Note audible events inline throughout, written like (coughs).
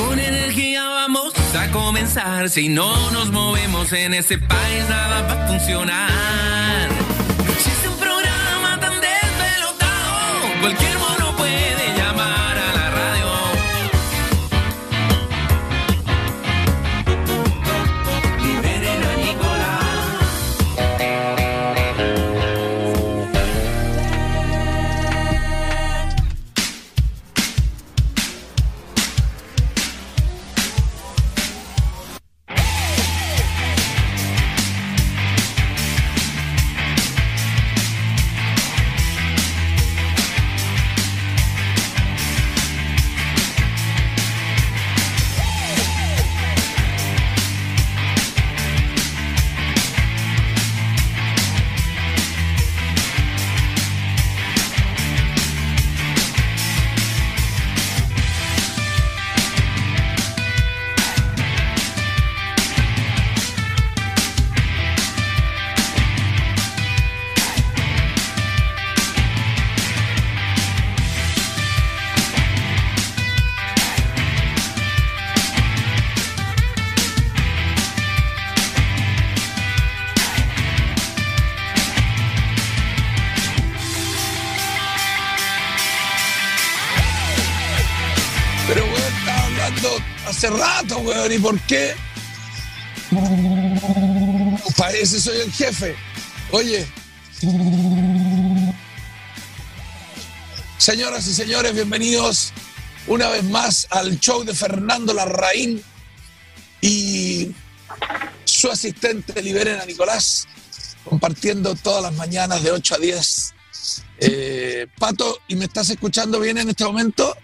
Con energía vamos a comenzar. Si no nos movemos en ese país, nada va a funcionar. No existe un programa tan desvelotado. Cualquier mono ¿y por qué? Parece soy el jefe. Oye. Señoras y señores, bienvenidos una vez más al show de Fernando Larraín y su asistente Liberen Nicolás, compartiendo todas las mañanas de 8 a 10. Eh, Pato, ¿y me estás escuchando bien en este momento?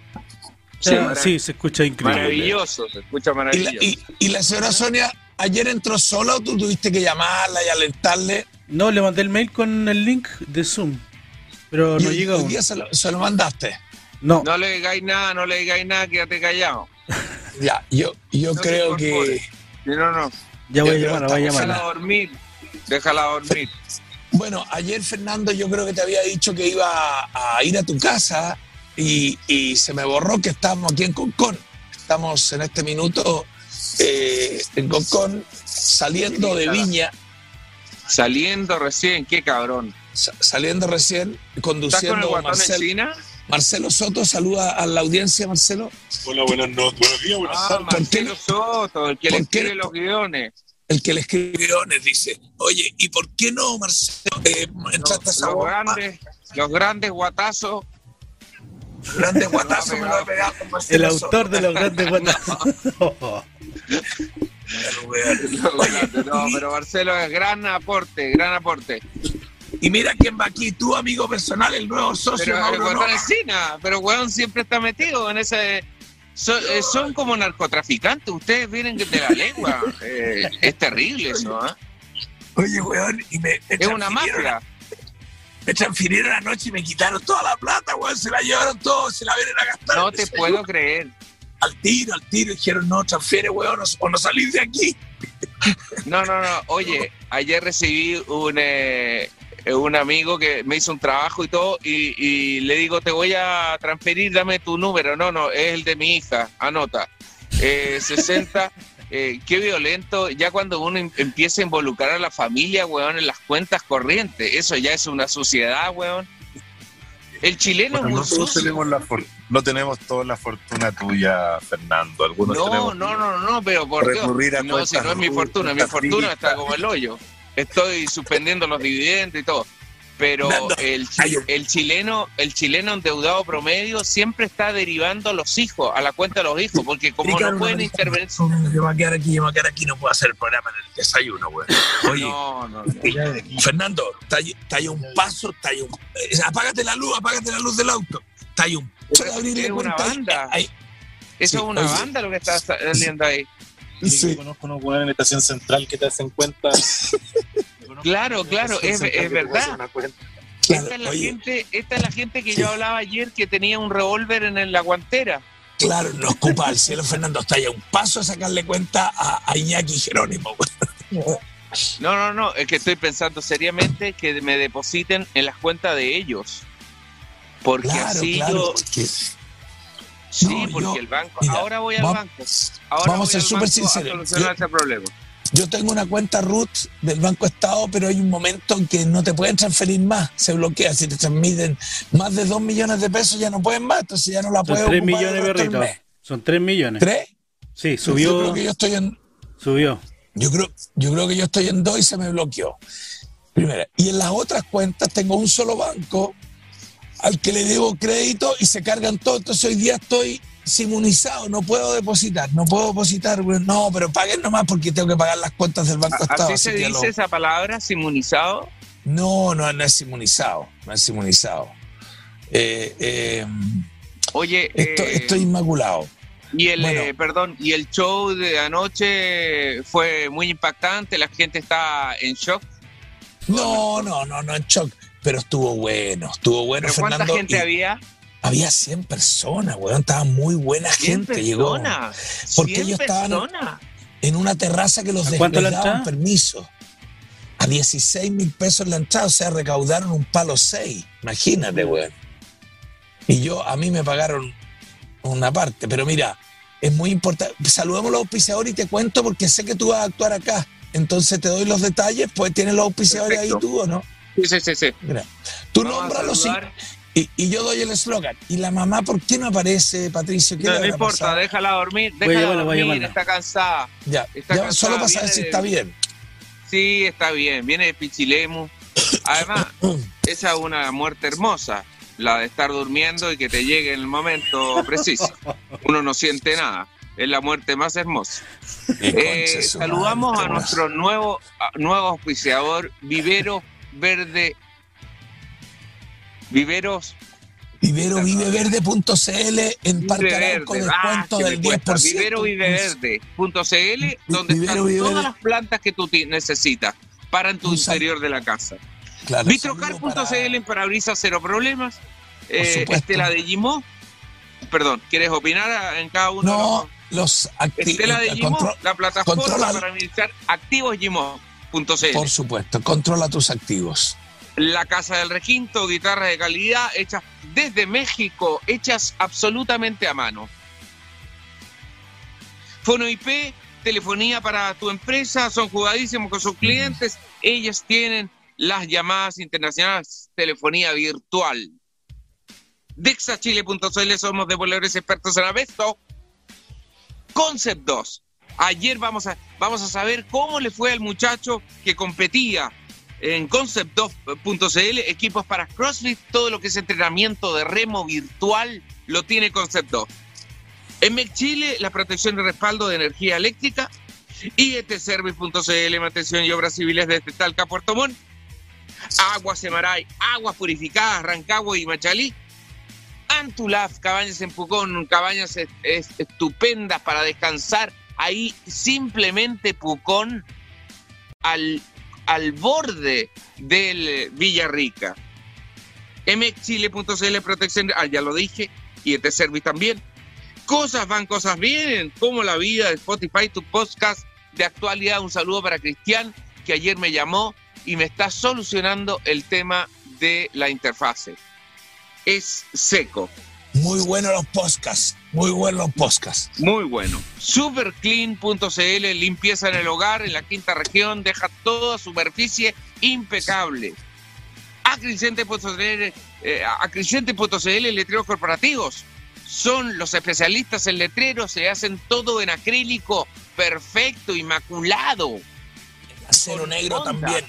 Sí, sí, se escucha increíble. Maravilloso, se escucha ¿Y la, maravilloso. y- y la señora Sonia ayer entró sola o tú tuviste que llamarla y alertarle? No, le mandé el mail con el link de Zoom, pero no llega aún. día se lo, se lo mandaste. No, No le digáis nada, no le digáis nada, quédate callado. (laughs) Ya, yo, yo No creo que. no, no. ya voy a Yo creo llamar, voy a que Déjala llamarla. dormir. Déjala dormir. Bueno, ayer Fernando yo creo que te había dicho que iba a ir a tu casa y, y se me borró que estamos aquí en Concón. Estamos en este minuto eh, en Concón saliendo de Viña, Saliendo recién, qué cabrón. sa- saliendo recién, ¿Estás con conduciendo guatón Marcel- encina? Marcelo Soto. Saluda a la audiencia, Marcelo. Hola, buenas noches, buenos días, buenas Ah, tardes. ¿por qué Marcelo Soto, el que le qué escribe los guiones. El que le escribe guiones dice, oye, ¿y por qué no, Marcelo, eh, entraste a esa Los grandes, los grandes guatazos. Grandes guatazos me lo he pegado con Marcelo El autor de los (laughs) grandes grandes. No, pero Marcelo es gran aporte, gran aporte. Y mira quién va aquí, tu amigo personal, el nuevo socio Pero Mauro Nova. encina, pero weón siempre está metido en ese. Son, eh, son como narcotraficantes, ustedes vienen de la lengua. (laughs) Eh, es terrible eso, ¿eh? Oye, weón, y me, Es una mafia. Me transfirieron anoche y me quitaron toda la plata, weón. Se la llevaron todo, se la vienen a gastar. No te puedo creer. Al tiro, al tiro. Dijeron, no, transfiere, weón, o, o no salís de aquí. No, no, no. Oye, ayer recibí un, eh, un amigo que me hizo un trabajo y todo, y, y le digo, te voy a transferir, dame tu número. No, no, es el de mi hija, anota. Eh, 60. Eh, qué violento, ya cuando uno em- empieza a involucrar a la familia, weón, en las cuentas corrientes, eso ya es una suciedad, weón. El chileno Bueno, no es muy sucio. tenemos la no tenemos toda la fortuna tuya, Fernando. Algunos No, tenemos no, no, no, pero por Dios. recurrir a No, si no es mi fortuna, mi fortuna está como el hoyo. Estoy suspendiendo los dividendos y todo. Pero el, el chileno, el chileno endeudado promedio siempre está derivando a los hijos, a la cuenta de los hijos, porque como no Ricardo, pueden no, intervenir. Yo me voy a quedar aquí, yo me voy a quedar aquí, no puedo hacer el programa en el desayuno, weón. Oye, No, no, no. Fernando, está ahí, está ahí un paso, está ahí un... eh, apágate la luz, apágate la luz del auto. Está ahí un Es una banda. Ahí- Eso Sí, es una oye. banda lo que está saliendo ahí. Sí. Yo conozco unos en estación central que te hacen cuenta. (laughs) Claro, claro, es, es verdad. Claro, Esta es la oye, gente, esta es la gente que Sí. yo hablaba ayer que tenía un revólver en la guantera. claro, nos ocupa al cielo, Fernando. Está ahí a un paso de sacarle cuenta a, a Iñaki y Jerónimo. (laughs) No, no, no, es que estoy pensando seriamente que me depositen en las cuentas de ellos. Porque Claro, así claro. yo, porque- Sí, No, porque yo- el banco. mira, ahora voy al va- banco. Ahora vamos a voy ser al súper sinceros. solucionar Yo- ese problema. Yo tengo una cuenta root del Banco Estado, pero hay un momento en que no te pueden transferir más, se bloquea. Si te transmiten más de 2 millones de pesos, ya no pueden más, entonces ya no la Son puedes 3 ocupar el millones, mes. Son 3 millones. ¿Tres? Sí, Yo subió. creo que yo estoy en, Subió. Yo creo, yo creo que yo estoy en dos y se me bloqueó. Primera. Y en las otras cuentas tengo un solo banco al que le debo crédito y se cargan todo. Entonces hoy día estoy simonizado, no puedo depositar, no puedo depositar. No, pero paguen nomás porque tengo que pagar las cuentas del Banco Estado. Así se así que dice lo- esa palabra, simonizado. No, no, no es inmunizado, no es inmunizado. Eh, eh, Oye, esto- eh, estoy inmaculado. y el, bueno. eh, perdón, y el show de anoche fue muy impactante. La gente está en shock. No, no, no, no en shock, pero estuvo bueno, estuvo bueno, ¿Pero cuánta Fernando. gente y- había? Había 100 personas, weón. Estaba muy buena 100 gente. Llegó personas. Porque 100 ellos estaban- personas. en una terraza que los ¿A cuánto la daban permiso. A 16 mil pesos la entrada, o sea, recaudaron un palo 6. Imagínate, weón. Y yo, a mí me pagaron una parte. Pero mira, es muy importante. Saludemos a los auspiciadores y te cuento porque sé que tú vas a actuar acá. Entonces te doy los detalles, pues tienes los auspiciadores Perfecto. ahí tú o no. Sí, sí, sí. sí. Mira, tú a nómbralos y, yo doy el eslogan. ¿Y la mamá por qué no aparece, Patricio? ¿Qué No, importa, pasado? déjala dormir. Voy a Déjala llamarla, voy a dormir, está cansada. Ya, Está ya, cansada, solo para saber si está bien. Sí, está bien, viene de Pichilemu. Además, (coughs) esa es una muerte hermosa, la de estar durmiendo y que te llegue en el momento preciso. Uno no siente nada, es la muerte más hermosa. Eh, saludamos a nuestro nuevo, a- nuevo auspiciador, Vivero Verde. Viveros Viveroviveverde.cl en Parque Arauco Verde. Ah, descuento me del cuesta. 10%. Viveroviveverde.cl, donde Vivero están todas las plantas que tú necesitas para en tu Un interior de la casa. Claro, Vitrocar.cl saludo en parabrisas cero problemas. Eh. Estela de Gimó. Perdón, ¿quieres opinar en cada para- uno? de No, los- los activos. Estela de Gimó, la plataforma controla- para administrar activos Gimó.cl. Por supuesto, controla tus activos. La Casa del Requinto, guitarras de calidad hechas desde México, hechas absolutamente a mano. Fono IP, telefonía para tu empresa, son jugadísimos con sus clientes. Ellas tienen las llamadas internacionales, telefonía virtual. Dexachile.cl, somos devolvedores expertos en Avesto. Concept 2. Ayer vamos a, vamos a saber cómo le fue al muchacho que competía en Concept2.cl, equipos para CrossFit, todo lo que es entrenamiento de remo virtual lo tiene Concept 2. En MEC Chile, la protección y respaldo de energía eléctrica. IETService.cl, mantención y obras civiles desde Talca Puerto Montt. Aguas Semaray, aguas purificadas, Rancagua y Machalí. Antulaf, cabañas en Pucón, cabañas es- es- estupendas para descansar. Ahí simplemente Pucón al, al borde del Villarrica. mxchile.cl protección, ah, ya lo dije, y este service también. Cosas van, cosas vienen, como la vida de Spotify, tu podcast de actualidad. Un saludo para Cristian, que ayer me llamó y me está solucionando el tema de la interfase. Es seco. Muy buenos los podcasts. Muy buenos los podcasts. Muy bueno. Superclean.cl, limpieza en el hogar, en la quinta región, deja toda superficie impecable. Acriscente.cl, eh, letreros corporativos. Son los especialistas en letreros, se hacen todo en acrílico, perfecto, inmaculado. Acero Con negro onda. también.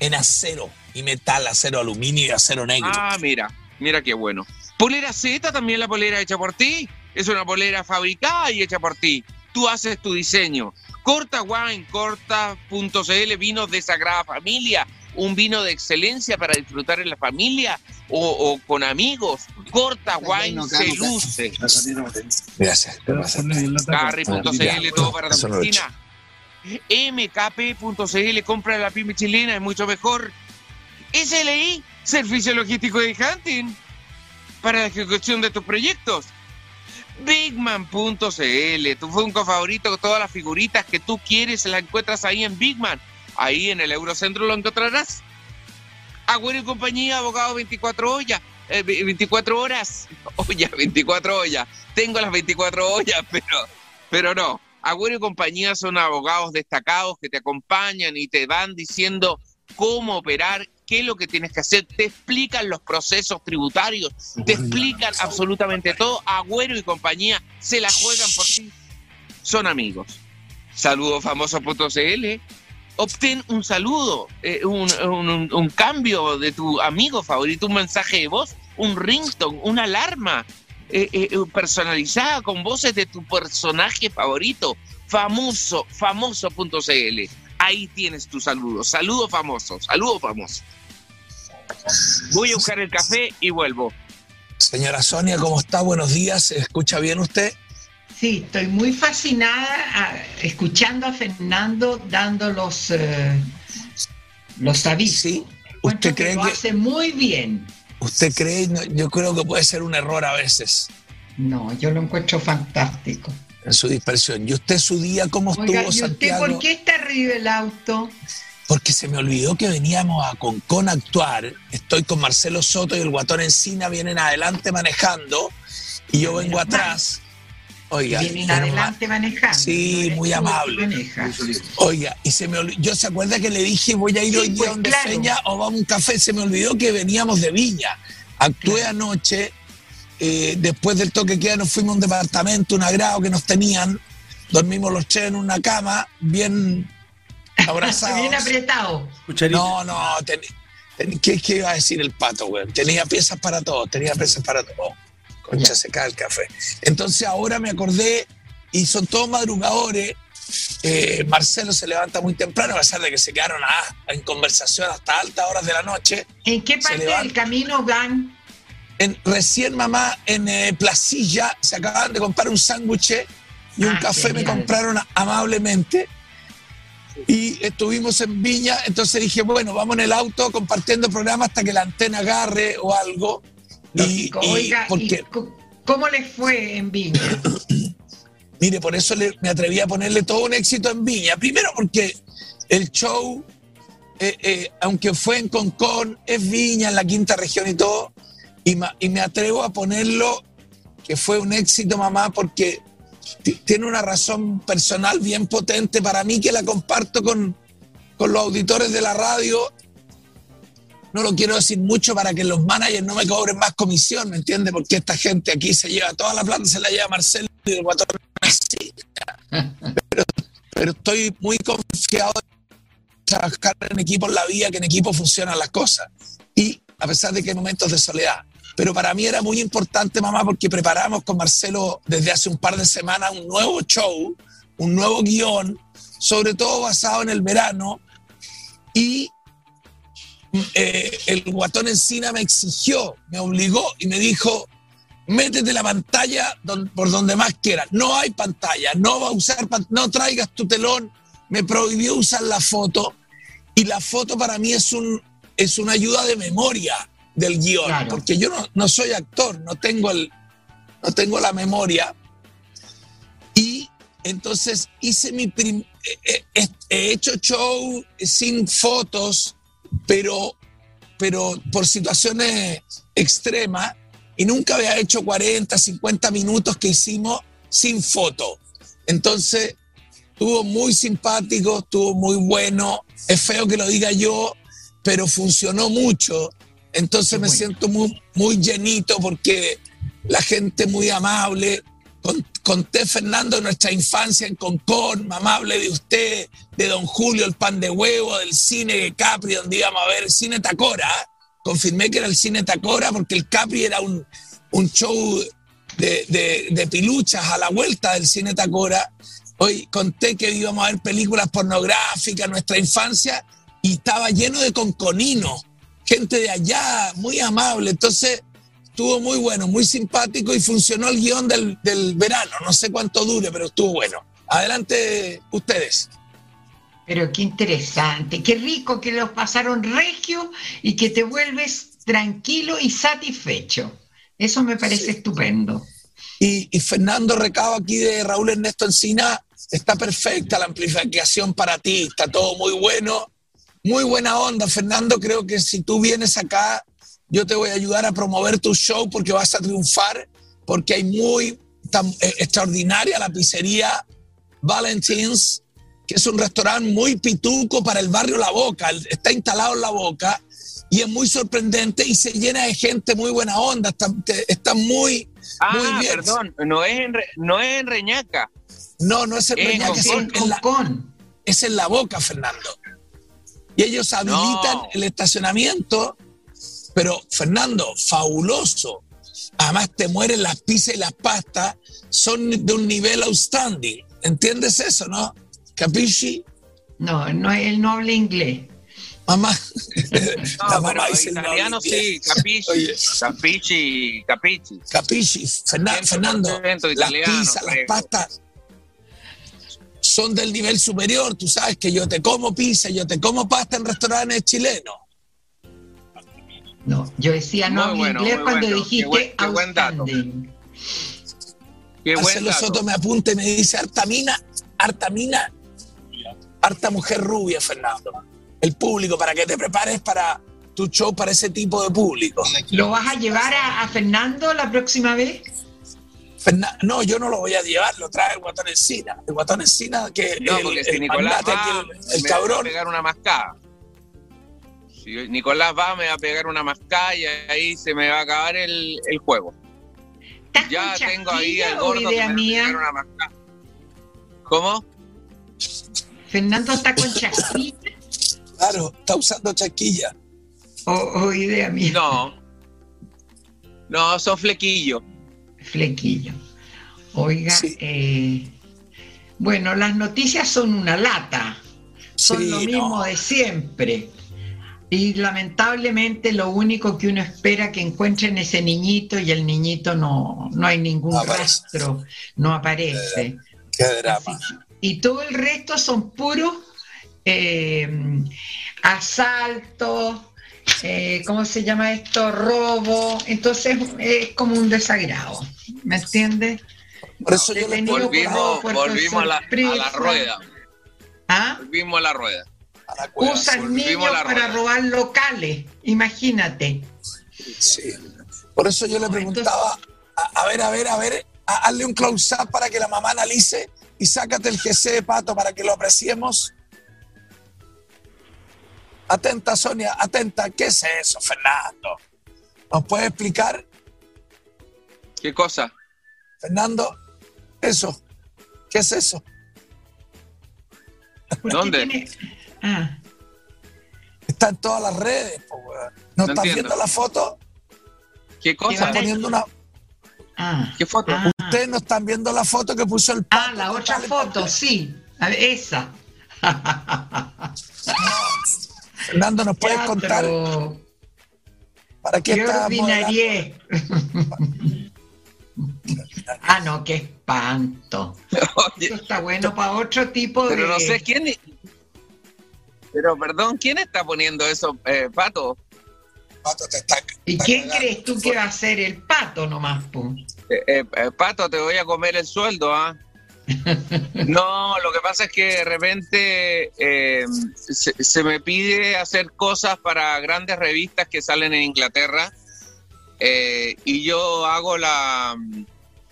En acero y metal, acero aluminio y acero negro. Ah, mira, mira qué bueno. Polera Z, también la polera hecha por ti. Es una polera fabricada y hecha por ti. Tú haces tu diseño. Corta Wine, corta.cl, vino de Sagrada Familia. Un vino de excelencia para disfrutar en la familia o, o con amigos. Corta Wine se luce. Gracias. Carry.cl, todo para la no piscina. mkp.cl, compra la pyme chilena, es mucho mejor. SLI, Servicio Logístico de Hunting, para la ejecución de tus proyectos. Bigman.cl, tu Funko favorito, todas las figuritas que tú quieres, las encuentras ahí en Bigman. Ahí en el Eurocentro lo encontrarás. Agüero y compañía, abogado 24 Olla. eh, 24 horas. (laughs) Olla, 24 ollas. Tengo las 24 ollas, (laughs) pero, pero no. Agüero y compañía son abogados destacados que te acompañan y te van diciendo cómo operar, qué es lo que tienes que hacer, te explican los procesos tributarios, te explican absolutamente todo. Agüero y compañía se la juegan por ti. Son amigos. Saludos famosos.cl. Obtén un saludo, eh, un, un- un cambio de tu amigo favorito, un mensaje de voz, un ringtone, una alarma eh, eh, personalizada con voces de tu personaje favorito. Famoso, famoso.cl. Ahí tienes tu saludo. Saludo famoso, saludo famoso. Voy a buscar el café y vuelvo. Señora Sonia, ¿cómo está? Buenos días. ¿Se escucha bien usted? Sí, estoy muy fascinada ah, escuchando a Fernando dando los, eh, los avisos. Sí. ¿Usted cree lo que, hace muy bien? usted cree? No, Yo creo que puede ser un error a veces No, yo lo encuentro fantástico. en su dispersión. ¿Y usted su día cómo estuvo, Oiga, ¿y usted Santiago? por qué está arriba el auto? Porque se me olvidó que veníamos a Concón a actuar. Estoy con Marcelo Soto y el Guatón Encina vienen adelante manejando y yo vengo Menos mal. atrás. Oiga, Vienen adelante manejando. Sí, muy que amable. maneja. Oiga, y se me olvidó, yo se acuerda que le dije voy a ir Sí, hoy día pues, donde claro. O vamos a un café, se me olvidó que veníamos de Viña. Actué Claro. anoche, eh, después del toque queda nos fuimos a un departamento, un agrado que nos tenían, dormimos los tres en una cama, bien abrazados. Bien apretado. Cucharita. No, no, ten- ten- ¿qué, qué iba a decir el pato, güey? Tenía piezas para todo, tenía piezas para todo. Concha, se cae el café. Entonces ahora me acordé, y son todos madrugadores, eh, Marcelo se levanta muy temprano, a pesar de que se quedaron en conversación hasta altas horas de la noche. ¿En qué parte del camino van? En, recién mamá en eh, Placilla se acaban de comprar un sándwich y un Ah, café me compraron amablemente. Y estuvimos en Viña, entonces dije, bueno, vamos en el auto compartiendo programa hasta que la antena agarre o algo. Y, Oiga, ¿y porque, ¿cómo les fue en Viña? (coughs) mire, por eso le- me atreví a ponerle todo un éxito en Viña. Primero porque el show, eh, eh, aunque fue en Concón, es Viña, en la quinta región y todo, y, ma- y me atrevo a ponerlo que fue un éxito, mamá, porque tiene una razón personal bien potente para mí que la comparto con, con los auditores de la radio. No lo quiero decir mucho para que los managers no me cobren más comisión, ¿me entiende? Porque esta gente aquí se lleva toda la plata, se la lleva Marcelo y el guatón así. Pero, pero estoy muy confiado en trabajar en equipo en la vida, que en equipo funcionan las cosas. Y a pesar de que hay momentos de soledad. Pero para mí era muy importante, mamá, porque preparamos con Marcelo desde hace un par de semanas un nuevo show, un nuevo guion, sobre todo basado en el verano. Y eh, el guatón Encina me exigió, me obligó y me dijo, métete la pantalla por donde más quieras. No hay pantalla, no va a usar, no traigas tu telón. Me prohibió usar la foto y la foto para mí es un es una ayuda de memoria del guion, Claro. porque yo no, no soy actor, no tengo el no tengo la memoria y entonces hice mi prim- he, he- he hecho show sin fotos, pero pero por situaciones extremas y nunca había hecho 40, 50 minutos que hicimos sin foto. Entonces, estuvo muy simpático, estuvo muy bueno. Es feo que lo diga yo, pero funcionó mucho. Entonces Qué me bueno. siento muy, muy llenito porque la gente muy amable. Con- Conté, Fernando, nuestra infancia en Concón, mamá, hablé de usted, de Don Julio, el pan de huevo, del cine Capri, donde íbamos a ver el cine Tacora. Confirmé que era el cine Tacora porque el Capri era un, un show de, de- de piluchas a la vuelta del cine Tacora. Hoy conté que íbamos a ver películas pornográficas, nuestra infancia, y estaba lleno de conconinos, gente de allá, muy amable. Entonces, estuvo muy bueno, muy simpático y funcionó el guion del, del verano. No sé cuánto dure, pero estuvo bueno. Adelante ustedes. Pero qué interesante, qué rico que los pasaron regio y que te vuelves tranquilo y satisfecho. Eso me parece estupendo. Y, y Fernando Recado aquí de Raúl Ernesto Encina, está perfecta la amplificación para ti, está todo muy bueno, muy buena onda. Fernando, creo que si tú vienes acá, yo te voy a ayudar a promover tu show porque vas a triunfar, porque hay muy tan, eh, extraordinaria la pizzería Valentines, que es un restaurante muy pituco para el barrio La Boca, está instalado en La Boca y es muy sorprendente y se llena de gente muy buena onda, está, muy, Ah, muy bien. perdón, no es en, no es en Reñaca. No, no es en Reñaca, es, En la- es en La Boca, Fernando. Y ellos habilitan No. el estacionamiento, pero Fernando, fabuloso. Además te mueren las pizzas y las pastas, son de un nivel outstanding. ¿Entiendes eso, no? ¿Capisci? No, no, él no habla inglés. Mamá. No, La mamá pero dice no italiano habla sí, Oye. capichi. Capisci, Ferna- 100% Fernando. Las pizzas, las pastas son del nivel superior. Tú sabes que yo te como pizza, yo te como pasta en restaurantes chilenos. No, yo decía no Muy habla bueno, inglés cuando bueno. dijiste Qué buen- qué buen dato. Qué buen Marcelo dato. Soto me apunta y me dice, Artamina, Artamina, harta mujer rubia, Fernando. El público, para que te prepares para tu show para ese tipo de público. ¿Lo vas a llevar a, a Fernando la próxima vez? No, yo no lo voy a llevar, lo trae el guatón Encina. El guatón Encina, que No, el, porque si el Nicolás va, aquí, el, el me va a cabrón. pegar una mascada. Si Nicolás va, me va a pegar una mascada y ahí se me va a acabar el, el juego. ¿Estás Ya tengo ahí chasquilla al gordo que me va a pegar una mascada. ¿Cómo? ¿Fernando está con chasquilla Claro, está usando chaquilla. o, o idea mía? No. No, son flequillos. Flequillo. Oiga, Sí. eh, bueno, las noticias son una lata, son Sí, lo mismo no. de siempre. Y lamentablemente lo único que uno espera que encuentren ese niñito y el niñito no, no hay ningún No rastro, no aparece. Qué drama. Así- y todo el resto son puros eh, asaltos, eh, ¿cómo se llama esto? Robo. Entonces es como un desagrado, ¿me entiendes? Por eso yo le Detenido pongo Volvimos, por volvimos a, la, a la sorpresa. rueda. ¿Ah? Volvimos a la rueda. a la cueva. Usan niños para robar locales, imagínate. Sí. Por eso yo le preguntaba, a, a ver, a ver, a ver, a- hazle un close-up para que la mamá analice y sácate el GC de pato para que lo apreciemos. Atenta, Sonia, atenta. ¿Qué es eso, Fernando? ¿Nos puede explicar, ¿Qué cosa? Fernando? Eso. ¿Qué es eso? ¿Por qué ¿Dónde? Ah, Está en todas las redes. po. ¿No, No estás entiendo. viendo la foto? ¿Qué cosa? Poniendo una, ah, ¿Qué foto? ah. ustedes no están viendo la foto que puso el Ah, la otra foto, sí. Esa. (laughs) Fernando, ¿nos puedes contar para qué, Qué (laughs) ah, no, qué espanto. Oye, (laughs) Esto está bueno para otro tipo de. pero no sé quién. Pero perdón, ¿quién está poniendo eso, eh, Pato? Pato, te está- ¿Y está quién cagando. crees tú que va a ser el pato nomás? Eh, eh, eh, Pato, te voy a comer el sueldo, ¿ah? No, lo que pasa es que de repente eh, se, se me pide hacer cosas para grandes revistas que salen en Inglaterra eh, y yo hago la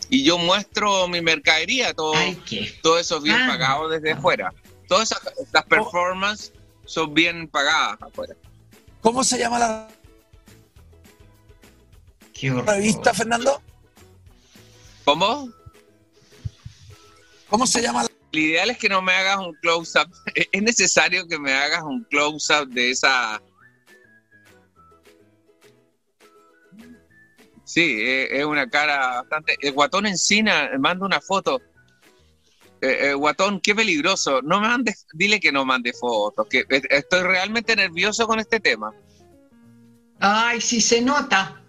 y yo muestro mi mercadería, todo, Ay, todo eso es bien Ah. pagado desde afuera. Todas esas las performances son bien pagadas afuera. ¿Cómo se llama la Qué horror. revista, Fernando? ¿Cómo? ¿Cómo se llama la El ideal es que no me hagas un close-up. (laughs) Es necesario que me hagas un close-up de esa. Sí, es es una cara bastante. El guatón encina, manda una foto. Eh, eh, guatón, qué peligroso. No me mandes, dile que no mande fotos, que estoy realmente nervioso con este tema. Ay, sí, se nota.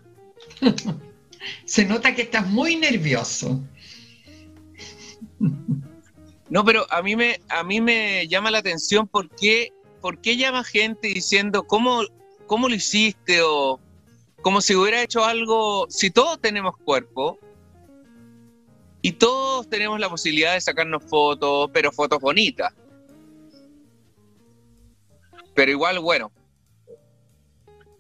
(laughs) se nota que estás muy nervioso. (laughs) No, pero a mí me, a mí me llama la atención por qué, llama gente diciendo cómo, cómo lo hiciste o como si hubiera hecho algo. Si todos tenemos cuerpo y todos tenemos la posibilidad de sacarnos fotos, pero fotos bonitas. Pero igual, bueno.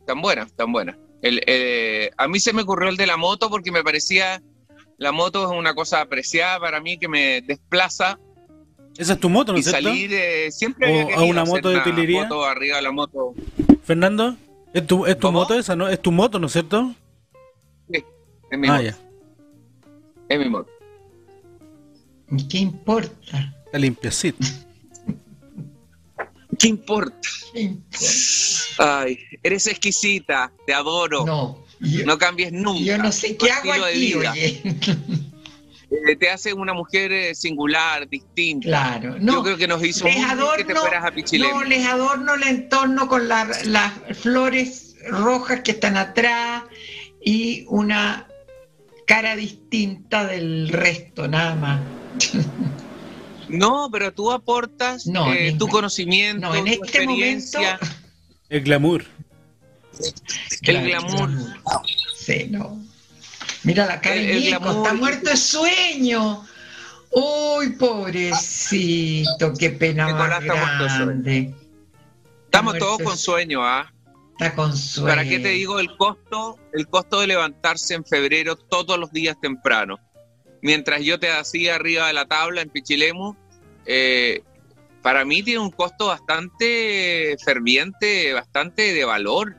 Tan buenas, tan buenas. El, eh, a mí se me ocurrió el de la moto porque me parecía, la moto es una cosa apreciada para mí que me desplaza Esa es tu moto, ¿no es cierto? salir eh, siempre O había a una moto de utilería. moto arriba de la moto. Fernando, ¿es tu, es tu moto esa, no? Es tu moto, ¿no es cierto? Sí, es mi ah, moto. ya. Es mi moto. ¿Y ¿Qué importa? Está limpiecito. (laughs) ¿Qué importa? ¿Qué importa? Ay, eres exquisita, te adoro. No, No, cambies nunca. yo no sé qué hago aquí, vida. oye. (laughs) Eh, te hace una mujer eh, singular, distinta. Claro, no. Yo creo que nos hizo les muy que te fueras a Pichilemu. No, les adorno el entorno con la- las flores rojas que están atrás y una cara distinta del resto, nada más. (laughs) No, pero tú aportas No, eh, tu conocimiento, No, en tu este momento. experiencia. El glamour. El glamour. Sí, no. Mira la cara El- el glamour. está muerto de sueño. Uy, pobrecito, qué pena Nicolás más grande. Estamos todos con sueño, ¿ah? Está con sueño. ¿Para qué te digo el costo? El costo de levantarse en febrero todos los días temprano. Mientras yo te hacía arriba de la tabla en Pichilemu, eh, para mí tiene un costo bastante ferviente, bastante de valor.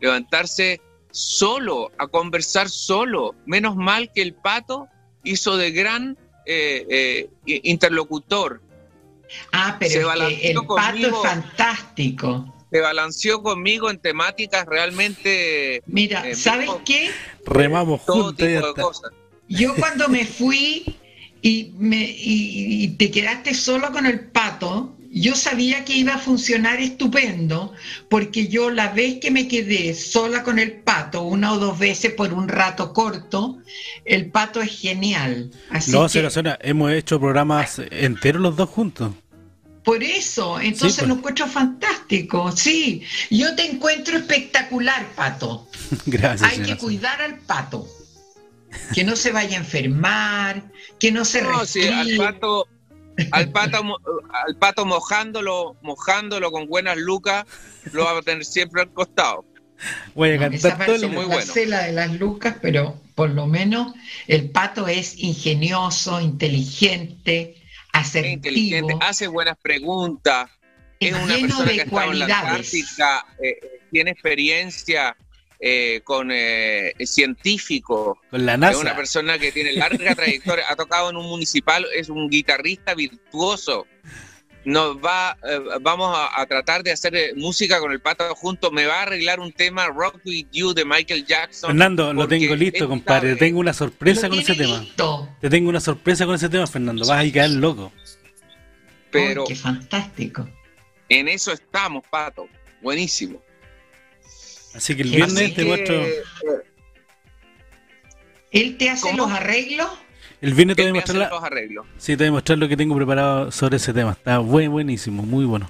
Levantarse solo, a conversar solo. Menos mal que el pato hizo de gran eh, eh, interlocutor. Ah, Se pero es que balanceó el pato conmigo. es fantástico. Se balanceó conmigo en temáticas realmente Mira, Eh, ¿sabes mismo- qué? Remamos todo juntos tipo de cosas. Yo cuando me fui y, me, y, y te quedaste solo con el pato, yo sabía que iba a funcionar estupendo, porque yo la vez que me quedé sola con el pato, una o dos veces por un rato corto, el pato es genial. Así No, que, señora hemos hecho programas enteros los dos juntos. por eso, entonces pues. lo encuentro fantástico, sí. Yo te encuentro espectacular, pato. (laughs) Gracias, Hay que señora cuidar al pato. Que no se vaya a enfermar, que no se No, sí, al pato, al pato, mo- al pato mojándolo, mojándolo con buenas lucas, lo va a tener siempre al costado. Voy a No, esa parte muy no bueno. sé la de las lucas, pero por lo menos el pato es ingenioso, inteligente, asertivo, inteligente, hace buenas preguntas, es una lleno persona que de ha estado en la. Antártica, eh, eh, tiene experiencia eh, con eh, científicos, Con la es una NASA. persona que tiene larga trayectoria, ha tocado en un municipal, es un guitarrista virtuoso. Nos va, eh, vamos a, a tratar de hacer eh, música con el pato juntos. Me va a arreglar un tema Rock with You de Michael Jackson. Fernando, lo tengo listo, compadre. sabe- Te tengo una sorpresa Lo con ese tema. listo. Te tengo una sorpresa con ese tema, Fernando. Vas a caer loco. Pero qué fantástico. en eso estamos, pato. Buenísimo. Así que el Así viernes Así te que, muestro. eh, ¿Él te hace ¿Cómo? los arreglos? El viernes te voy a mostrar. los arreglos. Sí, te voy a mostrar lo que tengo preparado sobre ese tema. Está buen, buenísimo, muy bueno.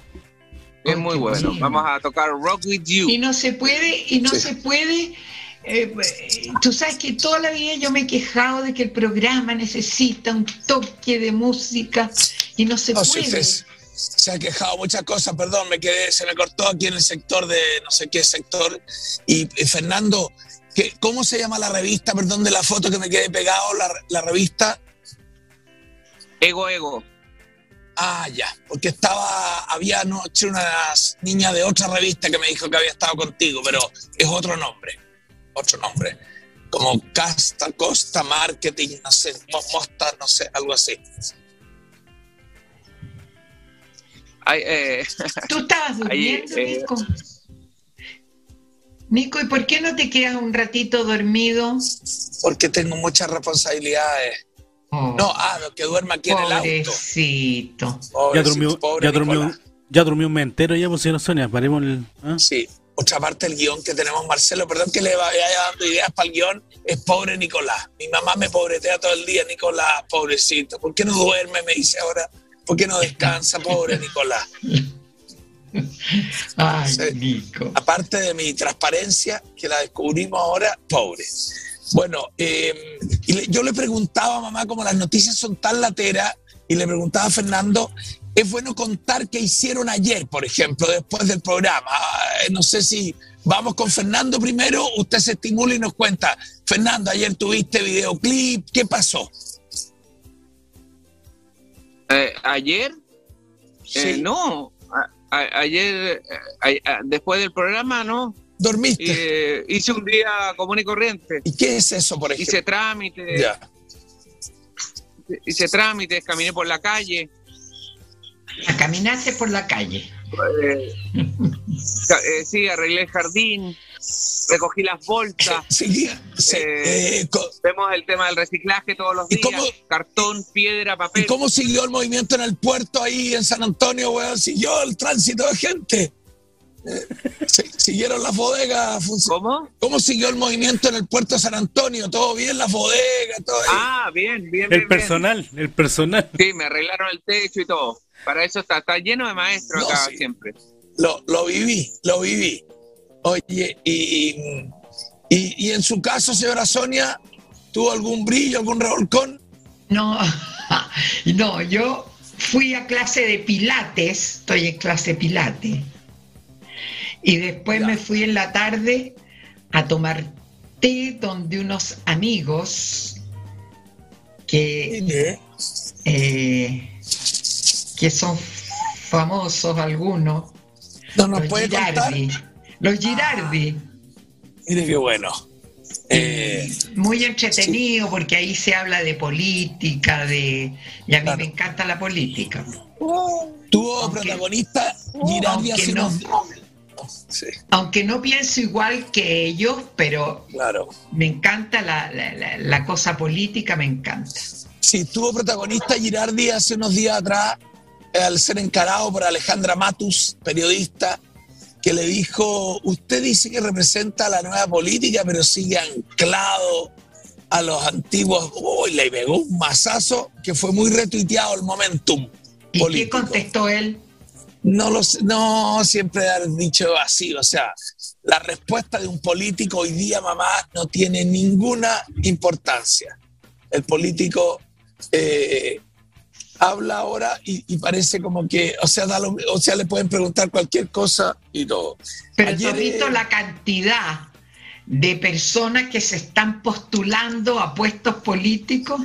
Es muy bueno. Vamos a tocar Rock with You. Y no se puede, y no Sí. se puede. eh, tú sabes que toda la vida yo me he quejado de que el programa necesita un toque de música y no se No, si puede. usted se ha quejado muchas cosas, perdón, me quedé, se me cortó aquí en el sector de no sé qué sector. Y, eh, Fernando, ¿qué- ¿cómo se llama la revista, perdón, de la foto que me quedé pegado, la, la revista? Ego, ego. Ah, ya, porque estaba, había anoche una niña de otra revista que me dijo que había estado contigo, pero es otro nombre, otro nombre, como Casta, Costa, Marketing, no sé, Mo- Mosta, no sé, algo así. Ay, eh, Tú estabas (laughs) Ahí, durmiendo, eh, Nico. Nico, ¿y por qué no te quedas un ratito dormido? Porque tengo muchas responsabilidades. Oh, No, ah, que duerma aquí en el auto. pobrecito. Ya durmió, pobre ya durmió, Nicolás. ya durmió un mes entero ya, señora Sonia. Paremos el. ¿ah? Sí. Otra parte del guion que tenemos, Marcelo, perdón que le vaya dando ideas para el guion, es pobre Nicolás. Mi mamá me pobretea todo el día, Nicolás, pobrecito. ¿Por qué no duerme? Me dice ahora. ¿Por qué no descansa, pobre Nicolás? (laughs) Ay. Nico. Aparte de mi transparencia, que la descubrimos ahora, pobre. Bueno, eh, y le- yo le preguntaba a mamá, como las noticias son tan lateras, y le preguntaba a Fernando, es bueno contar qué hicieron ayer, por ejemplo, después del programa. Ah, No sé si Vamos con Fernando primero, usted se estimula y nos cuenta. Fernando, ayer tuviste videoclip, ¿qué pasó? Eh, ayer, eh, no, a- a- ayer, eh, a- a- después del programa, no, ¿Dormiste? Eh, hice un día común y corriente, ¿Y qué es eso, por ejemplo? hice trámites, Ya. hice trámites, caminé por la calle, A caminarse por la calle. eh, ca- eh, sí, arreglé el jardín, recogí las bolsas, (laughs) Sí, sí, Eh, eh, vemos el tema del reciclaje todos los ¿Y días, cómo- cartón, piedra, ¿Y papel. cómo siguió el movimiento en el puerto ahí en San Antonio, weón? ¿Siguió el tránsito de gente? Eh, ¿si- ¿Siguieron las bodegas? ¿Cómo? ¿Cómo siguió el movimiento en el puerto de San Antonio? ¿Todo bien? ¿Las bodegas? ¿Todo ahí? Ah, bien, bien, bien. El bien. personal, el personal. Sí, me arreglaron el techo y todo. Para eso está, está lleno de maestros No, acá sí. siempre. Lo, lo viví, lo viví. Oye, y, y, y en su caso, señora Sonia, ¿tuvo algún brillo, algún revolcón? No, (laughs) no, yo fui a clase de pilates, estoy en clase pilates. Y después Ya. me fui en la tarde a tomar té donde unos amigos que, eh, que son famosos algunos, No nos puede contar. Los Girardi. Mire qué bueno. Eh, Muy entretenido porque ahí se habla de política, de... Y a mí Claro. me encanta la política. tuvo Aunque- protagonista Girardi aunque hace no. unos- Sí, Aunque no pienso igual que ellos, pero claro. me encanta la, la- la- la cosa política, me encanta. Sí, tuvo protagonista Girardi hace unos días atrás al ser encarado por Alejandra Matus, periodista, que le dijo, usted dice que representa la nueva política, pero sigue anclado a los antiguos. Uy, le pegó un mazazo que fue muy retuiteado el momentum. ¿Y político. qué contestó él? No, lo sé, no siempre han dicho así, o sea, la respuesta de un político hoy día, mamá, no tiene ninguna importancia. El político eh, habla ahora y, y parece como que, o sea, da lo- o sea, le pueden preguntar cualquier cosa y todo. Pero Ayer, visto eh, la cantidad de personas que se están postulando a puestos políticos.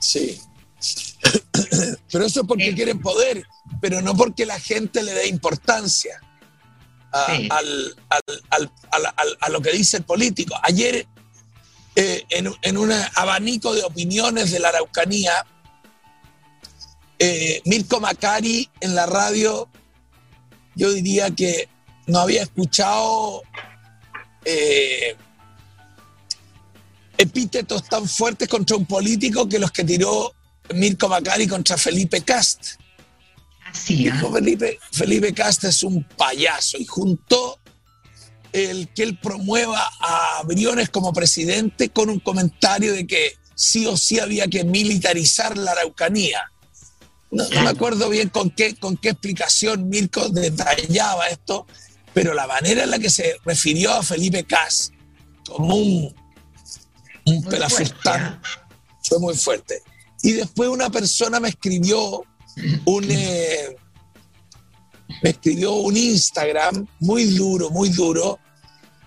Sí. (coughs) Pero eso es porque Eh. quieren poder, pero no porque la gente le dé importancia a, Sí. al- al- al- al- al- a lo que dice el político. Ayer, eh, en, en un abanico de opiniones de la Araucanía, eh, Mirko Macari en la radio, yo diría que no había escuchado eh, epítetos tan fuertes contra un político que los que tiró Mirko Macari contra Felipe Cast. Así. Dijo Felipe, Felipe Cast es un payaso y juntó el que él promueva a Briones como presidente con un comentario de que sí o sí había que militarizar la Araucanía. No, no me acuerdo bien con qué, con qué explicación Mirko detallaba esto, pero la manera en la que se refirió a Felipe Cast como un, un pelafustán fue muy fuerte. Y después una persona me escribió un, (clears throat) eh, me escribió un Instagram muy duro, muy duro,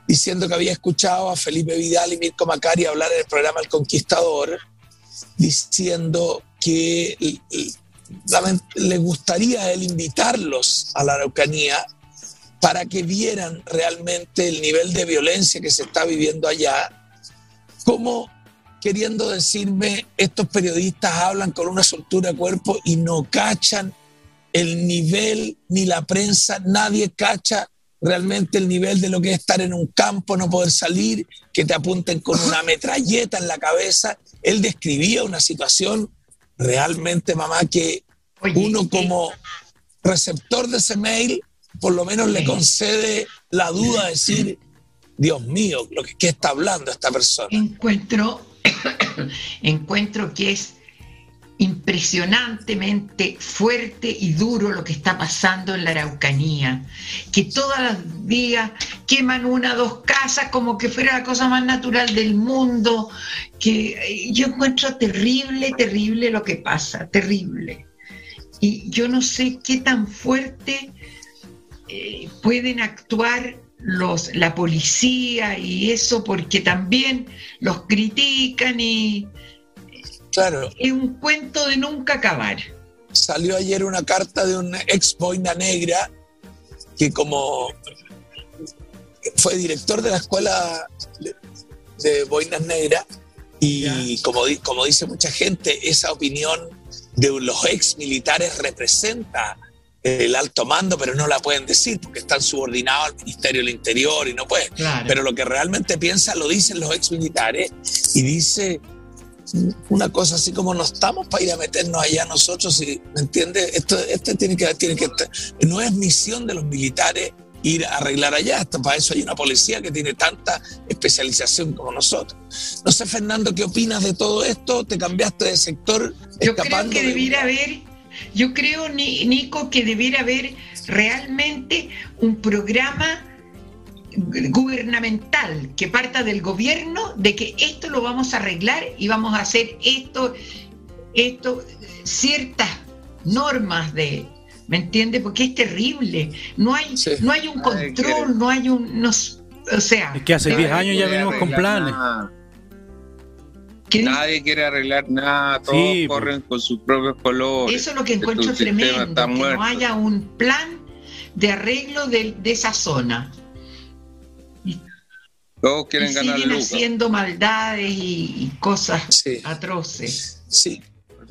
diciendo que había escuchado a Felipe Vidal y Mirko Macari hablar en el programa El Conquistador, diciendo que le gustaría a él invitarlos a la Araucanía para que vieran realmente el nivel de violencia que se está viviendo allá, como queriendo decirme, estos periodistas hablan con una soltura de cuerpo y no cachan el nivel, ni la prensa, nadie cacha realmente el nivel de lo que es estar en un campo, no poder salir, que te apunten con una (laughs) metralleta en la cabeza. Él describía una situación realmente, mamá, que Oye, uno como receptor de ese mail, por lo menos le concede la duda de decir, Dios mío, lo que, ¿qué está hablando esta persona? encuentro, (coughs) encuentro que es impresionantemente fuerte y duro lo que está pasando en la Araucanía, que todos los días queman una dos casas como que fuera la cosa más natural del mundo, que eh, yo encuentro terrible, terrible lo que pasa, terrible. Y yo no sé qué tan fuerte eh, pueden actuar los, la policía y eso porque también los critican y Claro, es un cuento de nunca acabar. salió ayer una carta de un ex boina negra que como fue director de la escuela de- boinas negras y como, como dice mucha gente, esa opinión de los ex militares representa el alto mando, pero no la pueden decir porque están subordinados al Ministerio del Interior y no pueden. Claro. Pero lo que realmente piensa lo dicen los ex militares y dice una cosa así como no estamos para ir a meternos allá nosotros, y, ¿me entiendes? Esto, esto tiene que, tiene que no es misión de los militares ir a arreglar allá, esto, para eso hay una policía que tiene tanta especialización como nosotros. No sé, Fernando, ¿qué opinas de todo esto? ¿Te cambiaste de sector? Yo creo que de- debiera haber, yo creo, Ni- Nico, que debiera haber realmente un programa gubernamental que parta del gobierno de que esto lo vamos a arreglar y vamos a hacer esto, esto, ciertas normas de, ¿me entiendes? Porque es terrible. No hay, Sí. no hay un control, no hay un, no o sea, Es que hace 10 Nadie años ya venimos con planes. nada. Nadie quiere arreglar nada, todos Sí, corren con sus propios colores. Eso es lo que Este encuentro sistema tremendo, que no haya un plan de arreglo de, de esa zona. Todos Y quieren ganar siguen lucas. haciendo maldades y, cosas Sí. atroces. Sí,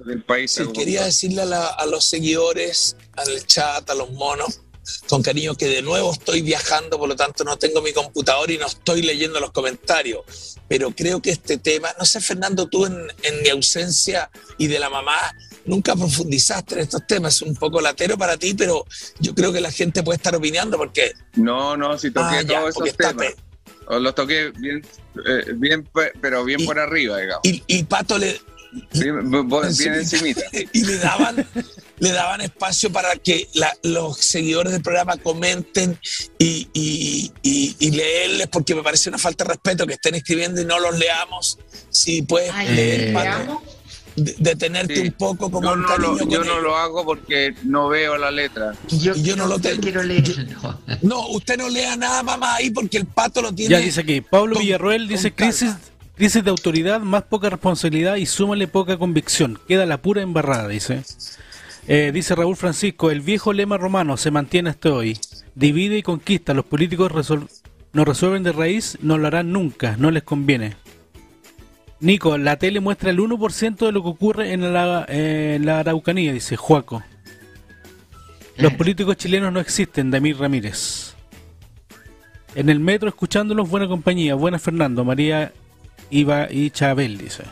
El país Sí, quería decirle a, la- a los seguidores, al chat, a los monos, con cariño que de nuevo estoy viajando, por lo tanto no tengo mi computador y no estoy leyendo los comentarios. Pero creo que este tema, no sé, Fernando, tú en, en mi ausencia y de la mamá, nunca profundizaste en estos temas. Es un poco latero para ti, pero yo creo que la gente puede estar opinando porque. No, no, si toqué Ah, ya, todos esos temas. Los toqué bien, eh, bien pe- pero bien Y- por arriba, digamos. y, y Pato le, (laughs) Bien, bien Encimita. (laughs) y le daban, le daban espacio para que la- los seguidores del programa comenten y, y- y- y leerles, porque me parece una falta de respeto que estén escribiendo y no los leamos. Si puedes Ay, leer, Eh, Pato, veamos. De- detenerte Sí. un poco como Yo un no, cariño lo, con yo no ellos. lo hago porque no veo la letra. Yo, no lo quiero leerlo. (laughs) No, usted no lea nada, mamá, ahí porque el pato lo tiene. Ya dice aquí, Pablo con- Villarroel dice crisis, crisis de autoridad, más poca responsabilidad y súmale poca convicción. Queda la pura embarrada, dice. Eh, dice Raúl Francisco, el viejo lema romano se mantiene hasta hoy. Divide y conquista. Los políticos resol- no resuelven de raíz, no lo harán nunca, no les conviene. Nico, la tele muestra el 1% de lo que ocurre en la, eh, Araucanía, dice Juaco. Los políticos chilenos no existen, Damir Ramírez. En el metro escuchándolos, buena compañía, buena Fernando, María Iba y Chabel, dice.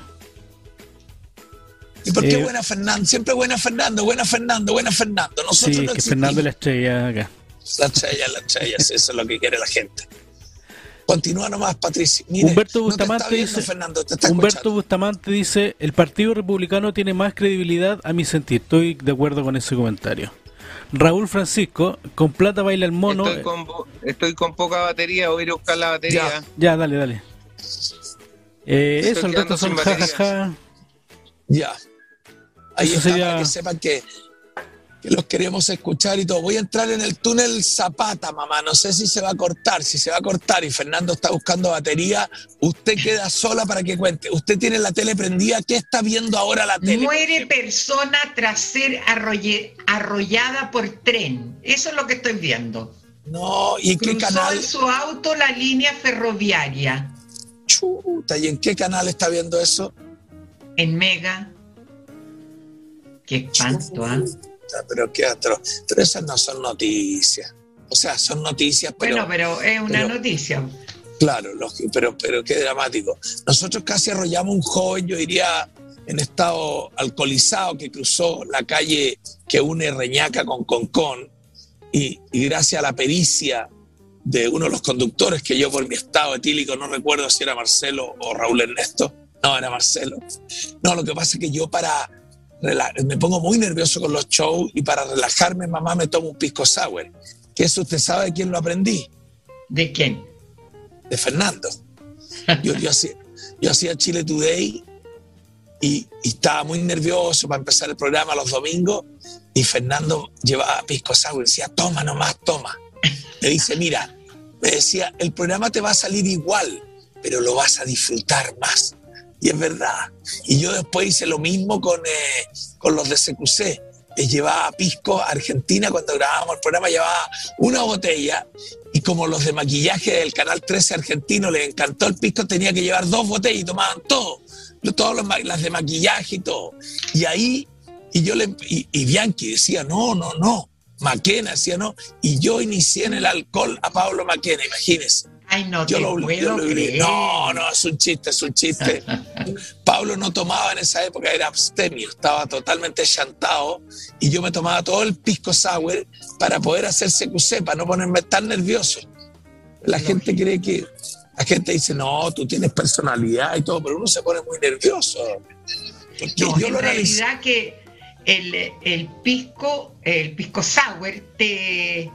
¿Y por qué Eh, buena Fernando? Siempre buena Fernando, buena Fernando, buena Fernando. Nosotros Sí, no que Fernando es la estrella acá. La estrella, la estrella, sí, eso es lo que quiere la gente. Continúa nomás, Patricia. Mire, Humberto no te está Bustamante viendo, dice- Fernando, te está Humberto escuchando. Bustamante dice, el Partido Republicano tiene más credibilidad a mi sentir. Estoy de acuerdo con ese comentario. Raúl Francisco, con plata baila el mono. Estoy, con, bo- estoy con poca batería, voy a ir a buscar la batería. Ya. Ya, dale, dale. Eh, eso, el resto son jajaja. Ya. Ahí Eso está, sería- para que sepan que, que los queremos escuchar y todo. Voy a entrar en el túnel Zapata, mamá. No sé si se va a cortar. Si se va a cortar y Fernando está buscando batería, usted queda sola para que cuente. Usted tiene la tele prendida. ¿Qué está viendo ahora la tele? Muere persona tras ser arrolle- arrollada por tren. Eso es lo que estoy viendo. No, ¿y en qué Cruzó canal? en su auto la línea ferroviaria Chuta, ¿y en qué canal está viendo eso? en Mega. Qué espanto, ¿ah? Pero qué atroz. Pero esas no son noticias. O sea, son noticias, pero. Bueno, pero es una pero- noticia. Claro, pero, pero qué dramático. Nosotros casi arrollamos un joven, yo diría, en estado alcoholizado, que cruzó la calle que une Reñaca con Concón, y, y gracias a la pericia de uno de los conductores, que yo por mi estado etílico no recuerdo si era Marcelo o Raúl Ernesto, no, era Marcelo. No, lo que pasa es que yo para, me pongo muy nervioso con los shows y para relajarme, mamá me tomo un pisco sour, que eso usted sabe de quién lo aprendí ¿De quién? de Fernando. Yo, yo hacía, yo hacía Chile Today y, y estaba muy nervioso para empezar el programa los domingos y Fernando llevaba pisco sour y decía, toma nomás, toma. Le dice, mira, me decía, el programa te va a salir igual, pero lo vas a disfrutar más. Y es verdad. Y yo después hice lo mismo con, eh, con los de CQC. Les llevaba pisco a Argentina cuando grabábamos el programa, llevaba una botella y como los de maquillaje del Canal 13 argentino les encantó el pisco, tenía que llevar dos botellas y tomaban todo, todas las de maquillaje y todo. Y ahí, y yo le, y, y Bianchi decía, no, no, no, Maquena decía no, y yo inicié en el alcohol a Pablo Maquena, imagínense. Ay, no Yo te lo, puedo yo lo creer. No, no, es un chiste, es un chiste. (laughs) Pablo no tomaba en esa época, era abstemio, estaba totalmente chantado y yo me tomaba todo el pisco sour para poder hacer CQC, para no ponerme tan nervioso. La gente cree que, la gente dice, no, tú tienes personalidad y todo, pero uno se pone muy nervioso. Porque No, yo en lo realidad que el, el pisco, el pisco sour te,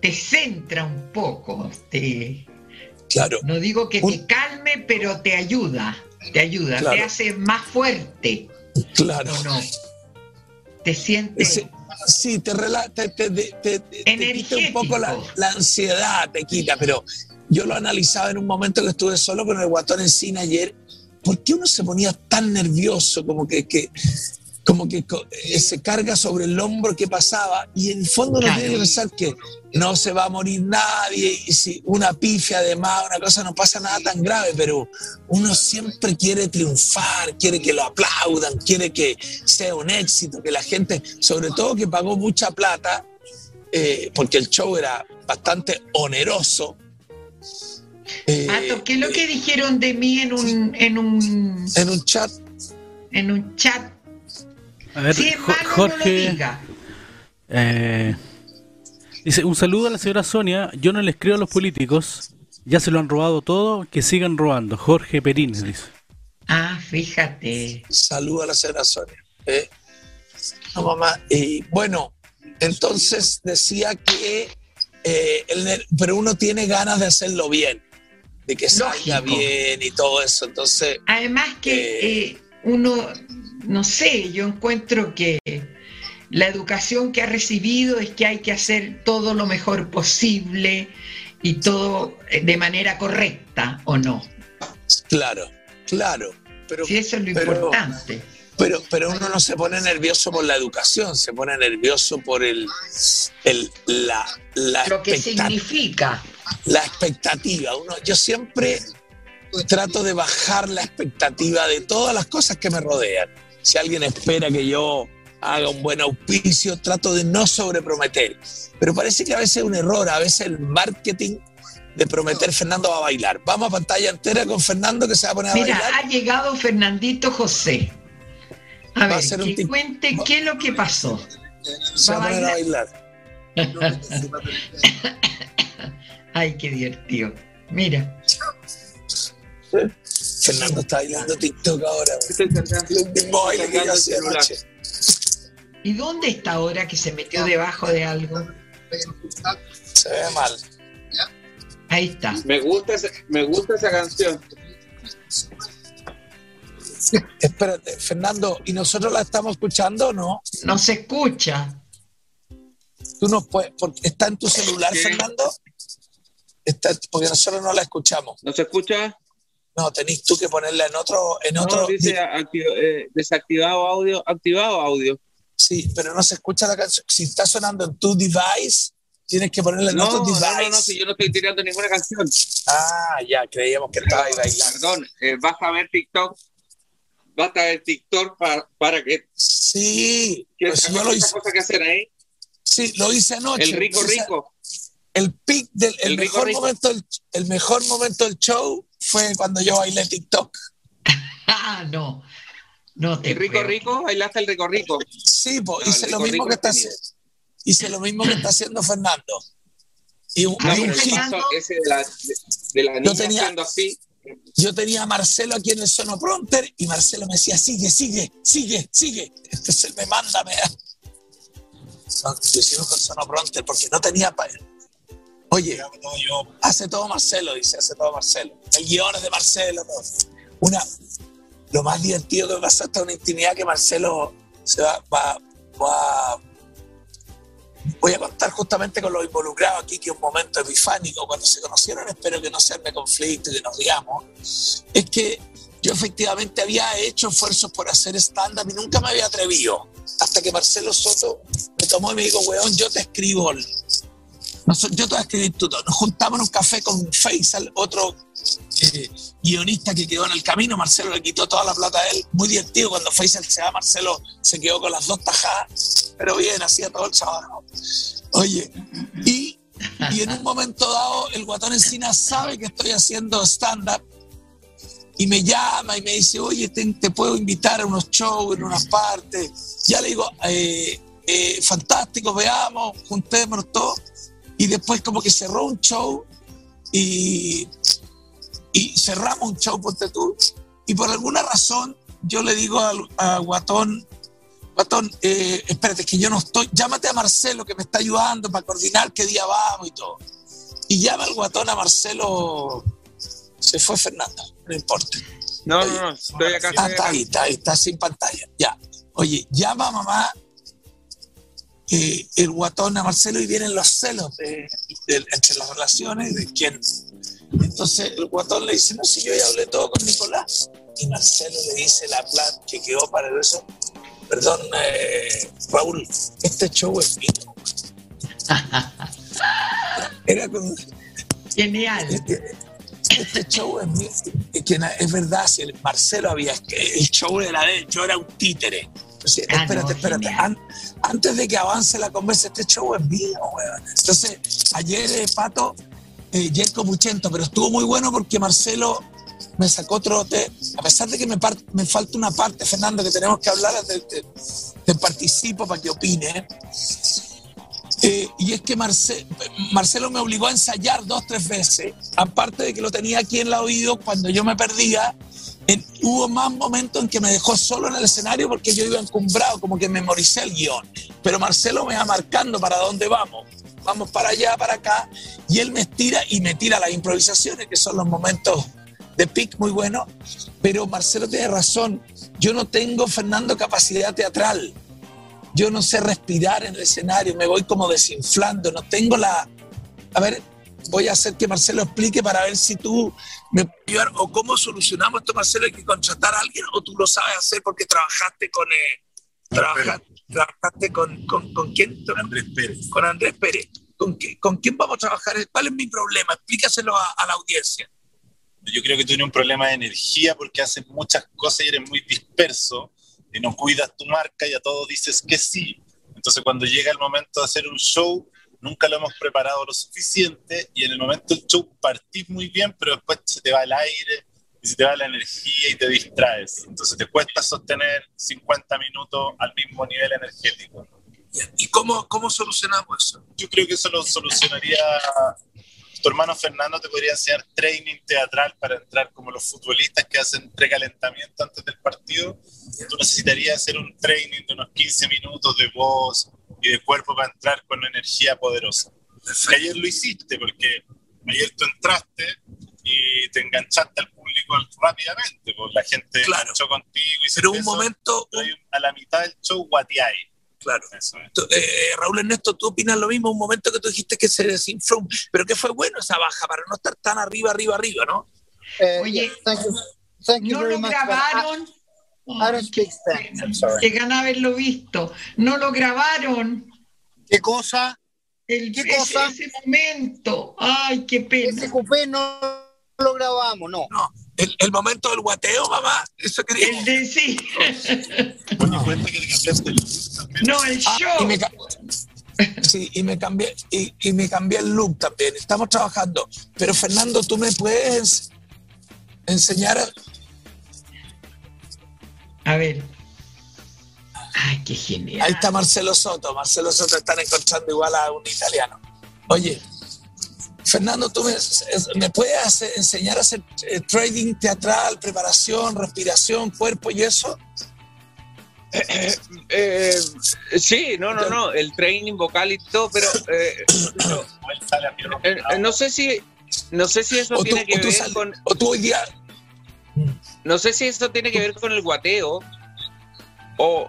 te centra un poco, te, Claro, no digo que Un- te calme, pero te ayuda, te ayuda, te hace más fuerte, claro. ¿o no? Te sientes... Ese- sí, te, rela- te, te, te- quita un poco la, la ansiedad, te quita, pero yo lo analizaba en un momento que estuve solo con el guatón en cine ayer. ¿Por qué uno se ponía tan nervioso? Como que, que- como que eh, se carga sobre el hombro que pasaba y en el fondo Claro. tiene que pensar que no se va a morir nadie y si una pifia además, una cosa no pasa nada tan grave, pero uno siempre quiere triunfar, quiere que lo aplaudan, quiere que sea un éxito, que la gente, sobre todo que pagó mucha plata, eh, porque el show era bastante oneroso. eh, Pato, ¿qué es lo que dijeron de mí en un, en un, en un chat, en un chat? A ver, Si es Jo- malo, no lo Jorge diga. eh, dice, un saludo a la señora Sonia, yo no les creo a los políticos, ya se lo han robado todo, que sigan robando. Jorge Perines dice. Ah, fíjate. saludo a la señora Sonia. eh. No, mamá. Y bueno, entonces decía que, eh, el pero uno tiene ganas de hacerlo bien, de que salga Lógico. bien y todo eso. Entonces, Además que eh, uno, no sé, yo encuentro que la educación que ha recibido es que hay que hacer todo lo mejor posible y todo eh, de manera correcta, ¿o no? claro, claro. Pero, Si eso es lo pero- importante. pero, pero uno no se pone nervioso por la educación, se pone nervioso por el, el- la, la Lo que significa. la expectativa. Uno, yo siempre trato de bajar la expectativa de todas las cosas que me rodean. Si alguien espera que yo haga un buen auspicio, trato de no sobreprometer. Pero parece que a veces es un error, a veces el marketing de prometer Fernando va a bailar. Vamos a pantalla entera con Fernando que se va a poner a Mira, bailar. ha llegado Fernandito José. A Va a ver, un que cuente qué es lo que pasó. Se va a va a poner a bailar. (laughs) Ay, qué divertido. Mira, Fernando está bailando TikTok ahora. Que yo hacía anoche. ¿y dónde está ahora que se metió debajo de algo? Se ve mal. Ahí está. Me gusta, esa- me gusta esa canción. Espérate, Fernando, ¿y nosotros la estamos escuchando o no? No se escucha. Tú no puedes, porque está en tu celular. Fernando. Está, porque nosotros no la escuchamos. ¿No se escucha? No, tenés tú que ponerla en otro, en No, otro. dice eh, desactivado audio, activado audio. Sí, pero no se escucha la canción. Si está sonando en tu device, tienes que ponerla en No, otro no, device. no, no, si yo no estoy tirando ninguna canción. Ah, ya, creíamos que estaba ahí bailando. Perdón, eh, basta ver TikTok. Basta ver TikTok para, para que, Sí, que pues yo lo hice. cosa que hacer ahí. Sí, lo hice anoche. El rico rico. El pic del el El rico mejor rico. momento del, el mejor momento del show fue cuando yo bailé TikTok. (laughs) Ah, no. No te El rico creo. rico, bailaste el rico rico. Sí, No, hice lo mismo rico que está. Hice lo mismo que está haciendo Fernando. Y un, A y ver, un Pero el hit. Fernando. paso ese de la, de, de la niña tenía- haciendo así. Yo tenía a Marcelo aquí en el Sonopronter y Marcelo me decía, sigue, sigue, sigue, sigue. Entonces él me manda, me da. Son- Lo hicimos con Sonopronter porque no tenía para Oye, hace todo Marcelo, dice, hace todo Marcelo. El guion es de Marcelo. todo. Una, lo más divertido que me pasó hasta una intimidad que Marcelo se va, va, va, voy a contar justamente con los involucrados aquí, que un momento epifánico cuando se conocieron, espero que no se arme conflicto y que nos digamos, es que yo efectivamente había hecho esfuerzos por hacer stand-up y nunca me había atrevido, hasta que Marcelo Soto me tomó y me dijo, weón, yo te escribo, yo te voy a escribir tú, nos juntamos en un café con Faisal, otro eh, guionista que quedó en el camino, Marcelo le quitó toda la plata a él, muy divertido, cuando Faisal se va, Marcelo se quedó con las dos tajadas, pero bien, hacía todo el trabajo. Oye, y, y en un momento dado el guatón Encina sabe que estoy haciendo stand-up y me llama y me dice, oye, te, puedo invitar a unos shows en unas partes. Ya le digo, eh, eh, fantástico, veamos, juntémonos todos. Y después como que cerró un show y, y cerramos un show, ponte tú. Y por alguna razón yo le digo a, Guatón, Guatón, eh, espérate, que yo no estoy, llámate a Marcelo que me está ayudando para coordinar qué día vamos y todo. Y llama al Guatón a Marcelo, se fue Fernando, no importa. No, no, no, estoy acá. Ah, está ahí, está ahí, está sin pantalla, ya. Oye, llama a mamá eh, el guatón a Marcelo y vienen los celos entre las relaciones de quién entonces el guatón le dice, no, si yo ya hablé todo con Nicolás. Y Marcelo le dice la plata que quedó para eso. Perdón, eh, Raúl, este show es mío. (laughs) Era como... Genial. Este, este show es mío. Es verdad, si el Marcelo había... El show era de él, yo era un títere. Ah, espérate, espérate. Antes de que avance la conversa, este show es mío, weón. Entonces, ayer, eh, Pato, eh, Jerko Muchento, pero estuvo muy bueno porque Marcelo me sacó trote, a pesar de que me, me falta una parte, Fernando, que tenemos que hablar, te, participo para que opine. Eh, y es que Marcelo me obligó a ensayar dos, tres veces, aparte de que lo tenía aquí en la oído cuando yo me perdía. Hubo más momentos en que me dejó solo en el escenario porque yo iba encumbrado, como que memoricé el guion. Pero Marcelo me va marcando para dónde vamos. Vamos para allá, para acá, y él me tira y me tira las improvisaciones, que son los momentos de pic muy buenos, pero Marcelo tiene razón, yo no tengo, Fernando, capacidad teatral, yo no sé respirar en el escenario, me voy como desinflando, no tengo la... A ver, voy a hacer que Marcelo explique para ver si tú me puedes o cómo solucionamos esto, Marcelo, hay que contratar a alguien o tú lo sabes hacer porque trabajaste con... Eh, ¿Trabajaste con, con, con quién? Con Andrés Pérez. Con Andrés Pérez. ¿Con, ¿Con quién vamos a trabajar? ¿Cuál es mi problema? Explícaselo a, la audiencia. Yo creo que tú tienes un problema de energía porque haces muchas cosas y eres muy disperso y no cuidas tu marca y a todos dices que sí. Entonces cuando llega el momento de hacer un show, nunca lo hemos preparado lo suficiente y en el momento del show partís muy bien, pero después se te va el aire, y se te va la energía y te distraes. Entonces te cuesta sostener 50 minutos al mismo nivel energético. ¿Y cómo, cómo solucionamos eso? Yo creo que eso lo solucionaría. Tu hermano Fernando te podría enseñar training teatral para entrar como los futbolistas que hacen precalentamiento antes del partido. Tú necesitarías hacer un training de unos 15 minutos de voz y de cuerpo para entrar con energía poderosa. ayer lo hiciste porque ayer tú entraste y te enganchaste al público rápidamente, pues la gente claro. contigo y Pero un momento... A la mitad del show guatiay. Claro. Eh, Raúl Ernesto, ¿tú opinas lo mismo? Un momento que tú dijiste que se desinfló, pero que fue bueno esa baja para no estar tan arriba, arriba, arriba, ¿no? Eh, Oye, no lo grabaron. Que gana haberlo visto. No lo grabaron. ¿Qué cosa? El, ¿Qué cosa? Ese momento. Ay, qué pena. Ese cupé no lo grabamos, no. No, el, el momento del guateo, mamá, eso quería. El de sí. (laughs) Coño, cuenta que le cambiaste el look No, el ah, show. y me, sí, y me, cambié, y, y, me cambié el look también. Estamos trabajando. Pero Fernando, tú me puedes enseñar. A, ver. Ay, qué genial. Ahí está Marcelo Soto. Marcelo Soto están encontrando igual a un italiano. Oye, Fernando, ¿tú me, puedes enseñar a hacer eh, trading teatral, preparación, respiración, cuerpo y eso? Eh, eh, sí, no, no, no, el training vocal y todo, pero no, sé si no sé si eso tiene que ver con o tú hoy día no sé si eso tiene que ver con el guateo o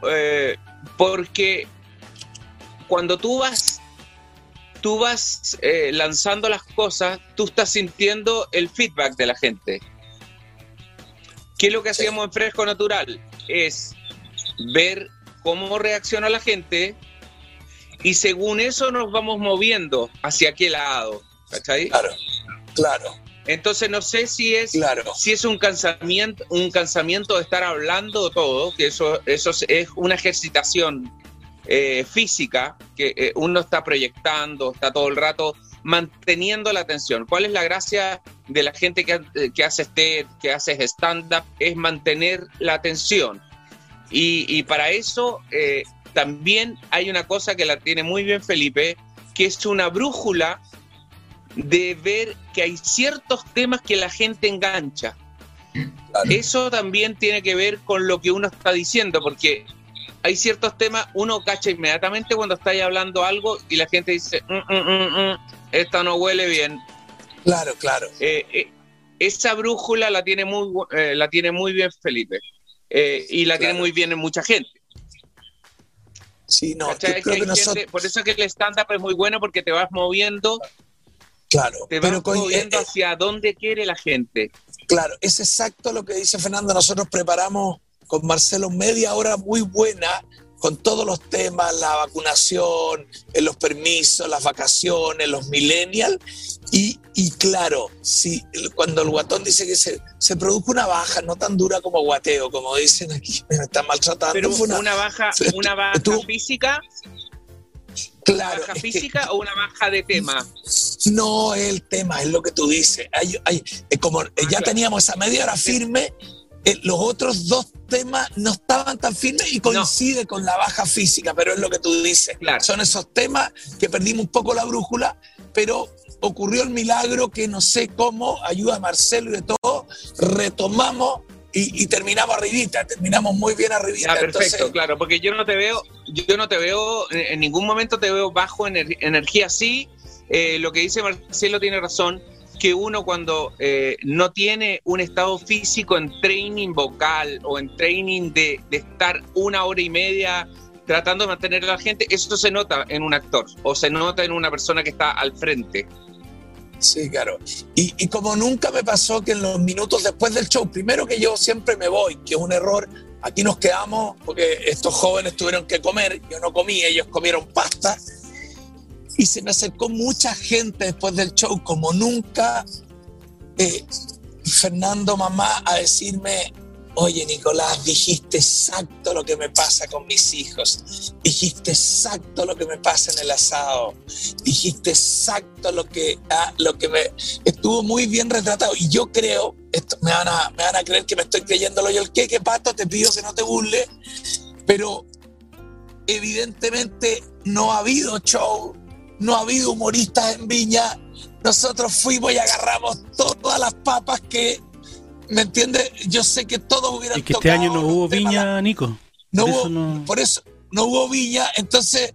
porque cuando tú vas tú vas eh, lanzando las cosas, tú estás sintiendo el feedback de la gente. ¿Qué es lo que hacíamos en Fresco Natural? Es ver cómo reacciona la gente y según eso nos vamos moviendo hacia qué lado. ¿Cachai? Claro, claro. Entonces no sé si es Claro. si es un cansamiento un cansamiento de estar hablando todo, que eso eso es- una ejercitación eh, física que eh, uno está proyectando, está todo el rato manteniendo la atención. ¿Cuál es la gracia de la gente que, ha- que hace este que hace stand up? Es mantener la atención. Y, y para eso eh, también hay una cosa que la tiene muy bien Felipe, que es una brújula de ver que hay ciertos temas que la gente engancha. Eso también tiene que ver con lo que uno está diciendo, porque hay ciertos temas, uno cacha inmediatamente cuando estáis hablando algo y la gente dice, "Mm, mm, mm, esto no huele bien. Claro, claro. Eh, eh, esa brújula la tiene muy, eh, la tiene muy bien Felipe y la tiene muy bien en mucha gente. Sí, no, yo ¿cachai? Que creo hay que gente- nosotros, por eso que el stand-up es muy bueno porque te vas moviendo, claro, te vas pero moviendo eh, eh, hacia donde quiere la gente. Claro, es exacto lo que dice Fernando. Nosotros preparamos con Marcelo media hora muy buena con todos los temas, la vacunación, eh, los permisos, las vacaciones, los millennials. Y, y claro, si, cuando el guatón dice que se, se produjo una baja, no tan dura como guateo, como dicen aquí, me están maltratando. Pero fue una, una- baja, una baja física, claro, baja es que- física o una baja de tema. No es el tema, es lo que tú dices. Hay- hay- eh, como eh, ya claro. teníamos esa media hora firme, eh, los otros dos temas no estaban tan firmes y coincide con la baja física, pero es lo que tú dices. Claro. Son esos temas que perdimos un poco la brújula, pero ocurrió el milagro que no sé cómo, ayuda a Marcelo y de todo, retomamos y, y terminamos arribita, terminamos muy bien arribita. Ya, perfecto, Entonces, claro, porque yo no te veo, yo no te veo, en en ningún momento te veo bajo ener- energía. Sí, eh, lo que dice Marcelo tiene razón, que uno cuando eh, no tiene un estado físico en training vocal o en training de, de estar una hora y media tratando de mantener a la gente, eso se nota en un actor o se nota en una persona que está al frente. Sí, claro. Y, como nunca me pasó que en los minutos después del show, primero que yo siempre me voy, que es un error, aquí nos quedamos porque estos jóvenes tuvieron que comer, yo no comí, ellos comieron pasta, y se me acercó mucha gente después del show, como nunca, eh, Fernando Mamá, a decirme, oye Nicolás, dijiste exacto lo que me pasa con mis hijos, dijiste exacto lo que me pasa en el asado, dijiste exacto lo que, ah, lo que me estuvo muy bien retratado. Y yo creo, esto, me, van a, me van a creer que me estoy creyendo lo yo el qué, que pato, te pido que no te burles, pero evidentemente no ha habido show, no ha habido humoristas en Viña. Nosotros fuimos y agarramos todas las papas que, ¿me entiendes? Yo sé que todos hubieran Y que este año no hubo viña, Nico. no Por hubo, eso no- por eso no hubo viña, entonces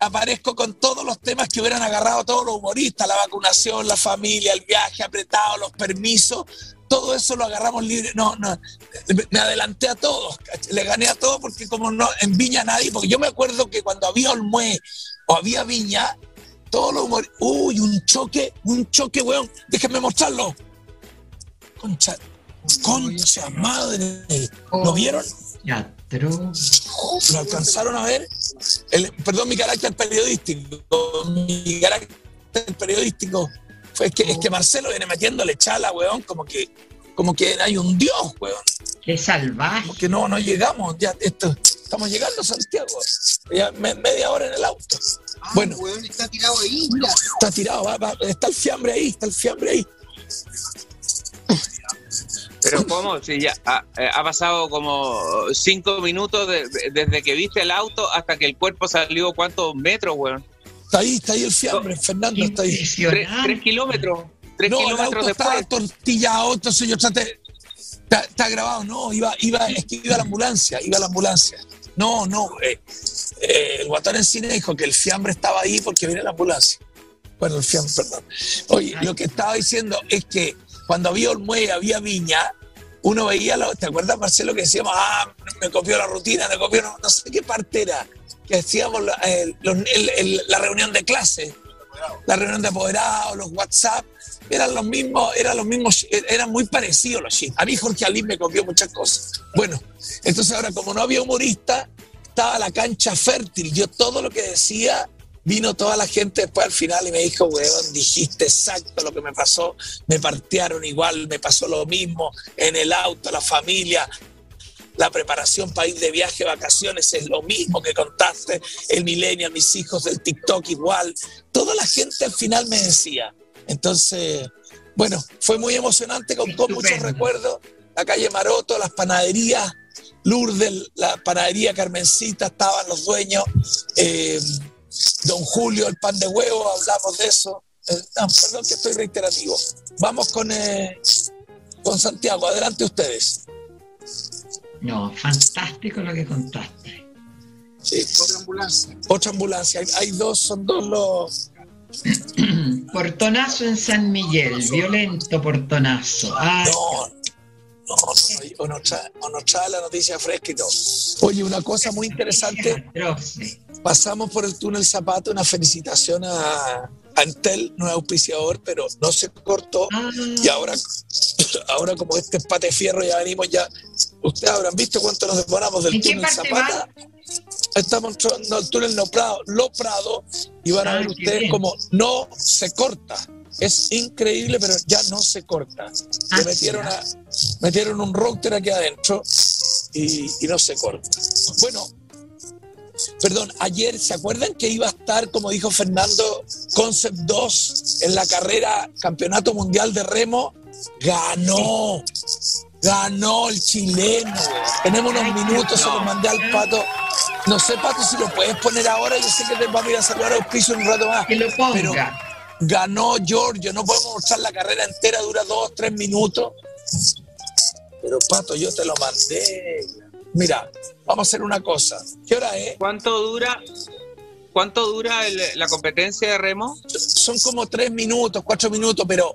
aparezco con todos los temas que hubieran agarrado todos los humoristas, la vacunación, la familia, el viaje apretado, los permisos, todo eso lo agarramos libre. No, no, me adelanté a todos, le gané a todos porque como no en viña nadie, porque yo me acuerdo que cuando había Olmué o había viña, todos los humoristas, uy, un choque, un choque, weón, déjenme mostrarlo. Concha, concha madre, ¿lo vieron? Ya, pero ¿Lo alcanzaron a ver? El- perdón, mi carácter periodístico. Mi carácter periodístico fue que, es que Marcelo viene metiéndole chala, weón, como que, como que hay un dios, weón. qué salvaje. Como que no, no llegamos, ya esto, estamos llegando a Santiago. Ya me- media hora en el auto. Bueno. Ah, weón, está tirado ahí, mira. Está tirado, va- va- está el fiambre ahí, está el fiambre ahí. Pero (laughs) ¿cómo? Si ya ha, eh, ha pasado como cinco minutos de- de- desde que viste el auto hasta que el cuerpo salió cuántos metros, weón. Está ahí, está ahí el fiambre, Fernando está ahí. Tres, kilómetros. Tres No, el kilómetros auto después. estaba tortillado, entonces yo traté. Está, está grabado, no, iba, iba, es que iba a la ambulancia, iba a la ambulancia. No, no, eh, eh, el guatón en cine dijo que el fiambre estaba ahí porque viene la ambulancia. Bueno, el fiambre, perdón. Oye, lo que estaba diciendo es que cuando había Olmué, había Viña, uno veía, lo- ¿te acuerdas, Marcelo, que decíamos, ah, me copió la rutina, me copió, no, sé qué parte era, que hacíamos el- la reunión de clase. la reunión de apoderados, los WhatsApp, eran los mismos, eran los mismos, eran muy parecidos los shit. A mí Jorge Alín me copió muchas cosas. Bueno, entonces ahora como no había humorista, estaba la cancha fértil. Yo todo lo que decía, vino toda la gente después al final y me dijo, weón, dijiste exacto lo que me pasó, me partearon igual, me pasó lo mismo en el auto, la familia, la preparación para ir de viaje, vacaciones, es lo mismo que contaste, el milenio, mis hijos del TikTok igual. Toda la gente al final me decía. Entonces, bueno, fue muy emocionante, con, con muchos recuerdos. La calle Maroto, las panaderías, Lourdes, la panadería Carmencita, estaban los dueños. Eh, Don Julio, el pan de huevo, hablamos de eso. Eh, no, perdón que estoy reiterativo. Vamos con, eh, con Santiago, adelante ustedes. No, fantástico lo que contaste. Sí. Otra ambulancia. Otra ambulancia. Hay, hay dos, son dos los. (clears throat) Portonazo en San Miguel, violento portonazo. Ay, No, no, no, o nos trae, o nos trae la noticia fresca y todo. Oye, una cosa muy interesante. Pasamos por el túnel Zapato, una felicitación a, a Entel, no es auspiciador, pero no se cortó. Ah, Y ahora, (laughs) ahora como este empate fierro ya venimos ya. Ustedes habrán visto cuánto nos demoramos del ¿En qué túnel Zapata. Estamos entrando al túnel No Prado, Lo Prado y van a ver ustedes como no se corta. Es increíble, pero ya no se corta. Ah, metieron, a- metieron un router aquí adentro y, y no se corta. Bueno, perdón, ayer, ¿se acuerdan que iba a estar, como dijo Fernando, Concept 2 en la carrera Campeonato Mundial de Remo? Ganó, ganó el chileno. Tenemos unos minutos, se los mandé al pato. No sé, Pato, si lo puedes poner ahora. Yo sé que te vamos a ir a saludar a en un rato más. que lo ponga. Pero ganó Giorgio. No podemos mostrar la carrera entera, dura dos, tres minutos. Pero Pato, yo te lo mandé. Mira, vamos a hacer una cosa. ¿Qué hora es? ¿Cuánto dura, cuánto dura el- la competencia de remo? Son como tres minutos, cuatro minutos, pero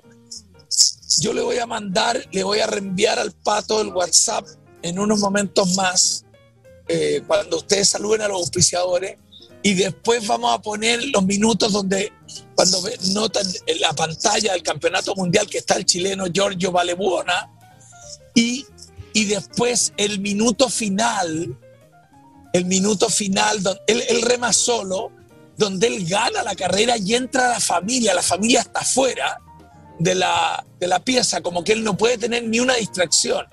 yo le voy a mandar, le voy a reenviar al Pato el WhatsApp en unos momentos más, eh, cuando ustedes saluden a los auspiciadores, y después vamos a poner los minutos donde, cuando notan en la pantalla del Campeonato Mundial que está el chileno Giorgio Valebuona, y, y después el minuto final, el minuto final, él, él rema solo, donde él gana la carrera y entra la familia, la familia está afuera de la, de la pieza, como que él no puede tener ni una distracción.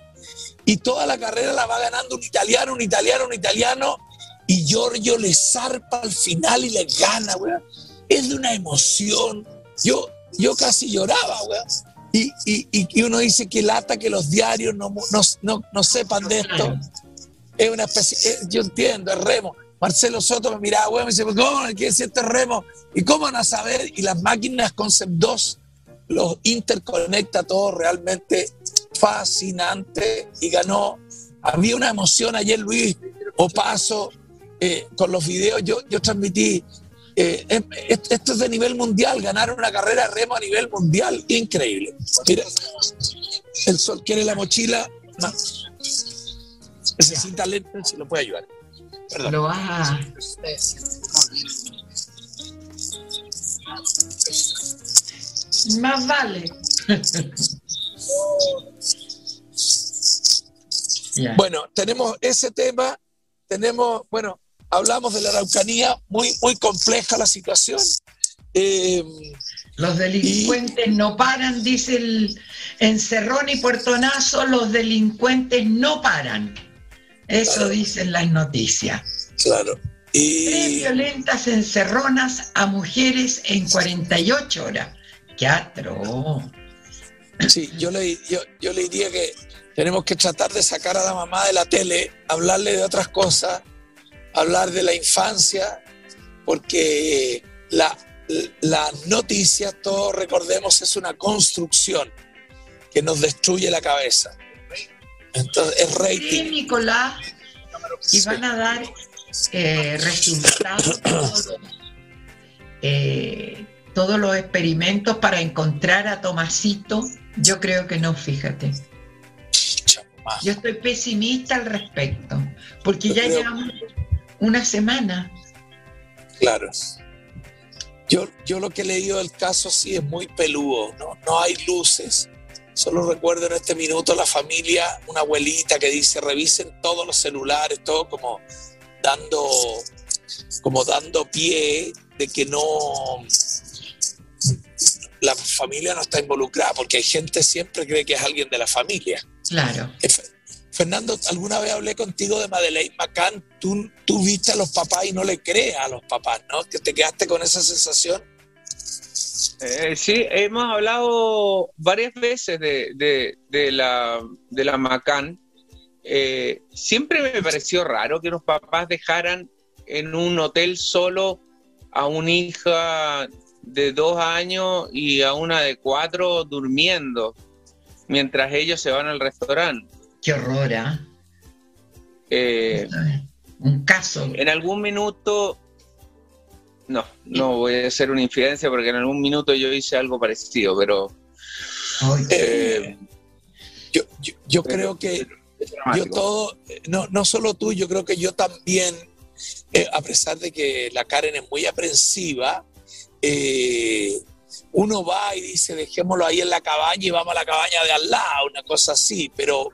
Y toda la carrera la va ganando un italiano, un italiano, un italiano, y Giorgio le zarpa al final y le gana, weón. Es de una emoción. Yo, yo casi lloraba, weón. Y, y, y- uno dice que lata que los diarios no, no, no, no sepan de esto. Es una especie, es- yo entiendo, es remo. Marcelo Soto me miraba, weón, me dice, ¿cómo? ¿Qué es esto es remo? ¿Y cómo van a saber? Y las máquinas Concept 2 los interconecta todo realmente fascinante y ganó. Había una emoción ayer, Luis Opaso, eh, con los videos. Yo, yo transmití, eh, est- esto es de nivel mundial, ganar una carrera de remo a nivel mundial, increíble. Mira, el sol quiere la mochila, no. necesita lentes, si lo puede ayudar. Perdón. Lo vas a... Más vale. (laughs) Bueno, tenemos ese tema, tenemos, bueno, hablamos de la Araucanía, muy, muy compleja la situación. Eh, Los delincuentes no paran, dice el encerrón y puertonazo, los delincuentes no paran. Eso dicen las noticias. claro. Tres violentas encerronas a mujeres en 48 horas. ¡Qué atroz! sí, yo le, yo, yo le diría que tenemos que tratar de sacar a la mamá de la tele, hablarle de otras cosas, hablar de la infancia, porque la, la noticia, todos recordemos, es una construcción que nos destruye la cabeza. Entonces, es Sí, rating. Nicolás, y van a dar eh, resultados todos los, eh, todos los experimentos para encontrar a Tomasito. Yo creo que no, fíjate. Yo estoy pesimista al respecto, porque Yo ya creo- llevamos una semana. Claro. Yo, yo lo que he leído del caso sí es muy peludo, no, no hay luces. Solo recuerdo en este minuto la familia, una abuelita que dice revisen todos los celulares, todo como dando, como dando pie de que no la familia no está involucrada, porque hay gente siempre cree que es alguien de la familia. Claro. Fe- Fernando, alguna vez hablé contigo de Madeleine McCann, tú, tú viste a los papás y no le crees a los papás, ¿no? Que te quedaste con esa sensación. Eh, sí, hemos hablado varias veces de, la, de la Macan. Eh, siempre me pareció raro que los papás dejaran en un hotel solo a una hija de dos años y a una de cuatro durmiendo mientras ellos se van al restaurante. Qué horror, ¿ah? Eh, Un caso. en algún minuto, no, no voy a hacer una infidencia porque en algún minuto yo hice algo parecido, pero Ay, Eh, yo, yo, yo Pero- creo que yo todo, no, no solo tú, yo creo que yo también, eh, a pesar de que la Karen es muy aprensiva, eh, uno va y dice, dejémoslo ahí en la cabaña y vamos a la cabaña de al lado, una cosa así, pero,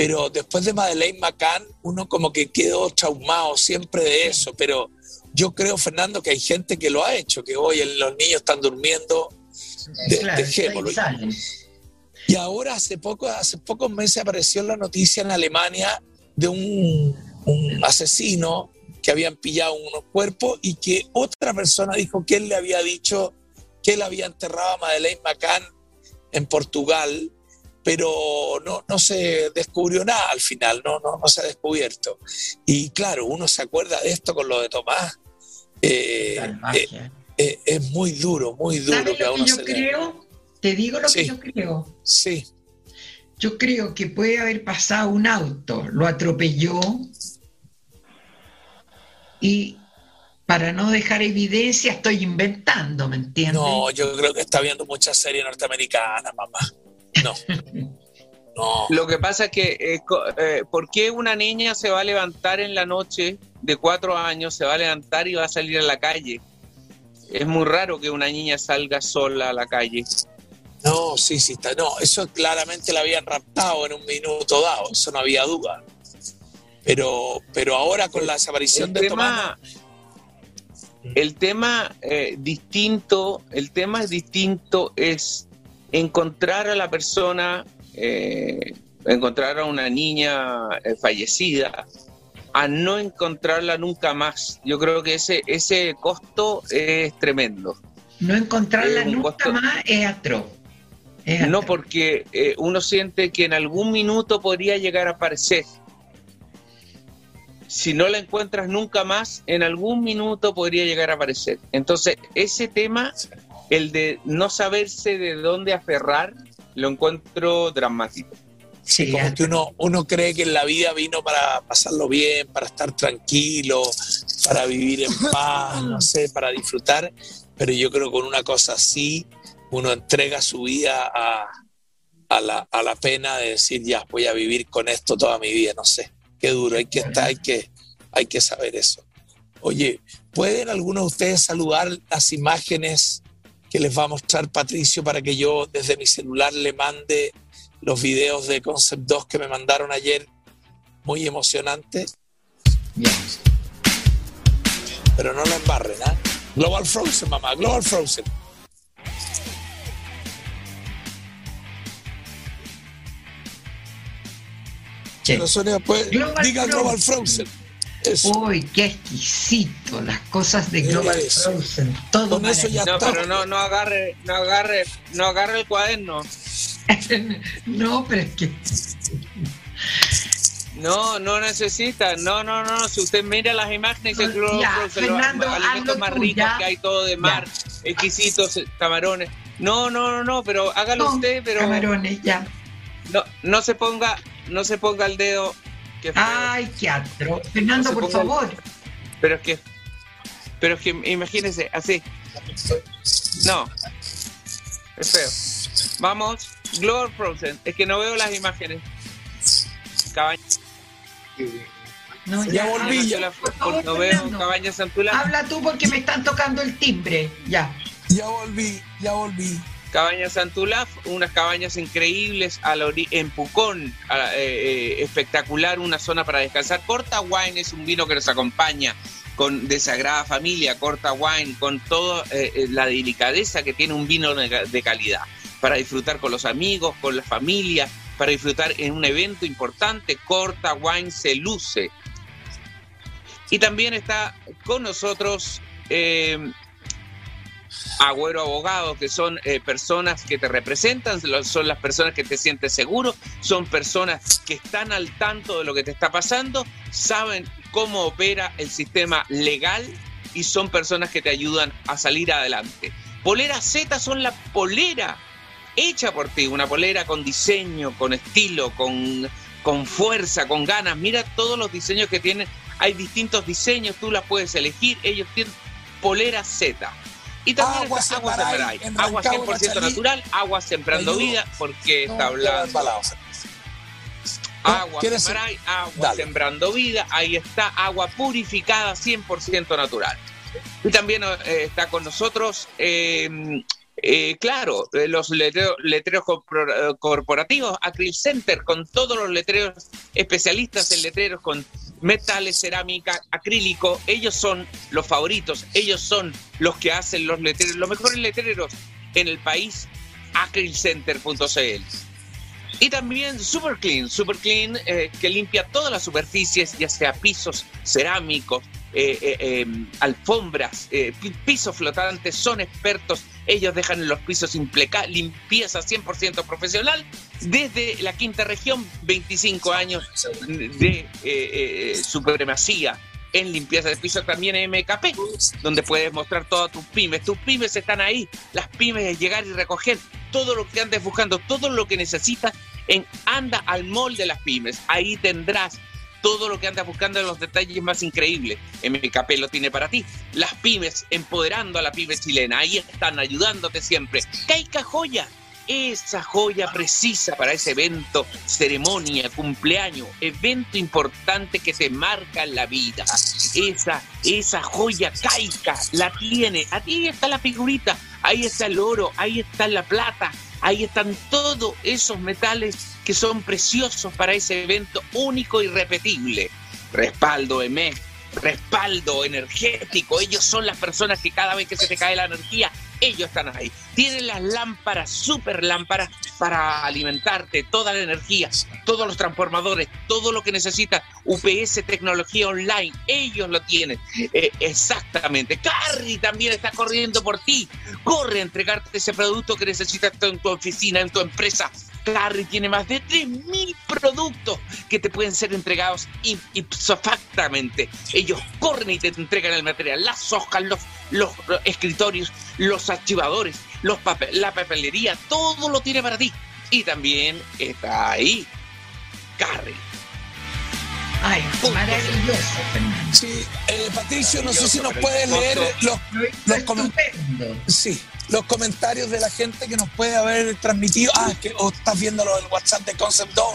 pero después de Madeleine McCann, uno como que quedó traumado siempre de eso, pero yo creo, Fernando, que hay gente que lo ha hecho, que hoy los niños están durmiendo, de- claro, dejémoslo. Y ahora hace poco, hace pocos meses apareció la noticia en Alemania de un, un asesino que habían pillado unos cuerpos y que otra persona dijo que él le había dicho que él había enterrado a Madeleine McCann en Portugal, pero no, no se descubrió nada al final, no, no, no se ha descubierto. Y claro, uno se acuerda de esto con lo de Tomás. Eh, eh, eh, es muy duro, muy duro ¿Sabes que lo que yo le- creo? Te digo lo Sí. que yo creo. Sí, Yo creo que puede haber pasado un auto, lo atropelló y para no dejar evidencia estoy inventando, ¿me entiendes? No, yo creo que está viendo muchas series norteamericanas, mamá. No. No. Lo que pasa es que, eh, eh, ¿por qué una niña se va a levantar en la noche de cuatro años, se va a levantar y va a salir a la calle? Es muy raro que una niña salga sola a la calle. No, sí, sí está. No, eso claramente la habían raptado en un minuto dado, eso no había duda. Pero, pero ahora con la desaparición El de Tomás. tema, el tema eh, distinto, el tema distinto es encontrar a la persona, eh, encontrar a una niña eh, fallecida, a no encontrarla nunca más. Yo creo que ese, ese costo es tremendo. No encontrarla nunca costo- más es atroz. Es No porque eh, uno siente que en algún minuto podría llegar a aparecer. Si no la encuentras nunca más, en algún minuto podría llegar a aparecer. Entonces, ese tema, el de no saberse de dónde aferrar, lo encuentro dramático. Sí, Como que uno, uno cree que en la vida vino para pasarlo bien, para estar tranquilo, para vivir en (laughs) paz, no sé, para disfrutar. Pero yo creo que con una cosa así, uno entrega su vida a, a la, a la pena de decir, ya, voy a vivir con esto toda mi vida, no sé. Qué duro, hay que estar, hay que, hay que saber eso. Oye, ¿pueden algunos de ustedes saludar las imágenes que les va a mostrar Patricio para que yo desde mi celular le mande los videos de Concept 2 que me mandaron ayer? Muy emocionante, Ya. pero no la embarren, ¿ah? Global Frozen, mamá, Global Frozen. Che. Pero Sonia, pues, Global diga. Global Frozen. Eso. Uy, qué exquisito, las cosas de Global Eso. Frozen, todo Con eso ya No, está. pero no, no agarre, no agarre, no agarre el cuaderno. (laughs) no, pero es que No, no necesita. No, no, no. Si usted mira las imágenes de Ya, Global Frozen, los alimentos más ricos ya. que hay todo de mar, exquisitos camarones. No, no, no, no, pero hágalo no, usted, pero camarones, ya. no, no se ponga, no se ponga el dedo. Que. Ay, qué atro. Fernando, No por el- favor. Pero es que, pero es que imagínese, así. No, es feo. Vamos, Global Frozen. Es que no veo las imágenes. Cabaña. No, Ya volví, ya. Por favor, No veo Fernando. Cabañas. Habla tú porque me están tocando el timbre. Ya. Ya volví, ya volví. Cabañas Santulaf, unas cabañas increíbles a la en Pucón, eh, eh, espectacular, una zona para descansar. Corta Wine es un vino que nos acompaña con de Sagrada Familia, Corta Wine, con toda eh, la delicadeza que tiene un vino de, calidad, para disfrutar con los amigos, con la familia, para disfrutar en un evento importante. Corta Wine se luce. Y también está con nosotros Agüero Abogados, que son eh, personas que te representan, son las personas que te sientes seguro, son personas que están al tanto de lo que te está pasando, saben cómo opera el sistema legal y son personas que te ayudan a salir adelante. Polera Z son la polera hecha por ti, una polera con diseño, con estilo, con, con fuerza, con ganas. Mira todos los diseños que tienen. Hay distintos diseños, tú las puedes elegir. Ellos tienen polera Z. Y también Agua está agua en Agua Rancagua, 100% Machalí. natural, agua sembrando vida, porque No, está hablando. Agua ¿quieres- Semaray, agua Dale. sembrando vida, ahí está, agua purificada 100% natural. Y también eh, está con nosotros, eh, eh, claro, eh, los letreros, letreros corpor- corporativos, Acryl Center, con todos los letreros especialistas en letreros con metales, cerámica, acrílico. Ellos son los favoritos, ellos son los que hacen los letreros, los mejores letreros en el país, acrylcenter.cl. Y también Super Clean, Super Clean eh, que limpia todas las superficies, ya sea pisos cerámicos, eh, eh, eh, alfombras, eh, pi- pisos flotantes, son expertos. Ellos dejan los pisos limpieza 100% profesional desde la quinta región, 25 años de supremacía en limpieza de pisos, también en MKP, donde puedes mostrar todas tus pymes. Tus pymes están ahí, las pymes es llegar y recoger todo lo que andes buscando, todo lo que necesitas en Anda al Mall de las Pymes. Ahí tendrás todo lo que andas buscando en los detalles más increíbles. MKP lo tiene para ti. Las pymes empoderando a la pyme chilena. Ahí están ayudándote siempre. Caica Joya. Esa joya precisa para ese evento, ceremonia, cumpleaños, evento importante que te marca en la vida. Esa, esa joya caica la tiene. Ahí está la figurita, ahí está el oro, ahí está la plata, ahí están todos esos metales que son preciosos para ese evento único y repetible. Respaldo EMEC, respaldo energético. Ellos son las personas que cada vez que se te cae la energía, ellos están ahí. Tienen las lámparas, super lámparas para alimentarte, toda la energía, todos los transformadores, todo lo que necesitas. UPS Tecnología Online, ellos lo tienen. Eh, exactamente. Carry también está corriendo por ti. Corre a entregarte ese producto que necesitas en tu oficina, en tu empresa. Carry tiene más de 3.000 productos que te pueden ser entregados ip- ipso factamente. Ellos corren y te entregan el material, las hojas, los, los escritorios, los archivadores, los papel, la papelería, todo lo tiene para ti. Y también está ahí Carry. Ay, maravilloso, Fernando. Sí, eh, Patricio, no sé si nos puedes leer los, Los com- estupendo. sí, los comentarios de la gente que nos puede haber transmitido. Ah, que o estás viendo lo del WhatsApp de Concept 2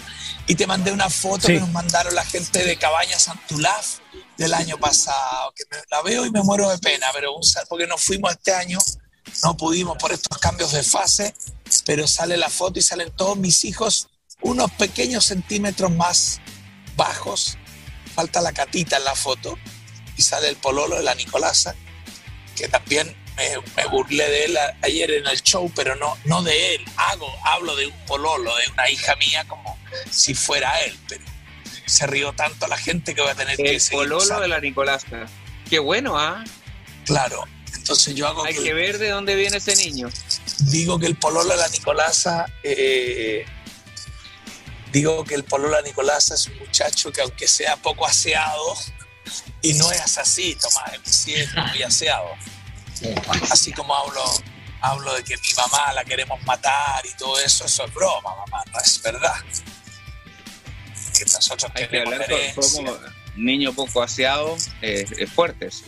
y te mandé una foto Sí. que nos mandaron la gente de Cabaña Santulaf del año pasado, que me- la veo y me muero de pena, pero porque nos fuimos este año, no pudimos por estos cambios de fase, pero sale la foto y salen todos mis hijos unos pequeños centímetros más bajos. Falta la catita en la foto y sale el pololo de la Nicolasa, que también me, me burlé de él a- ayer en el show, pero no, no de él. Hago, hablo de un pololo, de una hija mía, como si fuera él, pero se rió tanto la gente que voy a tener que El seguir pololo usando. de la Nicolasa. Qué bueno, ¿ah? Claro. Entonces yo hago Hay que, que ver de dónde viene ese niño. digo que el pololo de la Nicolasa eh, digo que el pololo de la Nicolasa es un muchacho que aunque sea poco aseado y no es así, Tomás, sí es muy aseado. Así como hablo, hablo de que mi mamá la queremos matar y todo eso, eso es broma, mamá, no es verdad. Que nosotros Hay que hablar como niño poco aseado, eh, es fuerte. eso.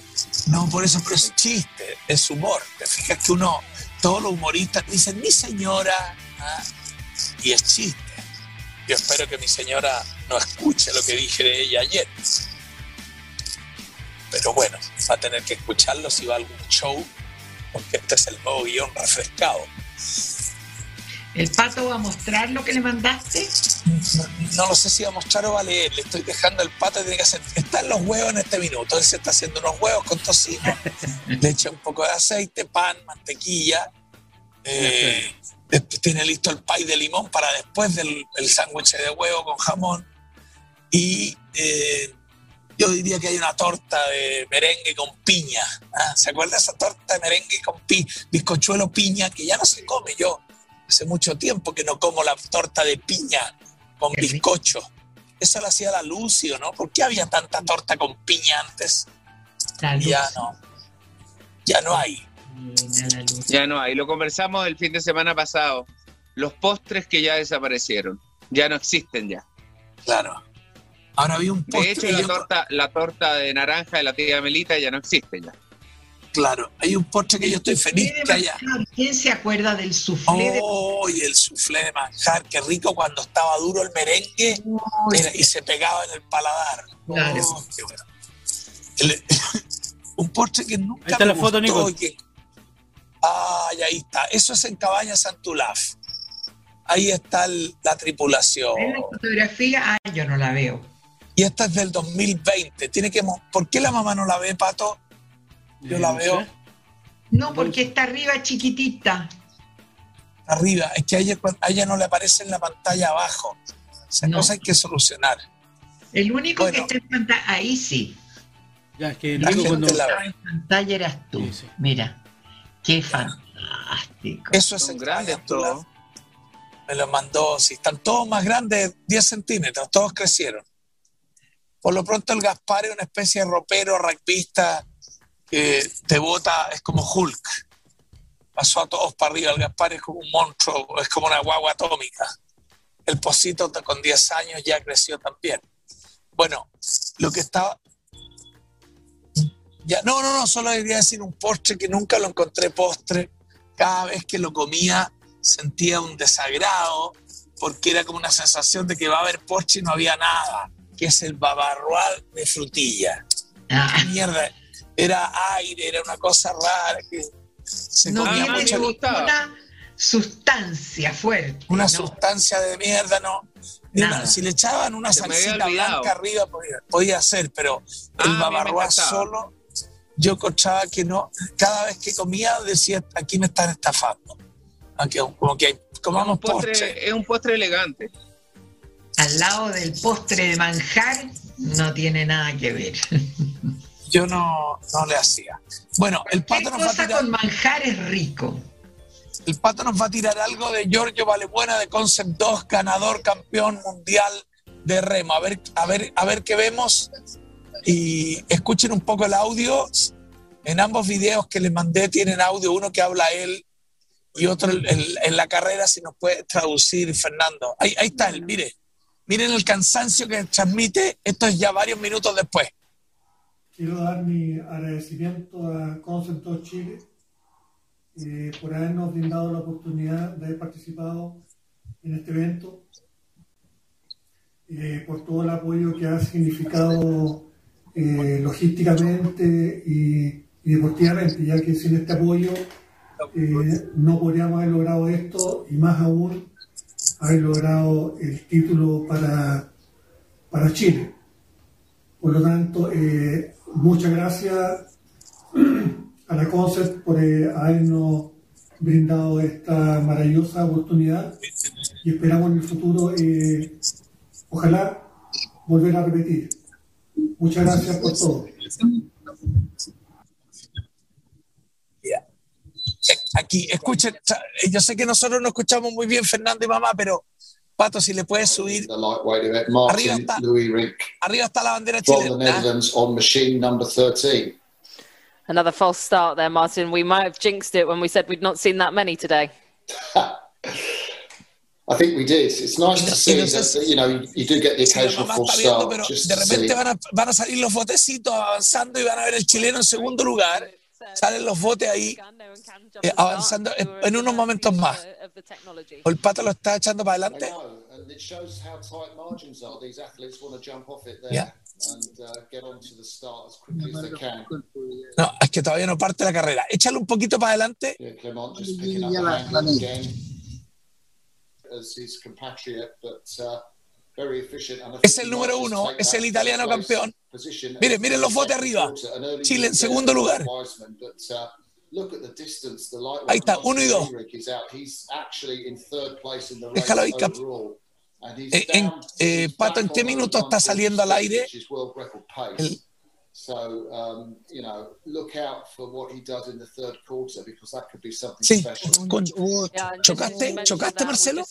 No, por eso, pero es chiste, es humor. Te fijas que uno, todos los humoristas dicen, mi señora, ¿ah? y es chiste. Yo espero que mi señora no escuche lo que dije de ella ayer. pero bueno, va a tener que escucharlo si va a algún show, porque este es el nuevo guion refrescado. ¿El pato va a mostrar lo que le mandaste? No lo sé si va a mostrar o va a leer. Le estoy dejando el pato y tiene que hacer. Están los huevos en este minuto. Él se está haciendo unos huevos con tocino. (laughs) Le echa un poco de aceite, pan, mantequilla. Eh, después tiene listo el pay de limón para después del el sándwich de huevo con jamón. Y eh, yo diría que hay una torta de merengue con piña. ¿ah? ¿Se acuerda esa torta de merengue con pi bizcochuelo piña que ya no se come yo? Hace mucho tiempo que no como la torta de piña con Qué rico. bizcocho. Eso lo hacía la Lucio, ¿no? ¿Por qué había tanta torta con piña antes? La. Ya no. Ya no hay. La. Ya no hay. Lo conversamos el fin de semana pasado. Los postres que ya desaparecieron. Ya no existen ya. Claro. Ahora había un De postre. hecho, que la yo- torta, la torta de naranja de la tía Melita ya no existe ya. Claro, hay un postre que yo estoy feliz que haya. ¿Quién se acuerda del soufflé de ¡Oh! Y el soufflé de manjar, qué rico cuando estaba duro el merengue era- y se pegaba en el paladar. Claro. Oh, qué bueno. El- (laughs) un postre que nunca Ahí está me la foto, gustó Nico. que- Ay, ahí está. Eso es en Cabaña Santulaf. Ahí está el- la tripulación. ¿Ves la fotografía? Ah, yo no la veo. Y esta es del 2020. Tiene que ¿Por qué la mamá no la ve, Pato? Yo la no veo. No, porque está arriba chiquitita. Arriba. Es que a ella, a ella no le aparece en la pantalla abajo. Esa No. cosa hay que solucionar. El único Bueno. que está en pantalla, ahí sí. Ya, es que La Nico gente cuando... la Estaba en pantalla eras tú. Sí, sí. Mira, qué fantástico. Eso es Santulaf. todos. me lo mandó, si están todos más grandes, 10 centímetros, todos crecieron. Por lo pronto el Gaspar es una especie de ropero, rugbyista, que te bota, es como Hulk. Pasó a todos para arriba, el Gaspar es como un monstruo, es como una guagua atómica. El Posito con 10 años ya creció también. Bueno, lo que estaba... Ya, no, no, no, solo quería decir un postre que nunca lo encontré postre. Cada vez que lo comía sentía un desagrado porque era como una sensación de que va a haber postre y no había nada, que es el babarroal de frutilla. Ah, Mierda, era aire, era una cosa rara que se no comía tiene mucho, ninguna sustancia fuerte. una ¿no? sustancia de mierda, no. Nada. una- si le echaban una Se salsita blanca arriba podía, podía ser, pero Ah, el mí me babarroa encantaba. solo, yo escuchaba que no. Cada vez que comía decía, aquí me están estafando. Aquí, como que hay- Es comamos un postre, postre. es un postre elegante. Al lado del postre de manjar no tiene nada que ver. (laughs) Yo no, no le hacía. Bueno, el ¿Qué pato, nos va a cosa tirar, con manjar es rico? el pato nos va a tirar algo de Giorgio Valebuena de Concept 2, ganador campeón mundial de remo. A ver, a ver, a ver qué vemos. Y escuchen un poco el audio. En ambos videos que les mandé tienen audio, uno que habla él y otro el- en la carrera, si nos puede traducir, Fernando. Ahí, ahí está él, mire. Miren el cansancio que transmite. Esto es ya varios minutos después. Quiero dar mi agradecimiento a Concepto Chile eh, por habernos brindado la oportunidad de haber participado en este evento, eh, por todo el apoyo que ha significado eh, logísticamente y, y deportivamente, ya que sin este apoyo eh, no podríamos haber logrado esto y más aún haber logrado el título para, para Chile. Por lo tanto, eh, muchas gracias a la Concept por eh, habernos brindado esta maravillosa oportunidad y esperamos en el futuro, eh, ojalá, volver a repetir. Muchas gracias por todo. Aquí, escuchen, yo sé que nosotros no escuchamos muy bien Fernando y mamá, pero Pato, si le puedes subir. Arriba está. Arriba está la bandera from the chilena. Netherlands on machine number 13. Another false start there, Martin. We might have jinxed it when we said we'd not seen that many today. (laughs) I think we did. It's nice to see no sé that, you know, you do get the occasional false viendo, start pero just de repente van a, van a salir los botecitos avanzando y van a ver el chileno en segundo lugar. Salen los botes ahí, eh, avanzando en- en unos momentos más. O el pato lo está echando para adelante. Yeah. uh. No, es que todavía no parte la carrera. Échalo un poquito para adelante. Uh, very efficient. And I Es el número uno, es el italiano campeón. Position Miren, miren los botes arriba. Chile en segundo lugar. uh, Ahí está, uno y dos. Déjalo ahí, Cap. Eh, en- eh, Pato, ¿en qué minuto está 146, saliendo al aire? El- So, um, you know, look out for what he does in the third quarter because that could be something special. Oh, ¿Chocaste, chocaste Marcelo?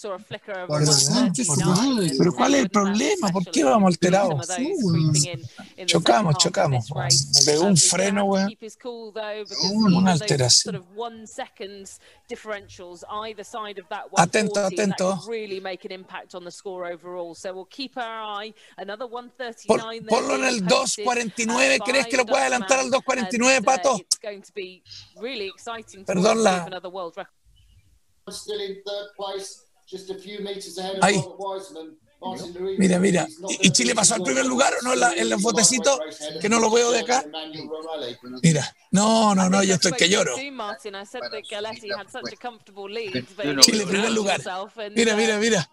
Pero ¿cuál es el problema? ¿Por qué vamos alterados? Chocamos, chocamos. De un freno, güey. Una alteración. Atento, atento. Por, ponlo en el 2.49 ¿Crees que lo puede adelantar al 2.49, Pato? Perdón la... Ahí. Mira, mira. ¿Y- Chile pasó al primer lugar o no en la- en los botecitos? Que no lo veo de acá. Mira. No, no, no, yo estoy que lloro. too soon, Martin. I said that Galetti had such a comfortable lead, but Chile, primer lugar. himself and, Mira, mira, mira.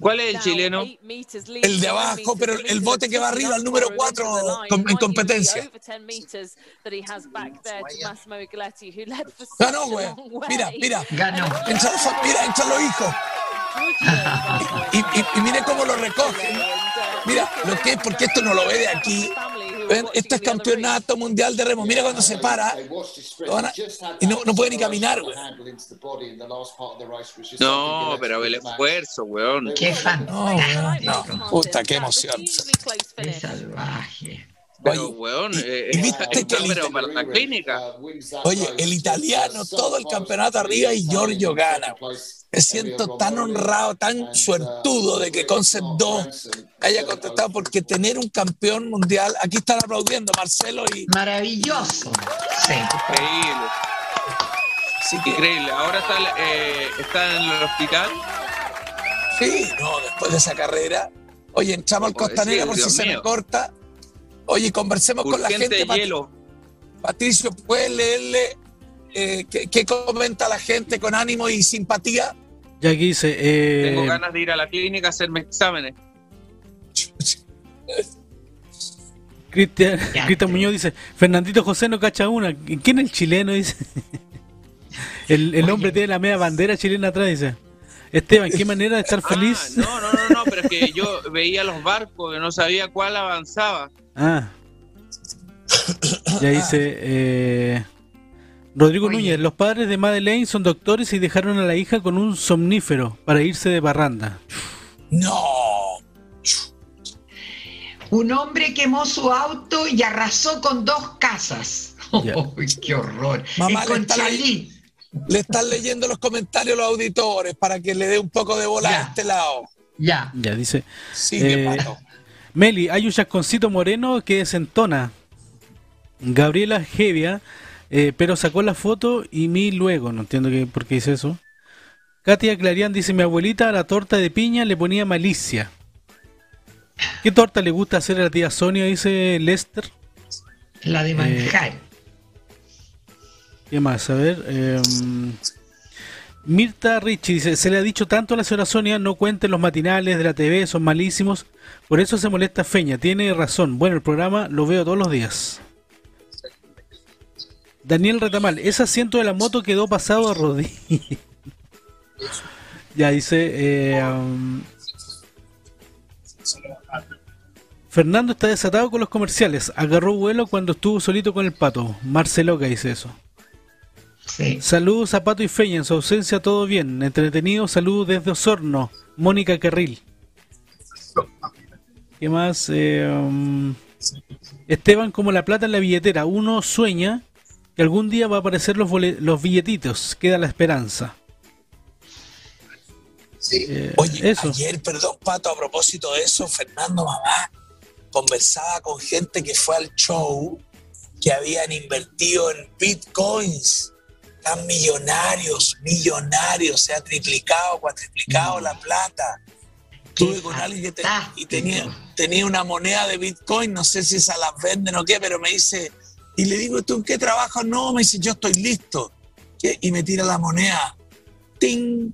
¿Cuál es el chileno? eight meters lead, El de abajo, pero el bote que va arriba, el número for him into cuatro the line. com- en competencia. over 10 meters that he has back there to Massimo Galetti, who led for such Ganó, a güey. Mira, mira. Ganó. Entra mira, entran los Y, y, y mire cómo lo recogen. Mira, lo que es, porque esto no lo ve de aquí. Ven, esto es campeonato mundial de remo. Mira cuando se para. Y no, no puede ni caminar, güey. No, pero el esfuerzo, weón. Qué fan. No, weón, no. Puta, qué emoción. Qué salvaje. Pero, Oye, weón, y- eh, y viste está- que el- pero para la clínica. Oye, el italiano, todo el campeonato arriba y Giorgio gana. Me siento tan honrado, tan suertudo de que Concept 2 haya contestado, porque tener un campeón mundial, aquí están aplaudiendo Marcelo y Maravilloso. Sí. Increíble, que- increíble. Ahora está, eh, está en el hospital. Sí, no, después de esa carrera. Oye, entramos al Costanera sí, por si se me corta. Oye, conversemos con la gente. Hielo. Patricio, ¿puedes leerle eh, qué, qué comenta la gente con ánimo y simpatía? Ya aquí dice, eh, Tengo ganas de ir a la clínica a hacerme exámenes. (laughs) Cristian, Cristian Muñoz dice, Fernandito José no cacha una. ¿Quién es el chileno? (laughs) Dice. El, el hombre tiene la media bandera chilena atrás, dice. Esteban, qué (laughs) manera de estar feliz. Ah, no, no, no, no, pero es que yo veía los barcos y no sabía cuál avanzaba. Ah. Ya dice eh, Rodrigo Oye. Núñez, los padres de Madeleine son doctores y dejaron a la hija con un somnífero para irse de barranda. No. Un hombre quemó su auto y arrasó con dos casas. (laughs) ¡Qué horror! Mamá, le están leyendo los comentarios los auditores para que le dé un poco de bola Ya. a este lado. Ya. Ya dice Sí, qué Eh. Meli, hay un chasconcito moreno que desentona. Gabriela Gevia, eh, pero sacó la foto y mi luego, no entiendo qué, por qué dice eso. Katia Clarián dice, mi abuelita a la torta de piña le ponía malicia. ¿Qué torta le gusta hacer a la tía Sonia? Dice Lester. La de manjar. ¿Qué más? A ver. eh, Mirta Richie dice, se le ha dicho tanto a la señora Sonia, no cuenten los matinales de la TV, son malísimos. Por eso se molesta Feña, tiene razón. Bueno, el programa lo veo todos los días. Daniel Retamal, ese asiento de la moto quedó pasado a rodillas. (laughs) ya dice... eh, um, Fernando está desatado con los comerciales. Agarró vuelo cuando estuvo solito con el pato. Marceloca dice eso. Sí. Saludos a Pato y Feña, en su ausencia todo bien. Entretenido, saludos desde Osorno. Mónica Carril. ¿Qué más? Eh, um, Esteban como la plata en la billetera. Uno sueña que algún día va a aparecer los, los billetitos. Queda la esperanza. Eh, Oye, eso. ayer, perdón, Pato, a propósito de eso, Fernando Mamá conversaba con gente que fue al show que habían invertido en bitcoins. Están millonarios, millonarios, se ha triplicado, cuatriplicado la plata. Estuve con alguien que te- y tenía, tenía una moneda de Bitcoin, no sé si esa las venden o qué, pero me dice, y le digo, ¿tú en qué trabajas? No, me dice, yo estoy listo. ¿Qué? Y me tira la moneda. ¡Ting!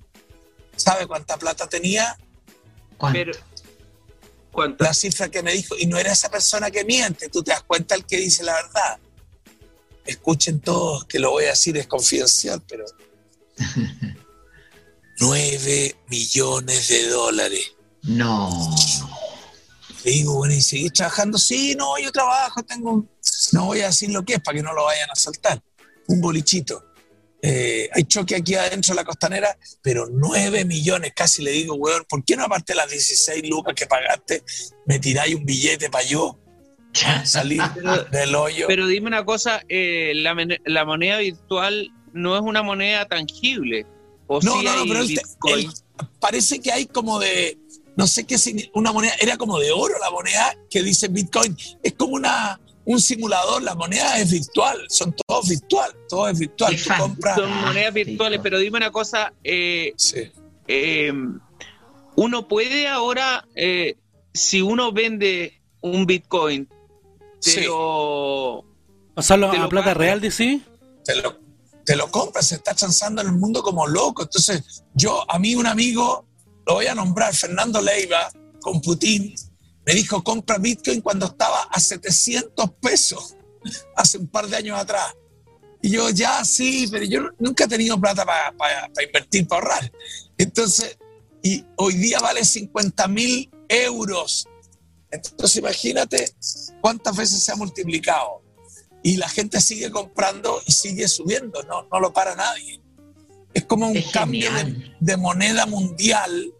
¿Sabe cuánta plata tenía? Pero, La cifra que me dijo, y no era esa persona que miente, tú te das cuenta el que dice la verdad. Escuchen todos, que lo voy a decir, es confidencial, pero... (laughs) 9 millones de dólares. No. Le digo, bueno, ¿y seguís trabajando? Sí, no, yo trabajo, tengo un... No voy a decir lo que es para que no lo vayan a saltar. Un bolichito. Eh, hay choque aquí adentro de la costanera, pero 9 millones, casi le digo, weón, ¿por qué no aparte de las 16 lucas que pagaste, me tiráis un billete para yo salir (laughs) del hoyo? pero dime una cosa, eh, la, la moneda virtual no es una moneda tangible. ¿O No, sí no, no, pero parece que hay como de, no sé qué, signi- una moneda, era como de oro la moneda que dice Bitcoin. Es como una, un simulador, la moneda es virtual, son todos virtual, todo es virtual. Tú compras. Son monedas virtuales, pero dime una cosa, eh, eh, uno puede ahora, eh, si uno vende un Bitcoin, te Sí. lo... ¿Pasarlo Te a lo plata pago. real, decís? te lo, te lo compras, se está transando en el mundo como loco. Entonces, yo, a mí un amigo, lo voy a nombrar, Fernando Leiva, con Putin, me dijo, compra Bitcoin cuando estaba a 700 pesos, hace un par de años atrás. Y yo, ya, sí, pero yo nunca he tenido plata para invertir, para ahorrar. Entonces, y hoy día vale 50 mil euros. Entonces, imagínate cuántas veces se ha multiplicado y la gente sigue comprando y sigue subiendo, no, no lo para nadie. Es como un cambio de, de moneda mundial,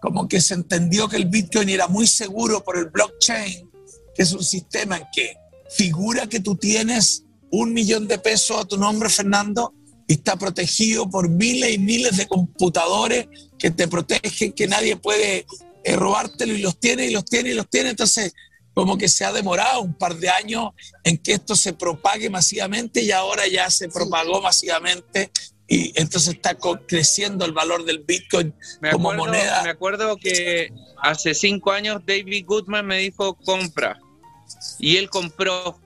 como que se entendió que el Bitcoin era muy seguro por el blockchain, que es un sistema en que figura que tú tienes un millón de pesos a tu nombre, Fernando, y está protegido por miles y miles de computadores que te protegen, que nadie puede eh, robártelo y los tiene y los tiene y los tiene. Entonces, como que se ha demorado un par de años en que esto se propague masivamente y ahora ya se propagó masivamente y entonces está co- creciendo el valor del Bitcoin Me como acuerdo, moneda. me acuerdo que hace cinco años David Goodman me dijo compra y él compró.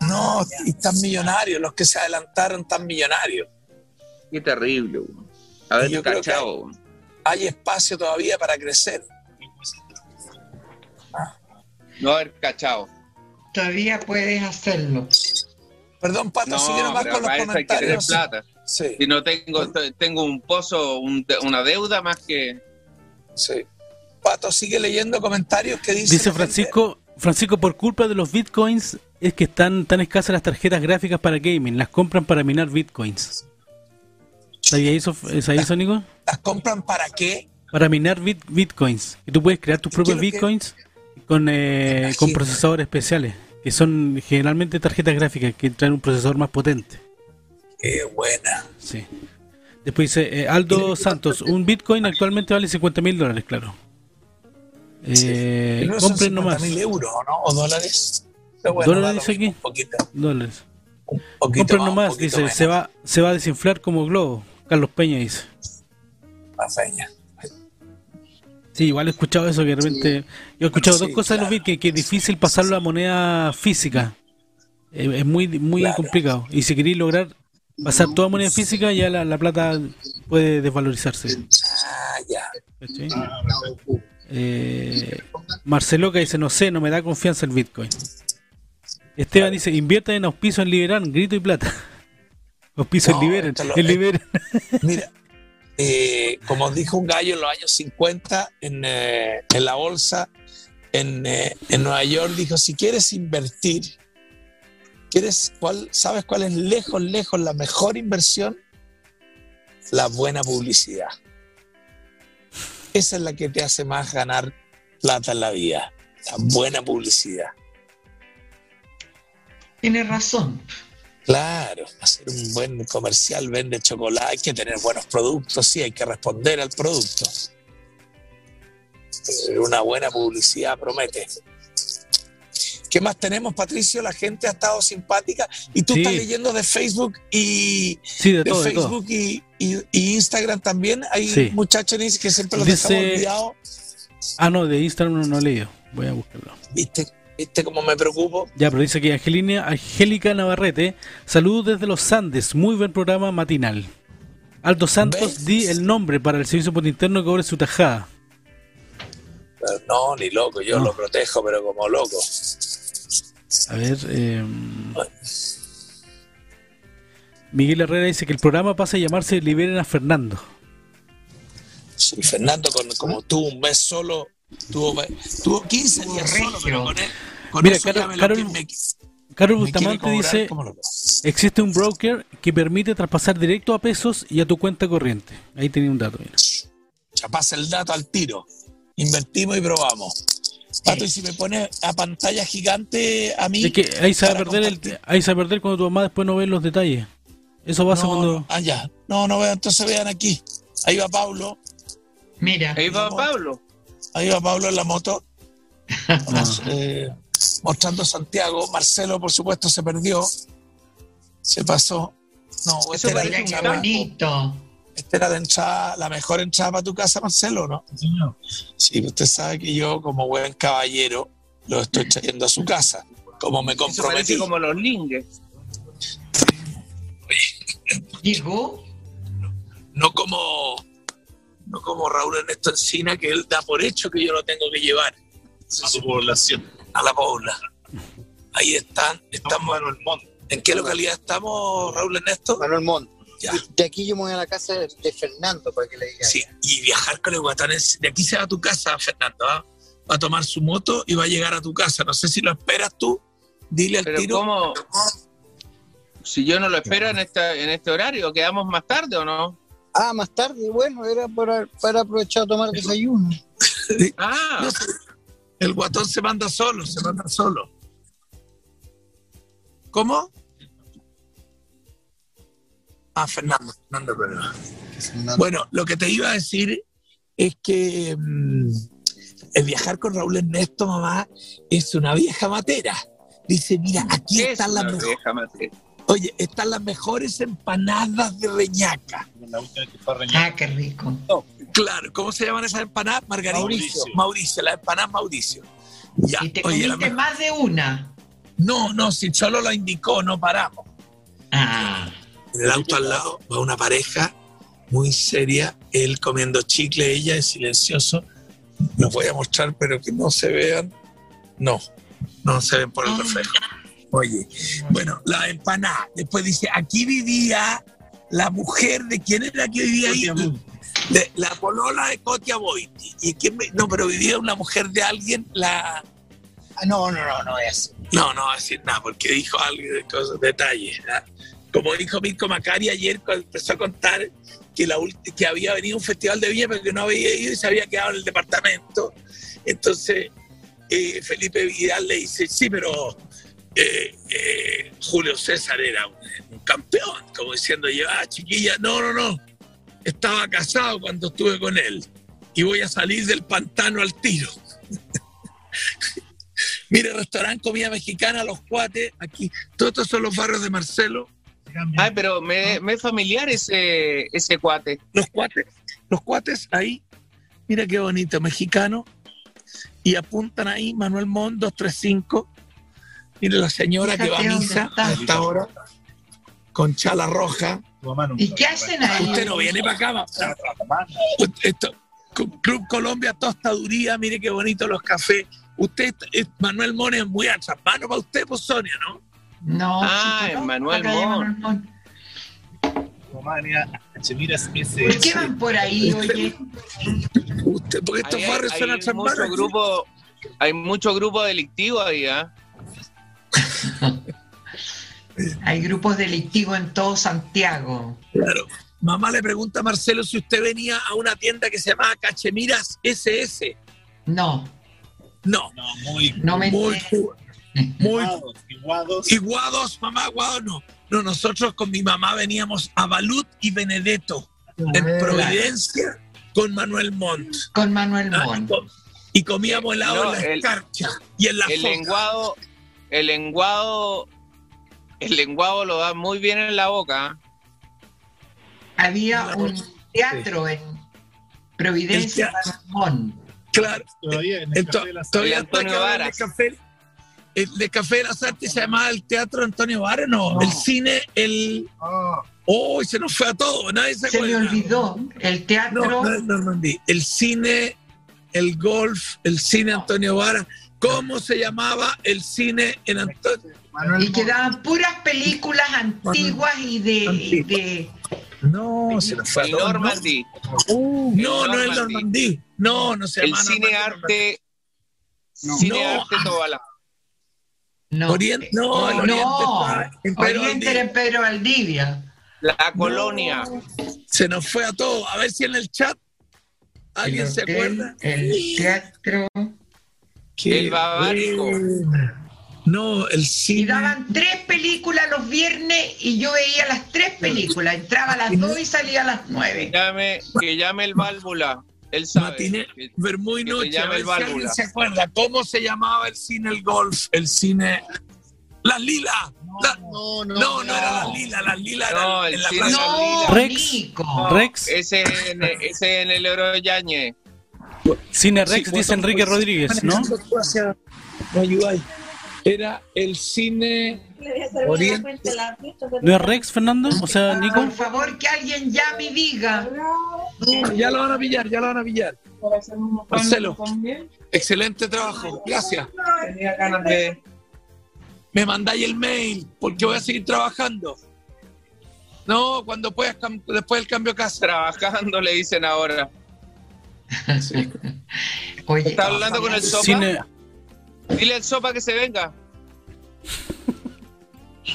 No, y están millonarios, los que se adelantaron están millonarios. Qué terrible, yo creo que cachado. Hay espacio todavía para crecer. No haber cachado. Todavía puedes hacerlo. Perdón, Pato, No, sigue nomás pero con los para eso hay que tener comentarios. plata. Sí. Si no tengo, tengo un pozo, un- una deuda más que. Sí. Pato, sigue leyendo comentarios que dicen. Dice Francisco, Francisco, por culpa de los bitcoins es que están tan escasas las tarjetas gráficas para gaming, las compran para minar bitcoins. ¿Sabías eso, ¿sabías eso, Nico? ¿Las compran para qué? Para minar bit- bitcoins. Y tú puedes crear tus propios que- bitcoins con, eh, con procesadores especiales, que son generalmente tarjetas gráficas que traen un procesador más potente. Qué buena. Sí. Después dice eh, Aldo Santos, un bitcoin actualmente vale 50 mil dólares, claro. Eh, no compren 50 nomás. mil euros, ¿no? ¿O dólares? Pero bueno, ¿Dólares dice aquí? Un poquito, Dólares. poquito Compren más, un nomás, dice, menos. se va, se va a desinflar como globo. Carlos Peña dice. Feña. Sí, igual he escuchado eso, que de repente... Yo he escuchado Sí, dos cosas de los claro. bits, que, es difícil pasarlo a moneda física. Eh, es muy muy Claro. complicado. Y si queréis lograr pasar toda moneda física, ya la, la plata puede desvalorizarse. Ah, ya. ¿Cachai? Eh, Marceloca dice, no sé, no me da confianza el Bitcoin. Esteban dice, invierta en auspicio en Liberan, grito y plata. (laughs) Auspicio No, en lo- en Liberen. (laughs) Mira, eh, como dijo un gallo en los años 50 en, eh, en la bolsa en, eh, en Nueva York, dijo, si quieres invertir, ¿quieres cuál, ¿sabes cuál es lejos, lejos la mejor inversión? La buena publicidad. Esa es la que te hace más ganar plata en la vida, la buena publicidad. Tienes razón. Claro, hacer un buen comercial, vende chocolate, hay que tener buenos productos, sí, hay que responder al producto. Una buena publicidad promete. ¿Qué más tenemos, Patricio? La gente ha estado simpática. Y tú Sí. estás leyendo de Facebook y Sí, de todo, de todo. Facebook y, y- y Instagram también. Hay Sí. muchachos que siempre los Dice- dejamos olvidados. Ah, no, de Instagram no, he leído. Voy a buscarlo. ¿Viste, ¿Viste cómo me preocupo? Ya, pero dice que Angelina, Angélica Navarrete, saludos desde los Andes, muy buen programa matinal. Aldo Santos, ¿Ves? di el nombre para el servicio por interno que cobre su tajada. No, ni loco, yo No. lo protejo, pero como loco. A ver, eh, Miguel Herrera dice que el programa pasa a llamarse Liberen a Fernando. Sí, Fernando, con, como tuvo un mes solo, tuvo, tuvo 15 días solo, pero con él. Con Mira, eso Carol- me Carol- me- Bustamante cobrar dice, existe un broker que permite traspasar directo a pesos y a tu cuenta corriente. Ahí tenía un dato. mira. Ya pasa el dato al tiro. Invertimos y probamos. Pato, y si me pone a pantalla gigante a mí. Es que ahí se va a perder, el, ahí se va a perder cuando tu mamá después no ve los detalles. Eso pasa No, cuando... no, ah, ya. No, no vean, entonces vean aquí. Ahí va Pablo. Mira, Ahí va Pablo. Ahí va Pablo en la moto. (laughs) Vamos, eh, mostrando Santiago. Marcelo, por supuesto, se perdió. Se pasó. No, Eso esta era, entrada, bonito. Esta era la entrada, la mejor entrada para tu casa, Marcelo, ¿no? Sí, usted sabe que yo, como buen caballero, lo estoy trayendo a su casa. Como me Eso comprometí. como los linges. Llegó. No como, no como Raúl Ernesto Encina, que él da por hecho que yo lo tengo que llevar A su población. a la pobla. Ahí están, estamos. Manuel Montt. ¿En qué localidad estamos, Raúl Ernesto? Manuel Montt. Ya. De aquí yo me voy a la casa de Fernando para que le diga. Sí, y viajar con el guatán es- De aquí se va a tu casa, Fernando. ¿ah? Va a tomar su moto y va a llegar a tu casa. No sé si lo esperas tú. Dile al Pero tiro. ¿cómo? Si yo no lo espero en, esta, en este horario, ¿quedamos más tarde o no? Ah, más tarde, bueno, era para, para aprovechar a tomar desayuno. Ah, No el guatón se manda solo, se manda solo. ¿Cómo? Ah, Fernando, Bueno, lo que te iba a decir es que mm, el viajar con Raúl Ernesto, mamá, es una vieja matera. Dice, mira, aquí ¿qué es están las mejores. vieja materia? Oye, están las mejores empanadas de Reñaca. La que Reñaca. Ah, qué rico. Claro, ¿cómo se llaman esas empanadas? Margarita. Mauricio. Mauricio, las empanadas Mauricio. Ya, Y te oye, la comiste más de una. No, no, si solo lo indicó, no paramos. Ah, En el auto al lado va una pareja muy seria, él comiendo chicle, ella es silencioso. Los voy a mostrar, pero que no se vean. No, no se ven por el reflejo. Oye, bueno, la empanada. Después dice, aquí vivía la mujer de quién era que vivía ahí. De, la polola de Cotia Boiti. ¿Y quién me- no, pero vivía una mujer de alguien, la... Ah, no, no, no, no es. No, no a decir nada, porque dijo algo de cosas, detalles. ¿ah? Como dijo Mirko Macari ayer, cuando empezó a contar que, la, que había venido un festival de viña, pero que no había ido y se había quedado en el departamento. Entonces, eh, Felipe Vidal le dice, sí, pero eh, eh, Julio César era un, campeón, como diciendo, ah, chiquilla, no, no, no, estaba casado cuando estuve con él y voy a salir del pantano al tiro. (laughs) Mire, restaurante, comida mexicana, los cuates, aquí, todos estos son los barrios de Marcelo. Ay, pero me, me es familiar ese, ese cuate. Los cuates, los cuates ahí, mira qué bonito, mexicano, y apuntan ahí Manuel Montt 235. Mire la señora que va a misa está. a esta hora, con chala roja. ¿y qué hacen ahí? Usted no viene para acá, esto, Club Colombia, tostaduría, mire qué bonito los cafés. Usted, Manuel Montt es muy mano para usted, pues Sonia, ¿no? No, Ah, hay Montt. Emmanuel Chemiras ese. ¿Por qué van por ahí, oye? Usted, porque estos hay, barrios son hay a mucho grupo, hay mucho grupo delictivo ahí, ¿ah? (laughs) Hay grupos delictivos en todo Santiago. Claro. Mamá le pregunta a Marcelo si usted venía a una tienda que se llamaba Cachemiras SS. No, No, No, muy. no me muy, enteré. Muy Iguados, iguados. y Guados, mamá, Guados no. No, nosotros con mi mamá veníamos a Balut y Benedetto en Providencia con Manuel Montt. Con Manuel Ah, y Montt. Y comíamos helado No, en la el- escarcha y en la El foca. lenguado, el lenguado, el lenguado lo da muy bien en la boca. ¿ah? Había un teatro en Providencia, El Manuel Montt. Claro. Todavía en el El to- Café de la todavía El está Antonio el café, el de Café de las Artes se llamaba el Teatro Antonio Varas, no, el cine, el... Oh, se nos fue a todo, nadie se Se me olvidó. El teatro. No, no es Normandí. El cine, el golf, el cine Antonio Vara. ¿Cómo se llamaba el cine en Antonio? Y quedaban puras películas antiguas y de, de No, se nos fue a El todo. Normandy. No, no es el Normandí. Normandí. No, no se El llama cine arte. No. Cine No. arte Tobalá. No, Oriente, no, el Oriente no, está en Pedro Oriente Valdivia. era en Pedro Valdivia. La colonia. Se nos fue a todo. A ver si en el chat alguien el se acuerda. El teatro. Qué El Babarico. buena. No, el Y cine. daban tres películas los viernes y yo veía las tres películas. Entraba a las dos y salía a las nueve. Llame, que llame el válvula. Él sabe. Matiné, Que- Vermú y que se Noche. llame A ver el si alguien se acuerda cómo se llamaba el cine El Golf, el cine Las Lilas. La- No, no, no, no, era Las Lilas, Las Lilas No, era el en la cine plaza. No, Lilas. Rex. Nico. Rex, Ese en, ese en el Oro Yañez. Cine Rex, Sí, dice Enrique pues, Rodríguez, ¿no? hacia-. Era el cine. ¿No es Rex, Fernando? O sea, Nico. Por favor, que alguien llame y diga. No, ya lo van a pillar, ya lo van a pillar. Marcelo, excelente trabajo. Gracias. Me mandáis el mail porque voy a seguir trabajando. No, cuando puedas, después del cambio de casa. Trabajando, le dicen ahora. (laughs) Oye, Está hablando con el sopa. Cine, Dile al sopa que se venga.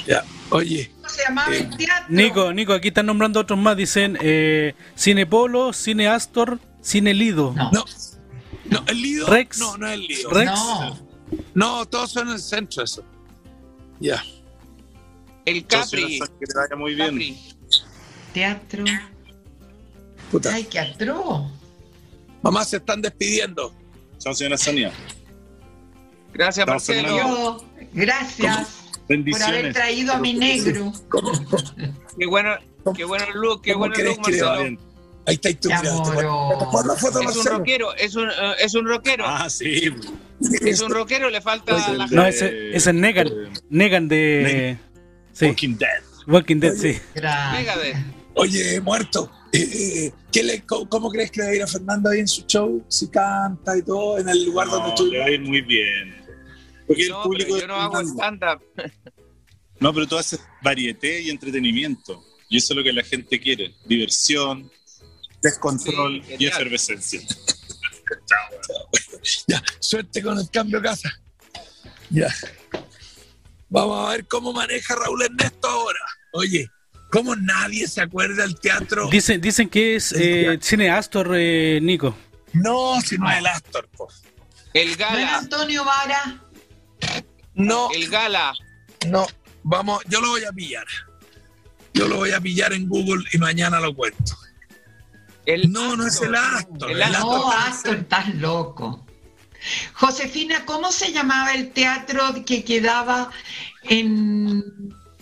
Ya, oye. ¿Cómo se llamaba el teatro? Nico, Nico, aquí están nombrando otros más. Dicen eh, Cine Polo, Cine Astor, Cine Lido. No. No, no, el Lido. Rex. No, no es el Lido. Rex. No. No, todos son en el centro eso. Ya. El Capri. Que te vaya muy bien. Capri. Teatro. Puta. Ay, qué atroz. Mamá se están despidiendo. Chao, señora Sonia. Gracias, Marcelo. Yo, por haber traído a mi negro. ¿Cómo, Qué bueno, qué bueno look, qué ¿Cómo bueno look, Marcelo. Ahí está la foto, Es un rockero, es un, eh, es un rockero. Ah, sí. Es un rockero, le falta Pues el la... de- No, ese, ese es Negan. Negan de. Sí, Walking Dead. Walking Dead, sí. Gracias. Megadeth. Oye, muerto. eh, ¿qué le, cómo, cómo crees que le va a ir a Fernando ahí en su show? Si canta y todo, en el lugar donde tú. le va a ir muy bien. Porque el No, público pero de yo no hago stand-up. No, pero tú haces varieté y entretenimiento. Y eso es lo que la gente quiere. Diversión, descontrol Sí, y efervescencia. (laughs) Ya, suerte con el cambio de casa. Ya. Vamos a ver cómo maneja Raúl Ernesto ahora. Oye, ¿cómo nadie se acuerda del teatro? Dicen, dicen que es eh, Cine Astor, eh, Nico. No, si no es el Astor. po. El ¿No era Gala, Antonio Vara? No, el Gala. no. Vamos, yo lo voy a pillar. Yo lo voy a pillar en Google y mañana lo cuento. El No, no es el Astor. El Astor. No, Astor estás loco. Josefina, ¿cómo se llamaba el teatro que quedaba en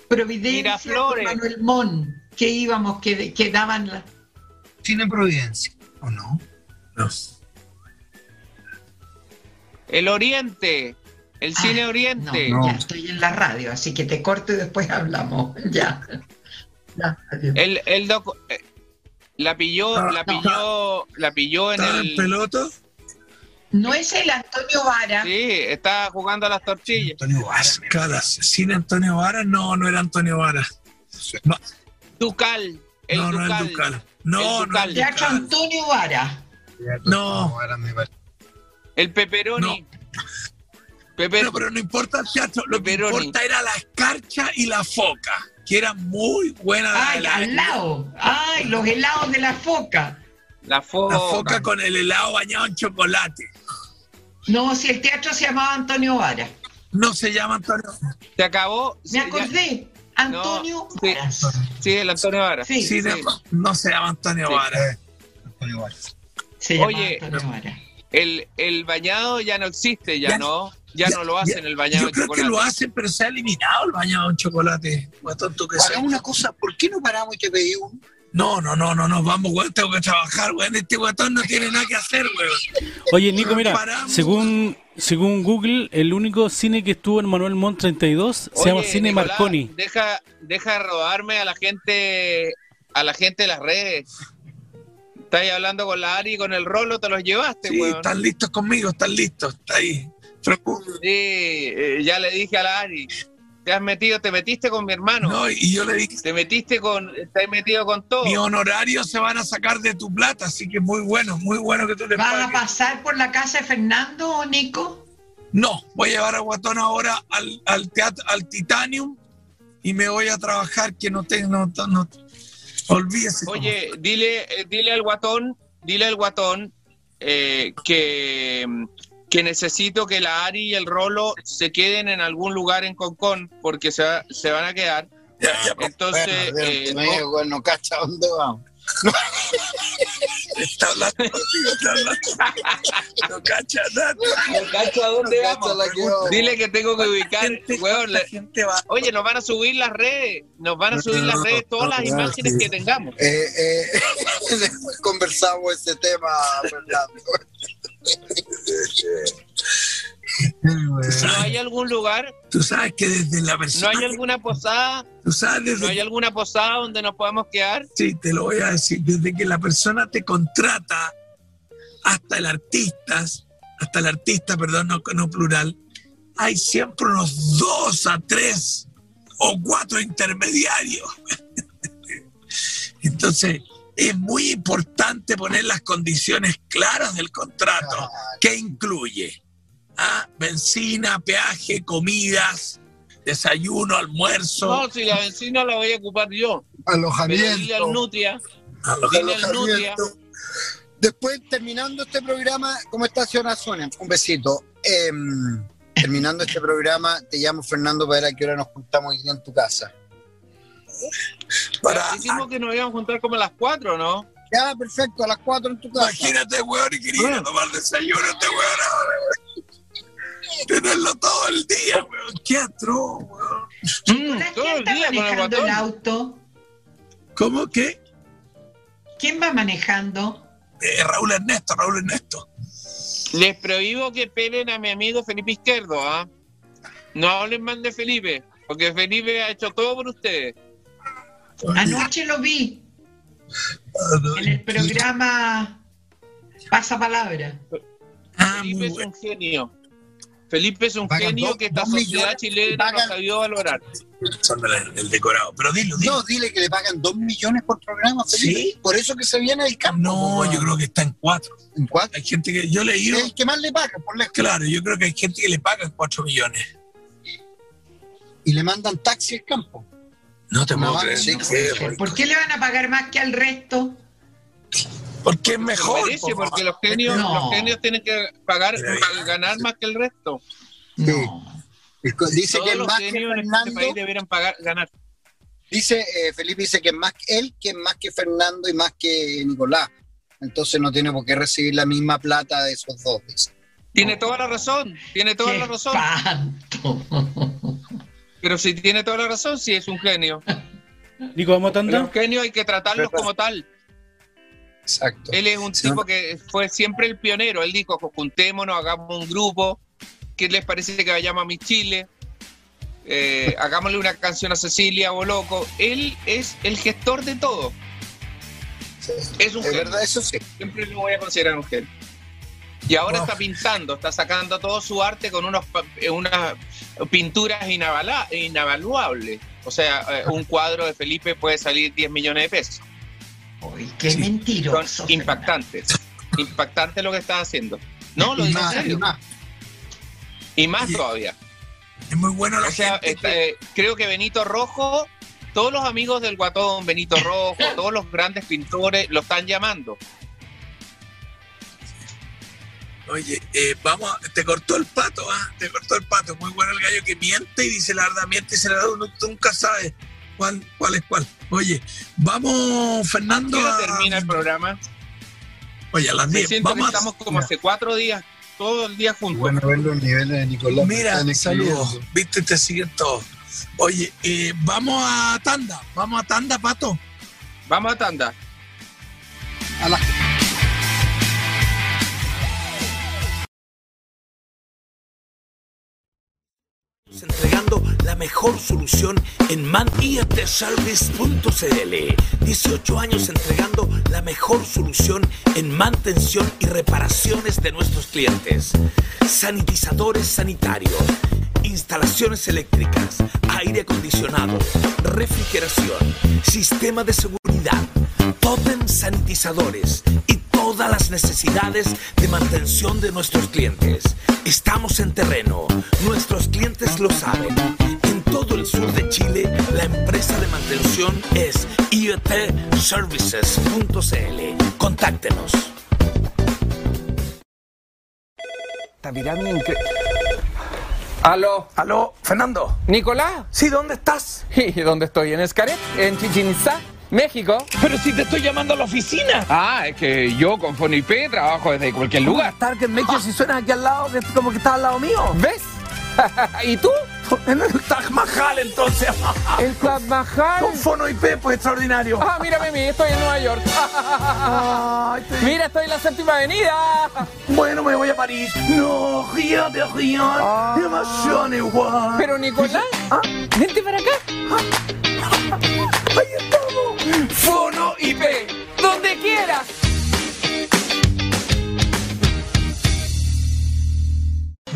Providencia Miraflores. con Manuel Mon? Que íbamos, que, que daban la... Cine Providencia, ¿o no? No. El Oriente. El Cine Ah, Oriente. No, ya estoy en la radio, así que te corto y después hablamos. (laughs) Ya. El, el docu- eh, la pilló, Ah, la no. pilló, la pilló en ¿Estaba en el. pelota? No es el Antonio Vara. Sí, está jugando a las tortillas. Antonio Varas, caras. ¿Cine Antonio Varas? No, no era Antonio Varas. No, Ducal. El no, no es Ducal. No, El no Ducal. Teatro Ducal. Antonio Vara. No, El Pepperoni. No. Pepe- pero, pero no importa el teatro, lo que importa era la escarcha y la foca, que era muy buena la, Ay, la- al lado. Ay, los helados de la foca. La foca. la foca con el helado bañado en chocolate. No, si el teatro se llamaba Antonio Vara. No se llama Antonio. Se acabó. Me acordé. Antonio sí. Varas. Sí, el Antonio Vara. Sí. No se llama Antonio Sí. Varas. se llama Oye, Antonio Vara. El, el bañado ya no existe, ya, Ya- no. Ya, no lo hacen el bañado Yo de creo chocolate. que lo hacen, pero se ha eliminado el bañado en chocolate. Tonto que sea. Hagamos una cosa, ¿por qué no paramos y te pedí un? No, no, no, no, no, vamos, weón, tengo que trabajar, weón. Este guatón no tiene nada que hacer, weón. Oye, Nico, mira, Paramos. según según Google, el único cine que estuvo en Manuel Montt 32 se llama Cine Nicolás, Marconi. Deja, deja de robarme a la gente, a la gente de las redes. Estás hablando con la Ari y con el Rolo, te los llevaste, Sí, weón. están listos conmigo, están listos, está ahí. Sí, eh, ya le dije a la Ari. Te has metido, te metiste con mi hermano. No, y yo le dije, Te metiste con, te has metido con todo. mi honorario se van a sacar de tu plata, así que muy bueno, muy bueno que tú le ¿Vas a pasar por la casa de Fernando o Nico? No, voy a llevar a Guatón ahora al, al teatro, al Titanium y me voy a trabajar que no tengo, no, no, olvídese. Oye, dile, eh, dile al guatón, dile al guatón eh, que, que necesito que la Ari y el Rolo se queden en algún lugar en Concón, porque se, va- se van a quedar. Ya, ya, Entonces, Bueno, eh, no- bueno, no cacha dónde vamos. (laughs) está hablando contigo, está hablando. No cacha nada. no cacho a dónde No cacha vamos. que. Dile que tengo que ubicar, Gente, weón, la. Oye, nos van a subir las redes, nos van a subir las redes todas las imágenes que tengamos. Eh, eh, (laughs) después conversamos ese tema, Fernando. ¿No sabes, hay algún lugar? tú sabes que desde la ¿No persona. hay alguna posada? Tú sabes desde ¿No hay alguna posada donde nos podamos quedar? Sí, te lo voy a decir. Desde que la persona te contrata hasta el artista, hasta el artista, perdón, no, no plural, hay siempre unos dos a tres o cuatro intermediarios. (laughs) Entonces, es muy importante poner las condiciones claras del contrato. ¿Qué incluye? Ah, Benzina, peaje, comidas, desayuno, almuerzo, No, si la benzina la voy a ocupar yo. Dile al Alojamiento. Nutria, alojamiento. al Nutria. alojamiento. Después, terminando este programa, ¿cómo está señora Sonia? Un besito. Em, terminando este programa, te llamo Fernando para ver a qué hora nos juntamos hoy día en tu casa. Para Dijimos que nos íbamos a juntar como a las 4, ¿no? Ya, perfecto, a las 4 en tu casa. Imagínate, weón, y quería ir a tomar desayuno este weón ahora, (laughs) weón. Tenerlo todo el día, weón. Qué atroz, weón. Nicolás, todo ¿Quién el está día con el manejando el guatón. auto? ¿Cómo que? ¿Quién va manejando? Eh, Raúl Ernesto, Raúl Ernesto. Les prohíbo que pelen a mi amigo Felipe Izquierdo, ¿ah? No hablen mal de Felipe, porque Felipe ha hecho todo por ustedes. Anoche lo vi en el programa Pasapalabra. Ah, Felipe es un genio. Felipe es un Pagan genio dos- que esta dos sociedad chilena no pagan- ha sabido valorar. Son el decorado. Pero dilo, dilo. No, dile que le pagan 2 millones por programa, Felipe. ¿Sí? Por eso que se viene del campo. No, yo creo que está en cuatro. ¿En cuatro? Hay gente que. Yo. Es el que más le paga, por lejos. Claro, yo creo que hay gente que le pagan cuatro millones. Y le mandan taxi al campo. No te No, puedo creer. sí, no sí, puedo, sí. porque- ¿Por qué le van a pagar más que al resto? Porque es mejor. merece, po, porque los genios, No. los genios tienen que pagar, ganar más que el resto. No. Dice que Todos los más que genios en este Fernando. país deberían pagar, ganar. Dice, eh, Felipe dice que es más que él, que es más que Fernando y más que Nicolás. Entonces no tiene por qué recibir la misma plata de esos dos. dice. Tiene toda la razón, tiene toda ¡Qué la razón. espanto! (laughs) Pero si tiene toda la razón, si es un genio. Nico, ¿vamos a tanda? Los genios hay que tratarlos como tal. Exacto. Él es un Sí, tipo ¿no? que fue siempre el pionero. Él dijo, juntémonos, hagamos un grupo. ¿Qué les parece que vayamos a mi Chile? Eh, (laughs) hagámosle una canción a Cecilia o loco. Él es el gestor de todo. Es un genio. verdad, eso sí. Siempre lo voy a considerar un genio. Y ahora Oh. está pintando, está sacando todo su arte con unos, eh, unas pinturas inavala- inavaluables. O sea, eh, un cuadro de Felipe puede salir 10 millones de pesos. Uy, qué Sí. mentiroso. Son impactantes. Impactante lo que están haciendo. No, lo Y digo en más, y serio. más. Y más Oye, todavía. Es muy bueno la O sea, gente. está- eh, creo que Benito Rojo, todos los amigos del Guatón, Benito Rojo, (laughs) todos los grandes pintores lo están llamando. Oye, eh, vamos, te cortó el pato, ¿ah? Te cortó el pato. Muy bueno el gallo que miente y dice la verdad, miente y se la da, uno tú nunca sabes cuál, cuál es cuál. Oye, vamos, Fernando. ¿Qué hora a- termina el programa? Oye, a las Me 10. siento que Vamos estamos como hace cuatro días, todo el día juntos. Bueno ver los niveles de Nicolás. Mira, saludos. Viste, te siguen todos. Oye, eh, vamos a tanda. Vamos a tanda, pato. Vamos a tanda. A la- entregando la mejor solución en manIFTService.cl 18 años entregando la mejor solución en mantención y reparaciones de nuestros clientes. Sanitizadores sanitarios, instalaciones eléctricas, aire acondicionado, refrigeración, sistema de seguridad, totem sanitizadores y todas las necesidades de mantención de nuestros clientes. Estamos en terreno, nuestros clientes lo saben. En todo el sur de Chile, la empresa de mantención es iotservices.cl. Contáctenos. Tavirami incre... Aló. Aló, Fernando. Nicolás. Sí, ¿dónde estás? (laughs) ¿Y dónde estoy? En Escaret, en Chichen Itzá, México. Pero si te estoy llamando a la oficina. Ah, es que yo con FonoIP trabajo desde cualquier lugar. Target Maker, si suenas aquí al lado, que como que estás al lado mío. ¿Ves? (laughs) ¿Y tú? (laughs) En el Taj Mahal, entonces. (laughs) El Taj Mahal. Con Fono IP, pues extraordinario. Ah, mírame a mí, estoy en Nueva York. Ay, te- Mira, estoy en la séptima avenida. Bueno, me voy a París. No, fíjate, fíjate. Demasiado igual. Pero Nicolás, Ah. vente para acá. Ahí estamos. Fono IP, donde quieras.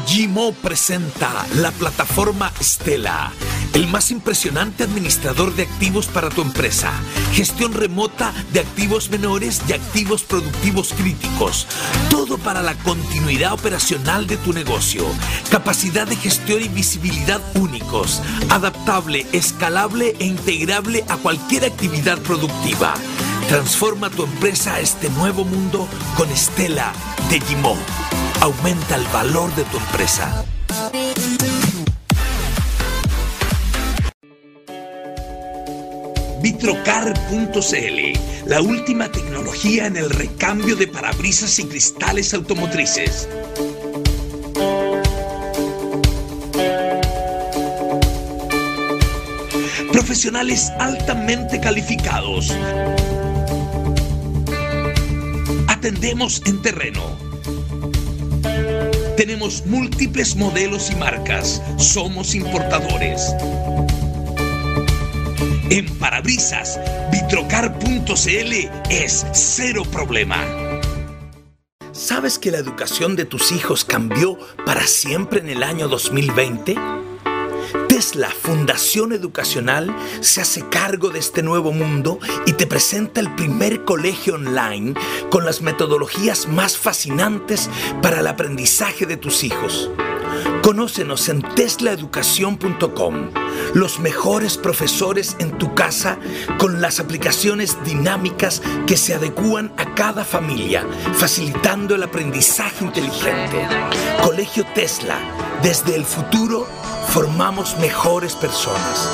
Gimo presenta la plataforma Stella, el más impresionante administrador de activos para tu empresa. Gestión remota de activos menores y activos productivos críticos. Todo para la continuidad operacional de tu negocio. Capacidad de gestión y visibilidad únicos. Adaptable, escalable e integrable a cualquier actividad productiva. Transforma tu empresa a este nuevo mundo con Stella de Gimo. Aumenta el valor de tu empresa. Vitrocar.cl, la última tecnología en el recambio de parabrisas y cristales automotrices. Profesionales altamente calificados. Atendemos en terreno. Tenemos múltiples modelos y marcas. Somos importadores. En parabrisas, vitrocar.cl es cero problema. ¿Sabes que la educación de tus hijos cambió para siempre en el año 2020? Tesla Fundación Educacional se hace cargo de este nuevo mundo y te presenta el primer colegio online con las metodologías más fascinantes para el aprendizaje de tus hijos. Conócenos en teslaeducación.com, los mejores profesores en tu casa con las aplicaciones dinámicas que se adecúan a cada familia, facilitando el aprendizaje inteligente. Colegio Tesla, desde el futuro formamos mejores personas.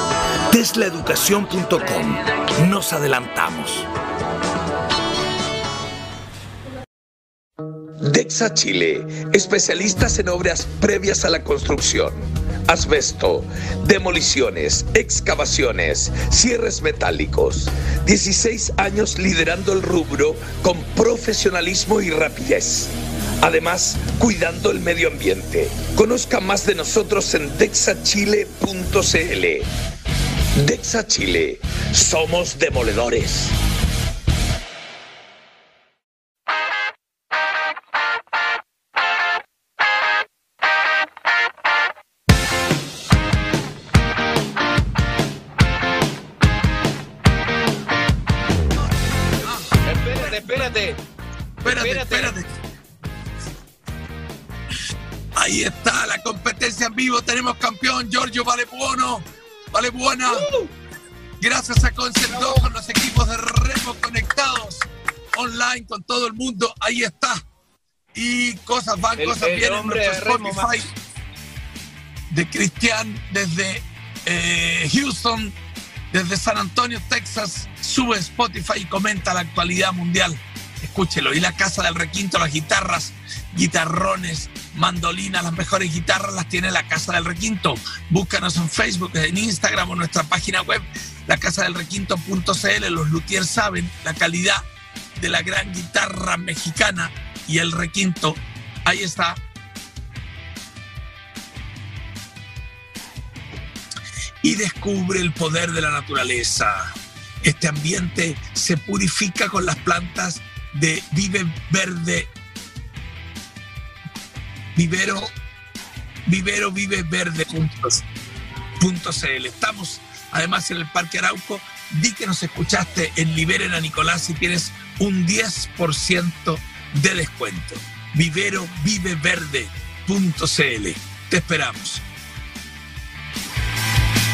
Teslaeducación.com, nos adelantamos. Dexa Chile, especialistas en obras previas a la construcción. Asbesto, demoliciones, excavaciones, cierres metálicos. 16 años liderando el rubro con profesionalismo y rapidez. Además, cuidando el medio ambiente. Conozca más de nosotros en dexachile.cl. Dexa Chile, somos demoledores. Tenemos campeón Giorgio Valebuono. Valebuona. Gracias a Concertó con los equipos de Remo conectados online con todo el mundo. Ahí está. Y cosas van, El- cosas el vienen. Nuestro Remo Spotify de Cristian desde eh, Houston, desde San Antonio, Texas. Sube Spotify y comenta la actualidad mundial. Escúchelo. Y la Casa del Requinto, las guitarras, guitarrones, mandolinas, las mejores guitarras las tiene la Casa del Requinto. Búscanos en Facebook, en Instagram o nuestra página web la casa del requinto.cl, los luthiers saben la calidad de la gran guitarra mexicana y el requinto. Ahí está. Y descubre el poder de la naturaleza. Este ambiente se purifica con las plantas de Vive Verde. Vivero, Vivero Vive Verde. puntos- punto CL. Estamos además en el Parque Arauco. Di que nos escuchaste en Liberen a Nicolás si tienes un 10% de descuento. Vivero Vive Verde. punto CL. Te esperamos.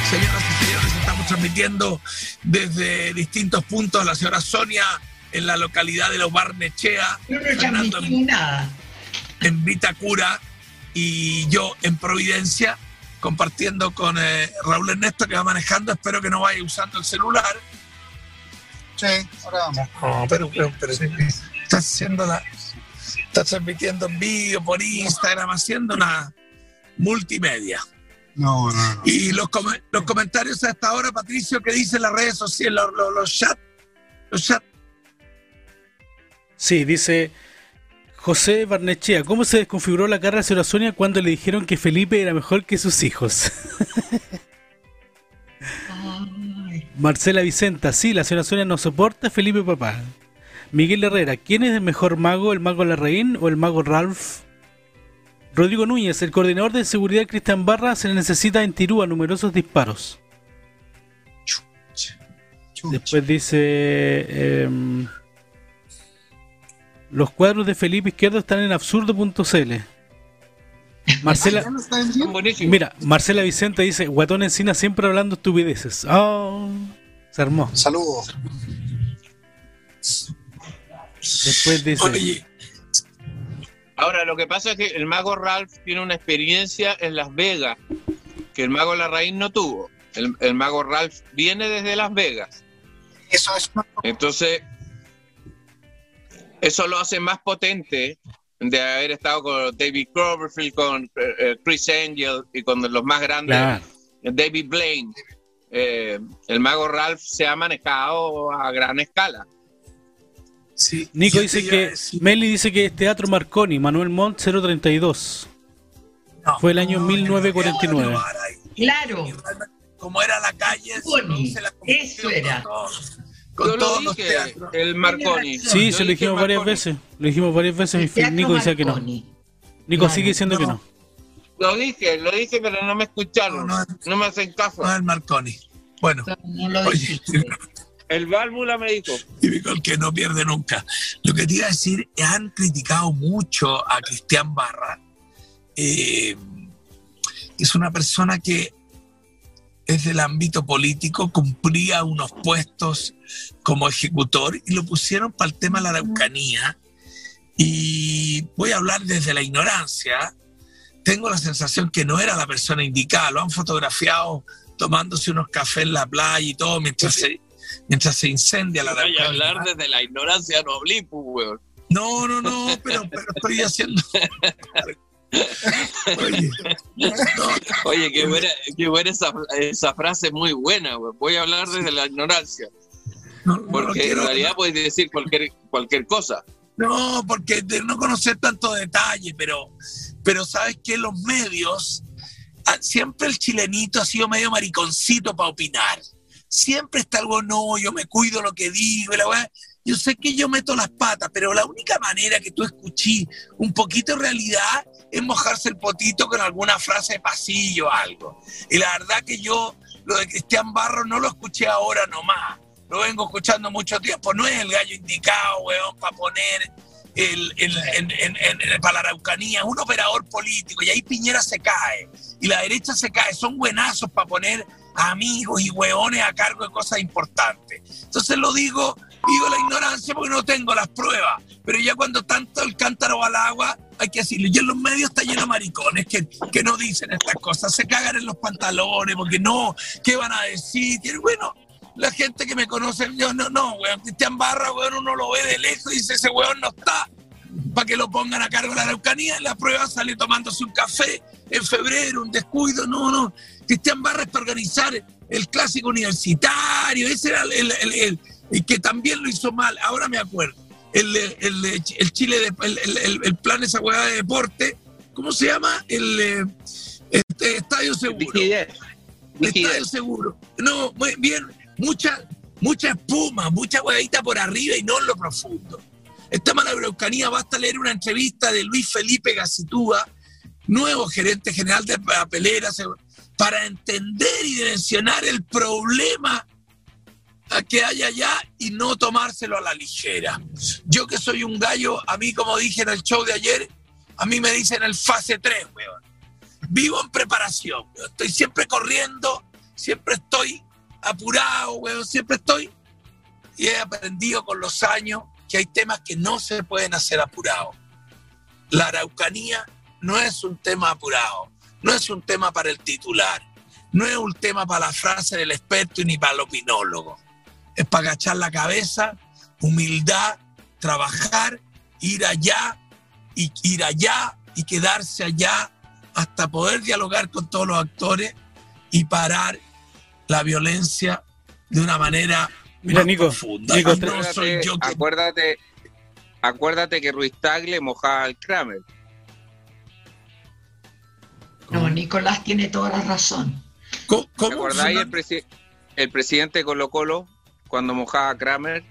Señoras y señores, estamos transmitiendo desde distintos puntos. La señora Sonia en la localidad de Los Barnechea. No nos Fernando en- nada. En Vitacura y yo en Providencia, compartiendo con eh, Raúl Ernesto que va manejando. Espero que no vaya usando el celular. Sí, ahora vamos. No, pero, pero, pero está haciendo la. Está transmitiendo en vídeo por Instagram, haciendo una multimedia. No, no, no. Y los, com- los comentarios a esta hora, Patricio, que dicen las redes sociales, los, los, los chats. Los chats. Sí, dice José Barnechea, ¿cómo se desconfiguró la cara de Sonia cuando le dijeron que Felipe era mejor que sus hijos? (laughs) Marcela Vicenta, sí, la señora Sonia no soporta a Felipe papá. Miguel Herrera, ¿quién es el mejor mago, el mago Larraín o el mago Ralph? Rodrigo Núñez, el coordinador de seguridad Cristian Barra se le necesita en Tirúa numerosos disparos. Después dice... em, los cuadros de Felipe Izquierdo están en absurdo.cl. Marcela, mira, Marcela Vicente dice, Guatón Encina siempre hablando estupideces. Oh, se armó. Saludos. Después dice, Oye, Ahora, lo que pasa es que el mago Ralph tiene una experiencia en Las Vegas que el mago Larraín no tuvo. El, el mago Ralph viene desde Las Vegas. Eso es Entonces, eso lo hace más potente de haber estado con David Cloverfield, con eh, eh, Chris Angel y con los más grandes, Claro. David Blaine. Eh, el mago Ralph se ha manejado a gran escala. sí, Nico dice que, decir- Meli dice que es Teatro Marconi, Manuel Montt 032. No, Fue el año no, 1949. no, Claro, Como era la calle, se la eso era. todos- con Yo lo todos los dije, teatros. el Marconi. Sí, Yo se lo dijimos varias Marconi. veces. Lo dijimos varias veces. el y Nico decía que no. Nico Claro, sigue diciendo que no. no. Lo dije, lo dije, pero no me escucharon. No, No, no. me hacen caso. No es el Marconi. Bueno, No lo oye, dijiste. El válvula me dijo. típico el que no pierde nunca. Lo que te iba a decir, han criticado mucho a Cristian Barra. Eh, es una persona que es del ámbito político, cumplía unos puestos como ejecutor y lo pusieron para el tema de la Araucanía. Y voy a hablar desde la ignorancia. Tengo la sensación que no era la persona indicada. Lo han fotografiado tomándose unos cafés en la playa y todo mientras se, mientras se incendia la Voy a Araucanía. hablar desde la ignorancia, no hablé, pues, weón. No, no, no, pero, pero estoy haciendo. (laughs) Oye, no, (laughs) Oye, qué buena, qué buena esa, esa frase, muy buena, weón. Voy a hablar desde la ignorancia. no, no Porque quiero- en realidad puedes decir cualquier, cualquier cosa. No, porque de no conocer tanto detalle, pero, pero sabes que los medios, ah, siempre el chilenito ha sido medio mariconcito para opinar. Siempre está algo, no, yo me cuido lo que digo, y la weá. Yo sé que yo meto las patas, pero la única manera que tú escuchí un poquito realidad es mojarse el potito con alguna frase de pasillo o algo. Y la verdad que yo lo de Cristian Barro no lo escuché ahora nomás. Lo vengo escuchando mucho tiempo. No es el gallo indicado, weón, para poner el, el- para la Araucanía, un operador político. Y ahí Piñera se cae. Y la derecha se cae. Son buenazos para poner amigos y weones a cargo de cosas importantes. Entonces lo digo, digo la ignorancia porque no tengo las pruebas. Pero ya cuando tanto el cántaro va al agua, hay que decirlo. Y en los medios está lleno de maricones que, que no dicen estas cosas. Se cagan en los pantalones porque no, ¿qué van a decir? Y bueno, la gente que me conoce, yo no, no, weón, Cristian Barra, weón, uno lo ve de lejos y dice, ese weón no está para que lo pongan a cargo de la Araucanía. En la prueba sale tomándose un café en febrero, un descuido, no, no. Cristian Barra es para organizar el clásico universitario, ese era el, el- el- el- el que también lo hizo mal, ahora me acuerdo. El, el, Chile, de, el, plan esa hueá de deporte, ¿cómo se llama? El, eh, este, Estadio Seguro. Estadio Seguro. No, muy bien, mucha, mucha espuma, mucha huevita por arriba y no en lo profundo. Tema de la Araucanía, basta leer una entrevista de Luis Felipe Gacitúa, nuevo gerente general de papeleras, eh, para entender y dimensionar el problema a que hay allá y no tomárselo a la ligera. Yo que soy un gallo, a mí como dije en el show de ayer, a mí me dicen el fase 3, weón. Vivo en preparación, weón. estoy siempre corriendo, siempre estoy apurado, weón, siempre estoy y he aprendido con los años que hay temas que no se pueden hacer apurados. La Araucanía no es un tema apurado, no es un tema para el titular, no es un tema para la frase del experto y ni para el opinólogo. Es para agachar la cabeza, humildad, trabajar, ir allá y ir allá y quedarse allá hasta poder dialogar con todos los actores y parar la violencia de una manera Mira, más Nico, profunda. Nico, Y no soy yo que- acuérdate, acuérdate que Ruiz Tagle mojaba al Kramer. No, Nicolás tiene toda la razón. ¿Te acordáis el, presi- el presidente de Colo Colo cuando mojaba a Kramer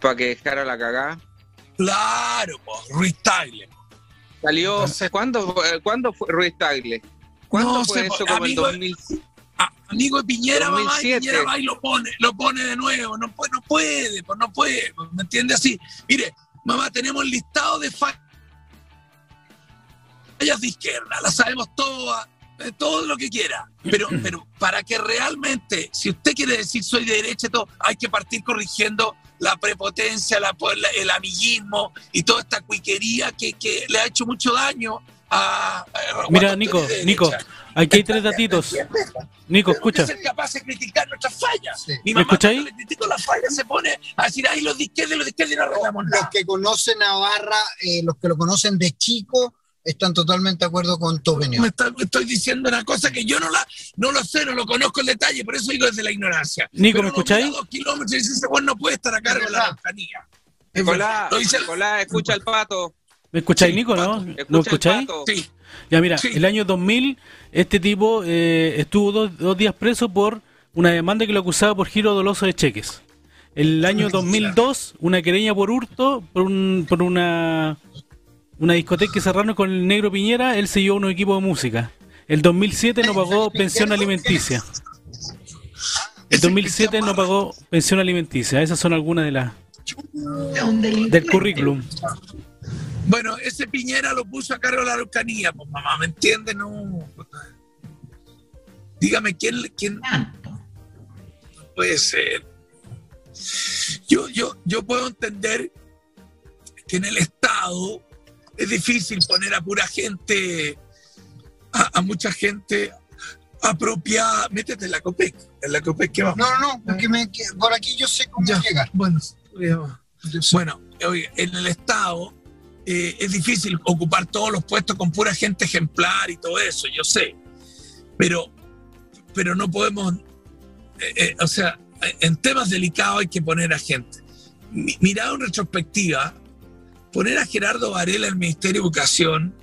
para que dejara la cagada? Claro, Ruiz Tagle. Salió, ¿cuándo, fue- ¿cuándo fue Ruiz Tagle? ¿Cuándo No fue sé, eso? Como el amigo- 2000. Amigo de Piñera, mamá, y 2007. Piñera va y lo pone, lo pone de nuevo. No puede, no puede, pues no puede. ¿Me entiende así? Mire, mamá, tenemos el listado de fallas de izquierda, las sabemos todas, eh, todo lo que quiera. Pero, (clears throat) pero para que realmente, si usted quiere decir soy de derecha todo, hay que partir corrigiendo la prepotencia, la, la- el amiguismo y toda esta cuiquería que, que le ha hecho mucho daño a. a- Mira, Nico, de Nico, aquí hay tres datitos. Nico, escucha. ser capaz de criticar nuestras fallas. Mi ¿Me mamá escucháis? cuando le critico las fallas se pone a decir, ay, los de izquierda y los de izquierda y no arreglamos Los nada. que conocen Navarra, eh, los que lo conocen de chico, están totalmente de acuerdo con tu opinión. Me está- me estoy diciendo una cosa que yo no la no lo sé, no lo conozco en detalle, por eso digo desde la ignorancia. Nico, ¿me escucháis? dos kilómetros y dice, no puede estar a cargo de la Nicolás, Nicolás, escucha al pato. ¿Me escucháis, Nico, no? ¿Lo Escucha al escucháis? pato. Sí. Ya, mira, el año 2000, este tipo eh, estuvo dos, dos días preso por una demanda que lo acusaba por giro doloso de cheques. El año 2002, una querella por hurto, por, un, por una, una discoteca que cerraron con el negro Piñera, él se llevó un equipo de música. El 2007 no pagó pensión alimenticia. El 2007 no pagó pensión alimenticia. Esas son algunas de las del currículum. Bueno, ese Piñera lo puso a cargo de la Araucanía, pues mamá, ¿me entiende? No. Dígame, ¿quién, quién? No puede ser. Yo, yo, yo puedo entender que en el Estado es difícil poner a pura gente, a, a mucha gente apropiada. Métete en la COPEC. En la COPEC, ¿qué va? No, no, no, porque me- que- por aquí yo sé cómo llegar. Bueno, bueno, oye, en el Estado eh, es difícil ocupar todos los puestos con pura gente ejemplar y todo eso, yo sé. Pero, pero no podemos, eh, eh, o sea, en temas delicados hay que poner a gente. Mi- Mirado en retrospectiva, poner a Gerardo Varela en el Ministerio de Educación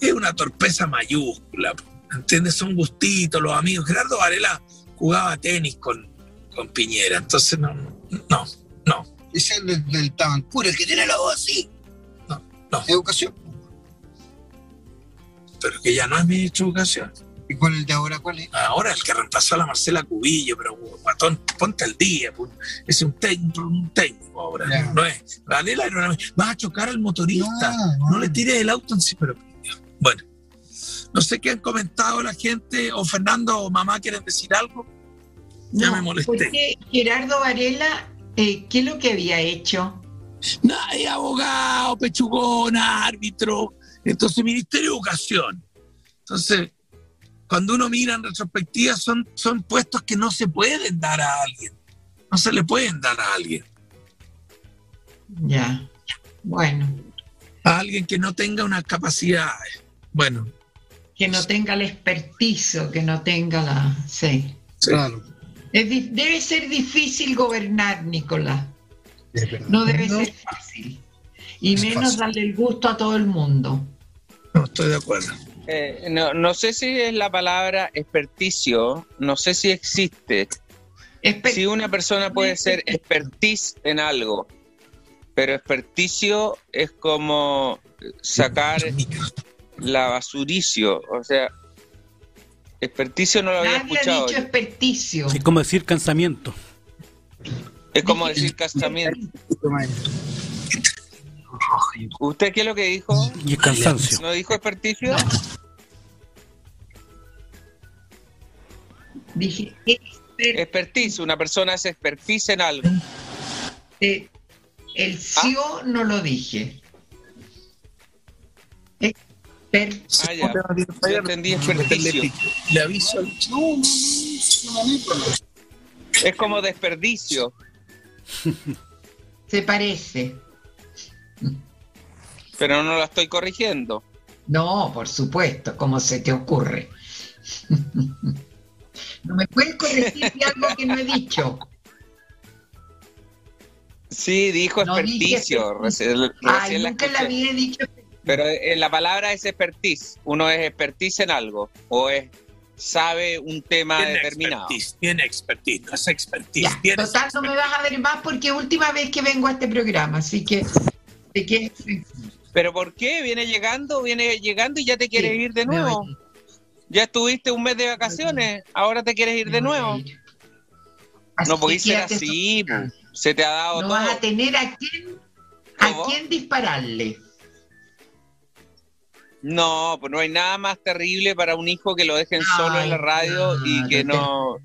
es una torpeza mayúscula. ¿Entiendes? Son gustitos, los amigos. Gerardo Varela jugaba tenis con, con Piñera, entonces no, no, no. Ese es el del, del Tabancura, el que tiene la voz así. No, no. Educación. Pero que ya no es ministro de Educación. ¿Y cuál el de ahora cuál es? Ahora el que reemplazó a la Marcela Cubillo, pero guatón, ponte al día. pu. Es un técnico, un técnico ahora. Ya. No es. Varela era una- Vas a chocar al motorista. No, le tires el auto en sí, pero. Bueno. No sé qué han comentado la gente, o Fernando o mamá quieren decir algo. Ya me molesté. Porque Gerardo Varela, eh, ¿qué es lo que había hecho? Es abogado, pechugón, árbitro. Entonces, Ministerio de Educación. Entonces, cuando uno mira en retrospectiva, son, son puestos que no se pueden dar a alguien. No se le pueden dar a alguien. Ya. Bueno. A alguien que no tenga unas capacidades. Bueno, Que no tenga el expertizo, que no tenga la. Sí. Claro. Es debe ser difícil gobernar, Nicolás. No debe No. ser fácil. Y Es menos fácil. darle el gusto a todo el mundo. No estoy de acuerdo. Eh, no, no sé si es la palabra experticio, no sé si existe. Espe- Si una persona puede ser expertise en algo, pero experticio es como sacar la basuricio, o sea, experticio no lo había Nadie ha escuchado. dicho experticio. Es como decir cansamiento. Es como decir casamiento. ¿Usted qué es lo que dijo? Y cansancio. ¿No dijo experticio? Dije, exper- Expertise, una persona es expertise en algo. eh, el cio no lo dije. Ah, ya. Yo entendí experticio. Le aviso al No. Es como desperdicio. se parece. Pero no la estoy corrigiendo. No, por supuesto, como se te ocurre. (laughs) No me puedes corregir de algo que no he dicho. Sí, dijo No experticio. Recién, Ay, recién la nunca la escuché. había dicho. Pero eh, la palabra es expertise. Uno es expertise en algo. O es sabe un tema Tiene determinado. expertise, tiene expertise, no es expertise. Ya, total, no me vas a ver más porque es última vez que vengo a este programa, así que ¿Pero por qué? ¿Viene llegando? ¿Viene llegando y ya te quieres Sí, ir de nuevo? ir, Ya estuviste un mes de vacaciones, ahora te quieres ir me de nuevo. ir. No podéis ser así, po. se te ha dado No todo. vas a tener a quién, a quién dispararle. No, pues no hay nada más terrible para un hijo que lo dejen solo en la radio y que no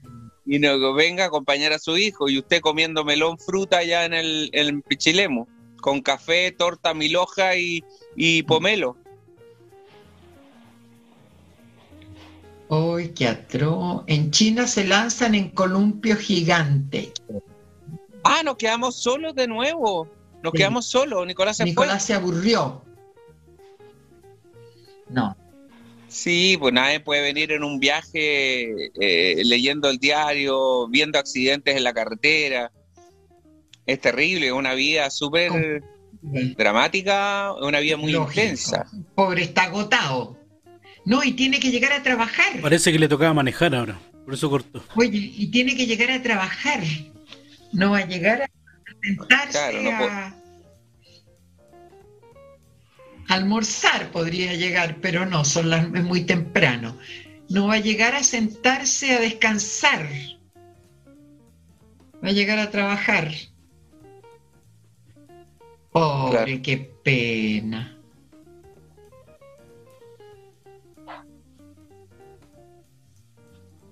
y no venga a acompañar a su hijo y usted comiendo melón fruta allá en el en Pichilemu con café, torta, milhoja y, y pomelo. Hoy qué atroz. En China se lanzan en columpio gigante. Ah, nos quedamos solos de nuevo. Nos Sí. quedamos solos. Nicolás se Nicolás se aburrió. No. Sí, pues nadie puede venir en un viaje eh, leyendo el diario, viendo accidentes en la carretera. Es terrible, es una vida súper dramática, una vida muy Lógico. intensa. Pobre, está agotado. No, y tiene que llegar a trabajar. Parece que le tocaba manejar ahora. Por eso cortó. Oye, y tiene que llegar a trabajar. No va a llegar a sentarse Claro, no puede- a almorzar, podría llegar, pero no, son las, es muy temprano. No va a llegar a sentarse a descansar. Va a llegar a trabajar. Pobre, Claro. qué pena.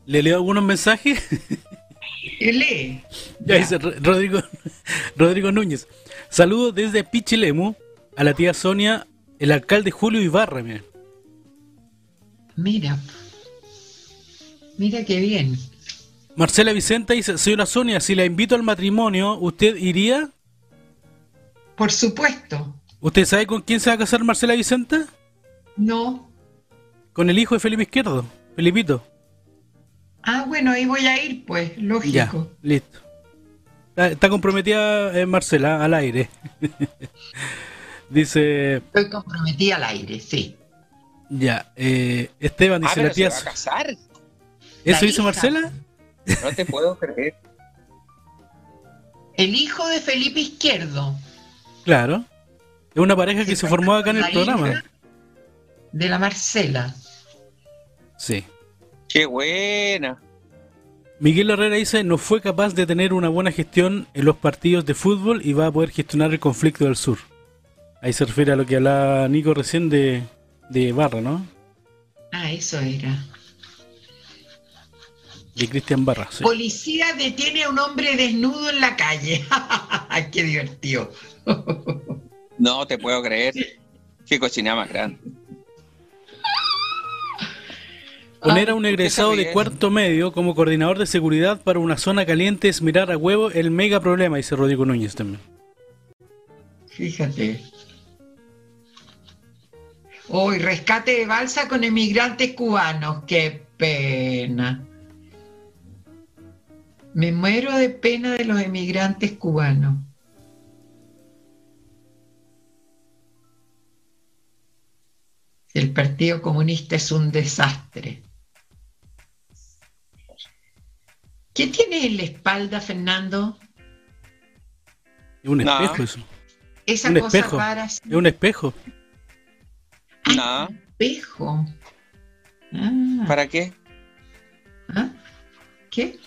¿Le leo algunos mensajes? Lee. Ya dice Ro- Rodrigo, (laughs) Rodrigo Núñez. Saludos desde Pichilemu a la tía Sonia, el alcalde Julio Ibarra. mira. Mira. Mira qué bien. Marcela Vicenta dice, señora Sonia, si la invito al matrimonio, ¿usted iría? Por supuesto. ¿Usted sabe con quién se va a casar Marcela Vicenta? No. Con el hijo de Felipe Izquierdo, Felipito. Ah, bueno, ahí voy a ir, pues, Ya, lógico. listo. Está, comprometida eh, Marcela al aire. (laughs) dice, Estoy comprometida al aire, sí. ya, eh, Esteban Ah, dice, pero la se tía... va a casar. ¿Eso La hizo hija. Marcela? No te puedo creer. El hijo de Felipe Izquierdo, Claro. Es una pareja que Se se formó acá en el programa. de la Marcela. Sí. Qué buena. Miguel Herrera dice, no fue capaz de tener una buena gestión en los partidos de fútbol y va a poder gestionar el conflicto del sur. Ahí se refiere a lo que hablaba Nico recién de, de Barra, ¿no? Ah, eso era. De Cristian Barra. sí. Policía detiene a un hombre desnudo en la calle. (laughs) Qué divertido. No te puedo creer. Qué cochinada más grande. Poner a un ¿Por qué egresado de cuarto medio como coordinador de seguridad para una zona caliente es mirar a huevo el mega problema, dice Rodrigo Núñez también. Fíjate. Hoy rescate de balsa con emigrantes cubanos. Qué pena. Me muero de pena de los emigrantes cubanos. El Partido Comunista es un desastre. ¿Qué tiene en la espalda, Fernando? Es un No. espejo eso. Esa un cosa espejo. rara. Es un espejo. No. espejo. Ah, ¿Para qué? ¿ah? ¿Qué?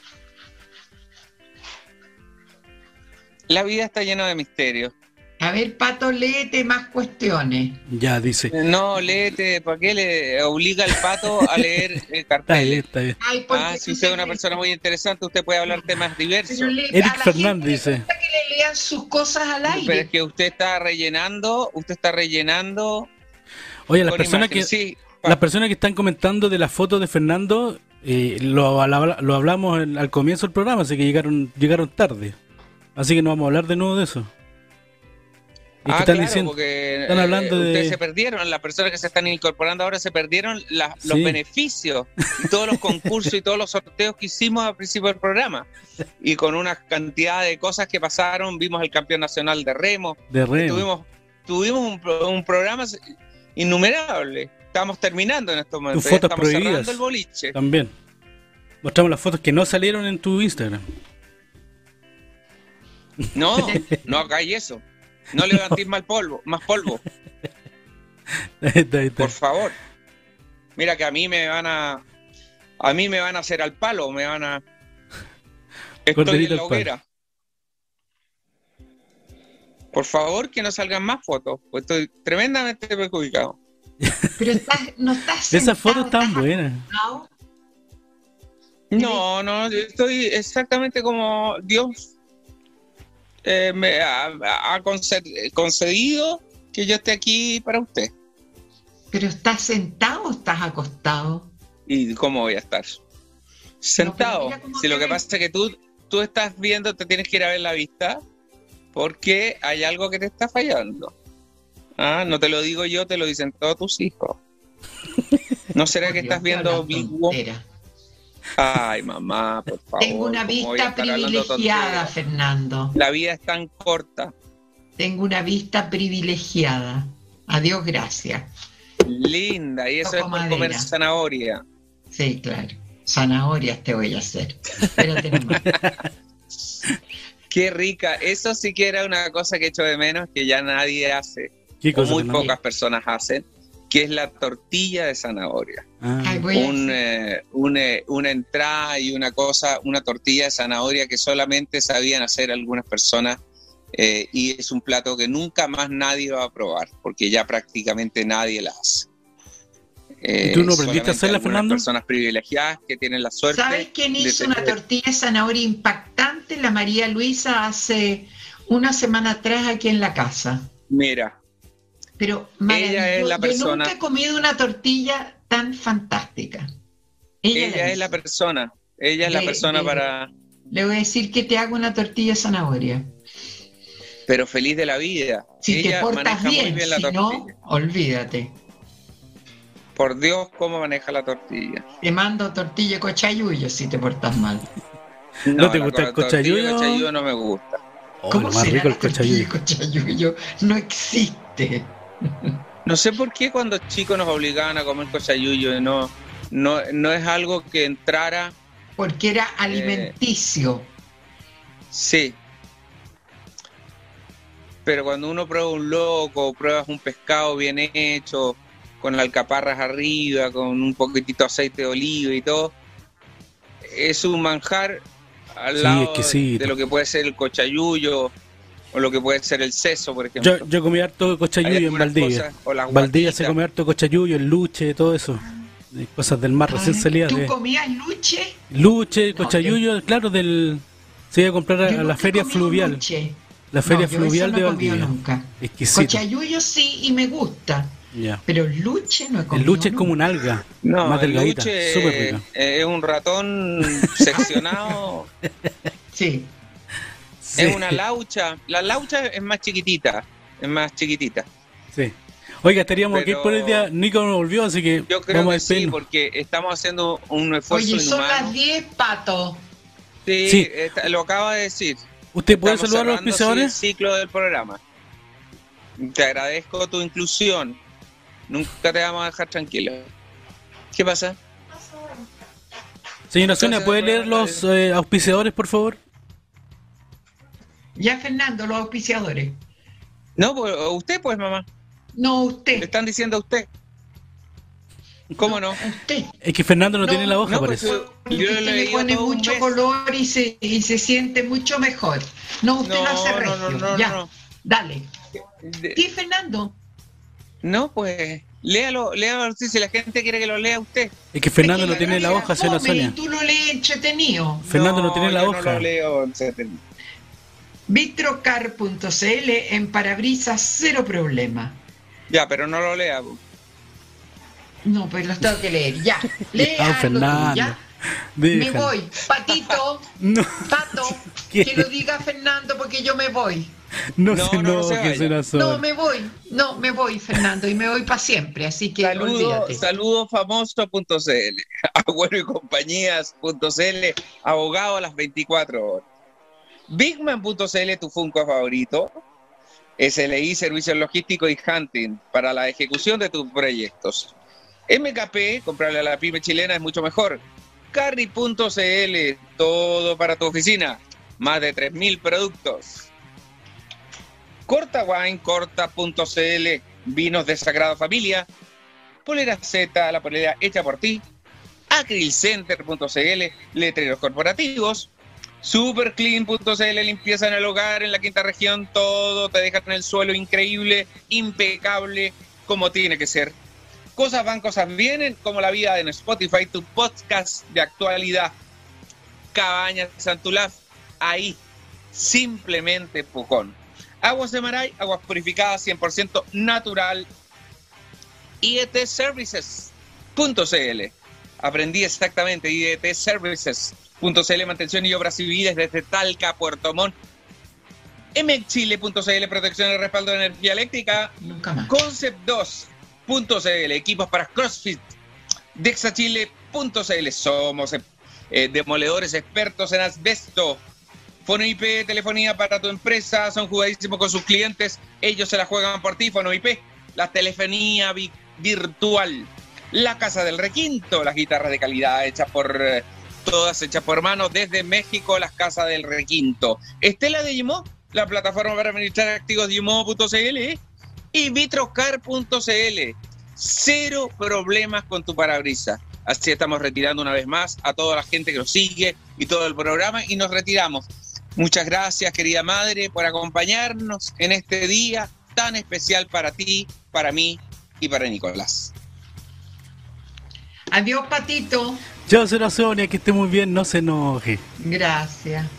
La vida está llena de misterios. A ver, Pato, léete más cuestiones. Ya dice. No, léete, ¿para qué le obliga al pato a leer (laughs) eh, Está bien, carteles? está bien. Ay, porque Ah, si usted es una persona muy interesante, usted puede hablar temas diversos. Le- Eric Fernández dice. que le lean sus cosas al Pero es aire. que usted está rellenando, usted está rellenando Oye, las personas que. Sí, las personas que están comentando de la foto de Fernando eh, lo, lo hablamos en- al comienzo del programa, así que llegaron llegaron tarde. Así que no vamos a hablar de nuevo de eso. Que Ah, están claro, diciendo, porque están eh, hablando de- ustedes se perdieron, las personas que se están incorporando ahora se perdieron la- los Sí. beneficios y todos los (laughs) concursos y todos los sorteos que hicimos al principio del programa. Y con una cantidad de cosas que pasaron, vimos el campeón nacional de remo, de remo. tuvimos, tuvimos un, pro- un programa innumerable. Estamos terminando en estos momentos. Tus fotos estamos prohibidas. cerrando el boliche. También. Mostramos las fotos que no salieron en tu Instagram. No, no hagáis eso. No levantís más polvo, más polvo. Por favor. Mira que a mí me van a. A mí me van a hacer al palo, me van a. Estoy Corderito en la hoguera. Por favor, que no salgan más fotos, pues estoy tremendamente perjudicado. Pero estás, no estás Esas sentado, fotos están estás buenas. No, no, yo estoy exactamente como Dios eh, me ha, ha conce- concedido que yo esté aquí para usted. Pero estás sentado o estás acostado. ¿Y cómo voy a estar? Sentado. si lo que ves. pasa es que tú, tú estás viendo, te tienes que ir a ver la vista porque hay algo que te está fallando. Ah, no te lo digo yo, te lo dicen todos tus hijos. ¿No será que estás viendo Big. Ay, mamá, por (laughs) favor. Tengo una ¿cómo voy a vista privilegiada? Fernando. La vida es tan corta. Tengo una vista privilegiada. Adiós, gracias. Linda, y eso Toco es por comer zanahoria. Sí, claro. Zanahorias te voy a hacer. Espérate nomás. (laughs) Qué rica. Eso sí que era una cosa que echo de menos que ya nadie hace, ¿Qué o muy pocas personas hacen, que es la tortilla de zanahoria. Ah, Ay, voy a Un, hacer- eh, un, eh, una entrada y una cosa, una tortilla de zanahoria que solamente sabían hacer algunas personas eh, y es un plato que nunca más nadie va a probar porque ya prácticamente nadie la hace. Eh, ¿Y tú no aprendiste a hacerla, Fernando? personas privilegiadas que tienen la suerte. ¿Sabes quién de hizo una tortilla de zanahoria impactante? La María Luisa hace una semana atrás aquí en la casa. Mira, Pero Ella es la maravilloso. Yo persona- nunca he comido una tortilla tan fantástica. Ella, ella es la persona, ella es la persona para, Le voy a decir que te hago una tortilla de zanahoria. pero feliz de la vida. Si ella te portas bien, muy bien la si tortilla. no, olvídate. Por Dios, cómo maneja la tortilla. Te mando tortilla cochayuyo si te portas mal. ¿No te gusta el cochayuyo? cochayuyo no me gusta. Oh, ¿Cómo lo más será rico el cochayuyo. cochayuyo? No existe. No sé por qué cuando chicos nos obligaban a comer cochayuyo, no, no, no es algo que entrara, Porque era alimenticio. sí. Pero cuando uno prueba un loco, pruebas un pescado bien hecho, con alcaparras arriba, con un poquitito de aceite de oliva y todo, es un manjar al Sí, lado de lo que puede ser el cochayuyo o lo que puede ser el seso, por ejemplo. Yo, yo comí harto Hay cochayuyo en Valdivia. cosas, o las Valdivia se come harto cochayuyo, el luche, todo eso. De cosas del mar recién Ay, salidas. ¿Tú De comías luche? luche, No, cochayuyo, claro, del. Se iba a comprar a, la feria fluvial. luche. La feria No, yo fluvial eso de no he comido Valdivia. nunca. Exquisito. Cochayuyo sí y me gusta, pero luche no he El comido. luche es como un alga, No, más el delgadita, luche súper rica. eh, es un ratón seccionado, Sí. Sí, es una laucha. La laucha es más chiquitita, es más chiquitita. sí. Oiga, estaríamos aquí por el día. Nico no volvió, así que Yo creo vamos a que sí, despedirnos. porque estamos haciendo un esfuerzo Oye, son inhumano. las 10, pato. Sí, Sí. está- lo acaba de decir. ¿Usted puede Estamos saludar a los auspiciadores? El ciclo del programa. Te agradezco tu inclusión. Nunca te vamos a dejar tranquilo. ¿Qué pasa? Señora Sonia, ¿puede leer los eh, auspiciadores, por favor? Ya, Fernando, los auspiciadores. No, pues, usted pues, mamá. No, usted. Le están diciendo a usted. ¿Cómo no? Usted. Es que Fernando no, tiene la hoja, no, parece. Yo usted le pone mucho mes. color y se, y se siente mucho mejor. No, usted No, lo hace no, regio. no, no, ya, no. dale. De- ¿Y Fernando? No, pues, léalo, léalo si la gente quiere que lo lea usted. Es que Fernando Es no que tiene la hoja, señora fome, Sonia. Y tú lo lees entretenido. Fernando no, tiene la yo hoja. No lo leo, etcétera. Vitrocar.cl en parabrisas cero problema. Ya, pero no lo lea. No, pues los tengo que leer. Ya, (laughs) lea Ah, Fernando. ya. Me voy. Patito, (laughs) No, Pato, (laughs) ¿Qué? que lo diga Fernando porque yo me voy. no, No, se no, no se No, me voy. No, me voy, Fernando, y me voy para siempre. Así que Saludo, saludofamoso.cl, abuelo y compañías.cl, abogado a las 24 horas. Bigman.cl, tu Funko favorito. SLI, servicios logísticos y hunting para la ejecución de tus proyectos. MKP, comprarle a la pyme chilena es mucho mejor. Carry.cl, todo para tu oficina. Más de 3.000 productos. Corta Wine, corta.cl, vinos de Sagrada Familia. Polera Z, la polera hecha por ti. Acrylcenter.cl, letreros corporativos. Superclean.cl, limpieza en el hogar en la quinta región. Todo te deja en el suelo increíble, impecable, como tiene que ser. Cosas van, cosas vienen, como la vida en Spotify, tu podcast de actualidad. Cabañas Santulaf, ahí, simplemente Pucón. Aguas de Maray, aguas purificadas 100% natural. IET Services.cl. Aprendí exactamente, IET Services.cl, mantención y obras civiles desde Talca, Puerto Montt. mchile.cl, protección y respaldo de energía eléctrica. Nunca más. Concept2.cl, equipos para CrossFit. Dexachile.cl, somos eh, demoledores expertos en asbesto. Fono IP, telefonía para tu empresa, son jugadísimos con sus clientes, ellos se la juegan por ti, Fono IP, la telefonía vi- virtual, la Casa del Requinto, las guitarras de calidad hechas por, eh, todas hechas por mano desde México, las Casas del Requinto. Estela de Yimo, la plataforma para administrar activos de Yimo.cl y vitrocar.cl. Cero problemas con tu parabrisas. Así estamos retirando una vez más a toda la gente que nos sigue y todo el programa y nos retiramos. Muchas gracias, querida madre, por acompañarnos en este día tan especial para ti, para mí y para Nicolás. Adiós, Patito. Chao, señora Sonia, que esté muy bien, no se enoje. Gracias. (laughs)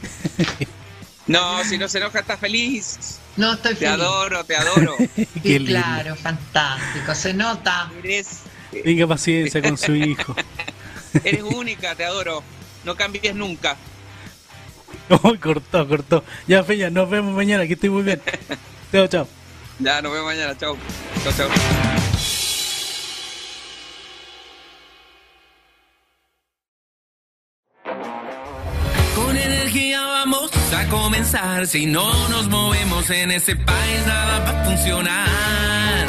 No, si no se enoja, está feliz. No estoy Te feliz. adoro, te adoro. (laughs) Qué lindo. claro, fantástico. Se nota. Eres, Tenga paciencia con su hijo. (laughs) eres única, te adoro. No cambies nunca. Uy, cortó, cortó. Ya, Feña, nos vemos mañana, que esté muy bien. Chao, chao. Ya, nos vemos mañana. Chao. Chao, chao. energía vamos a comenzar. Si no nos movemos en ese país, nada va a funcionar.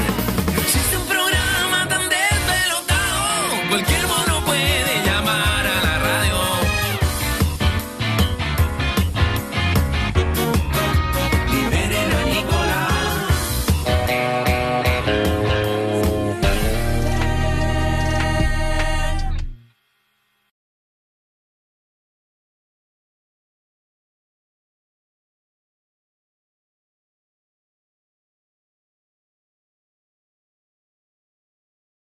Si es un programa tan despelotado, cualquier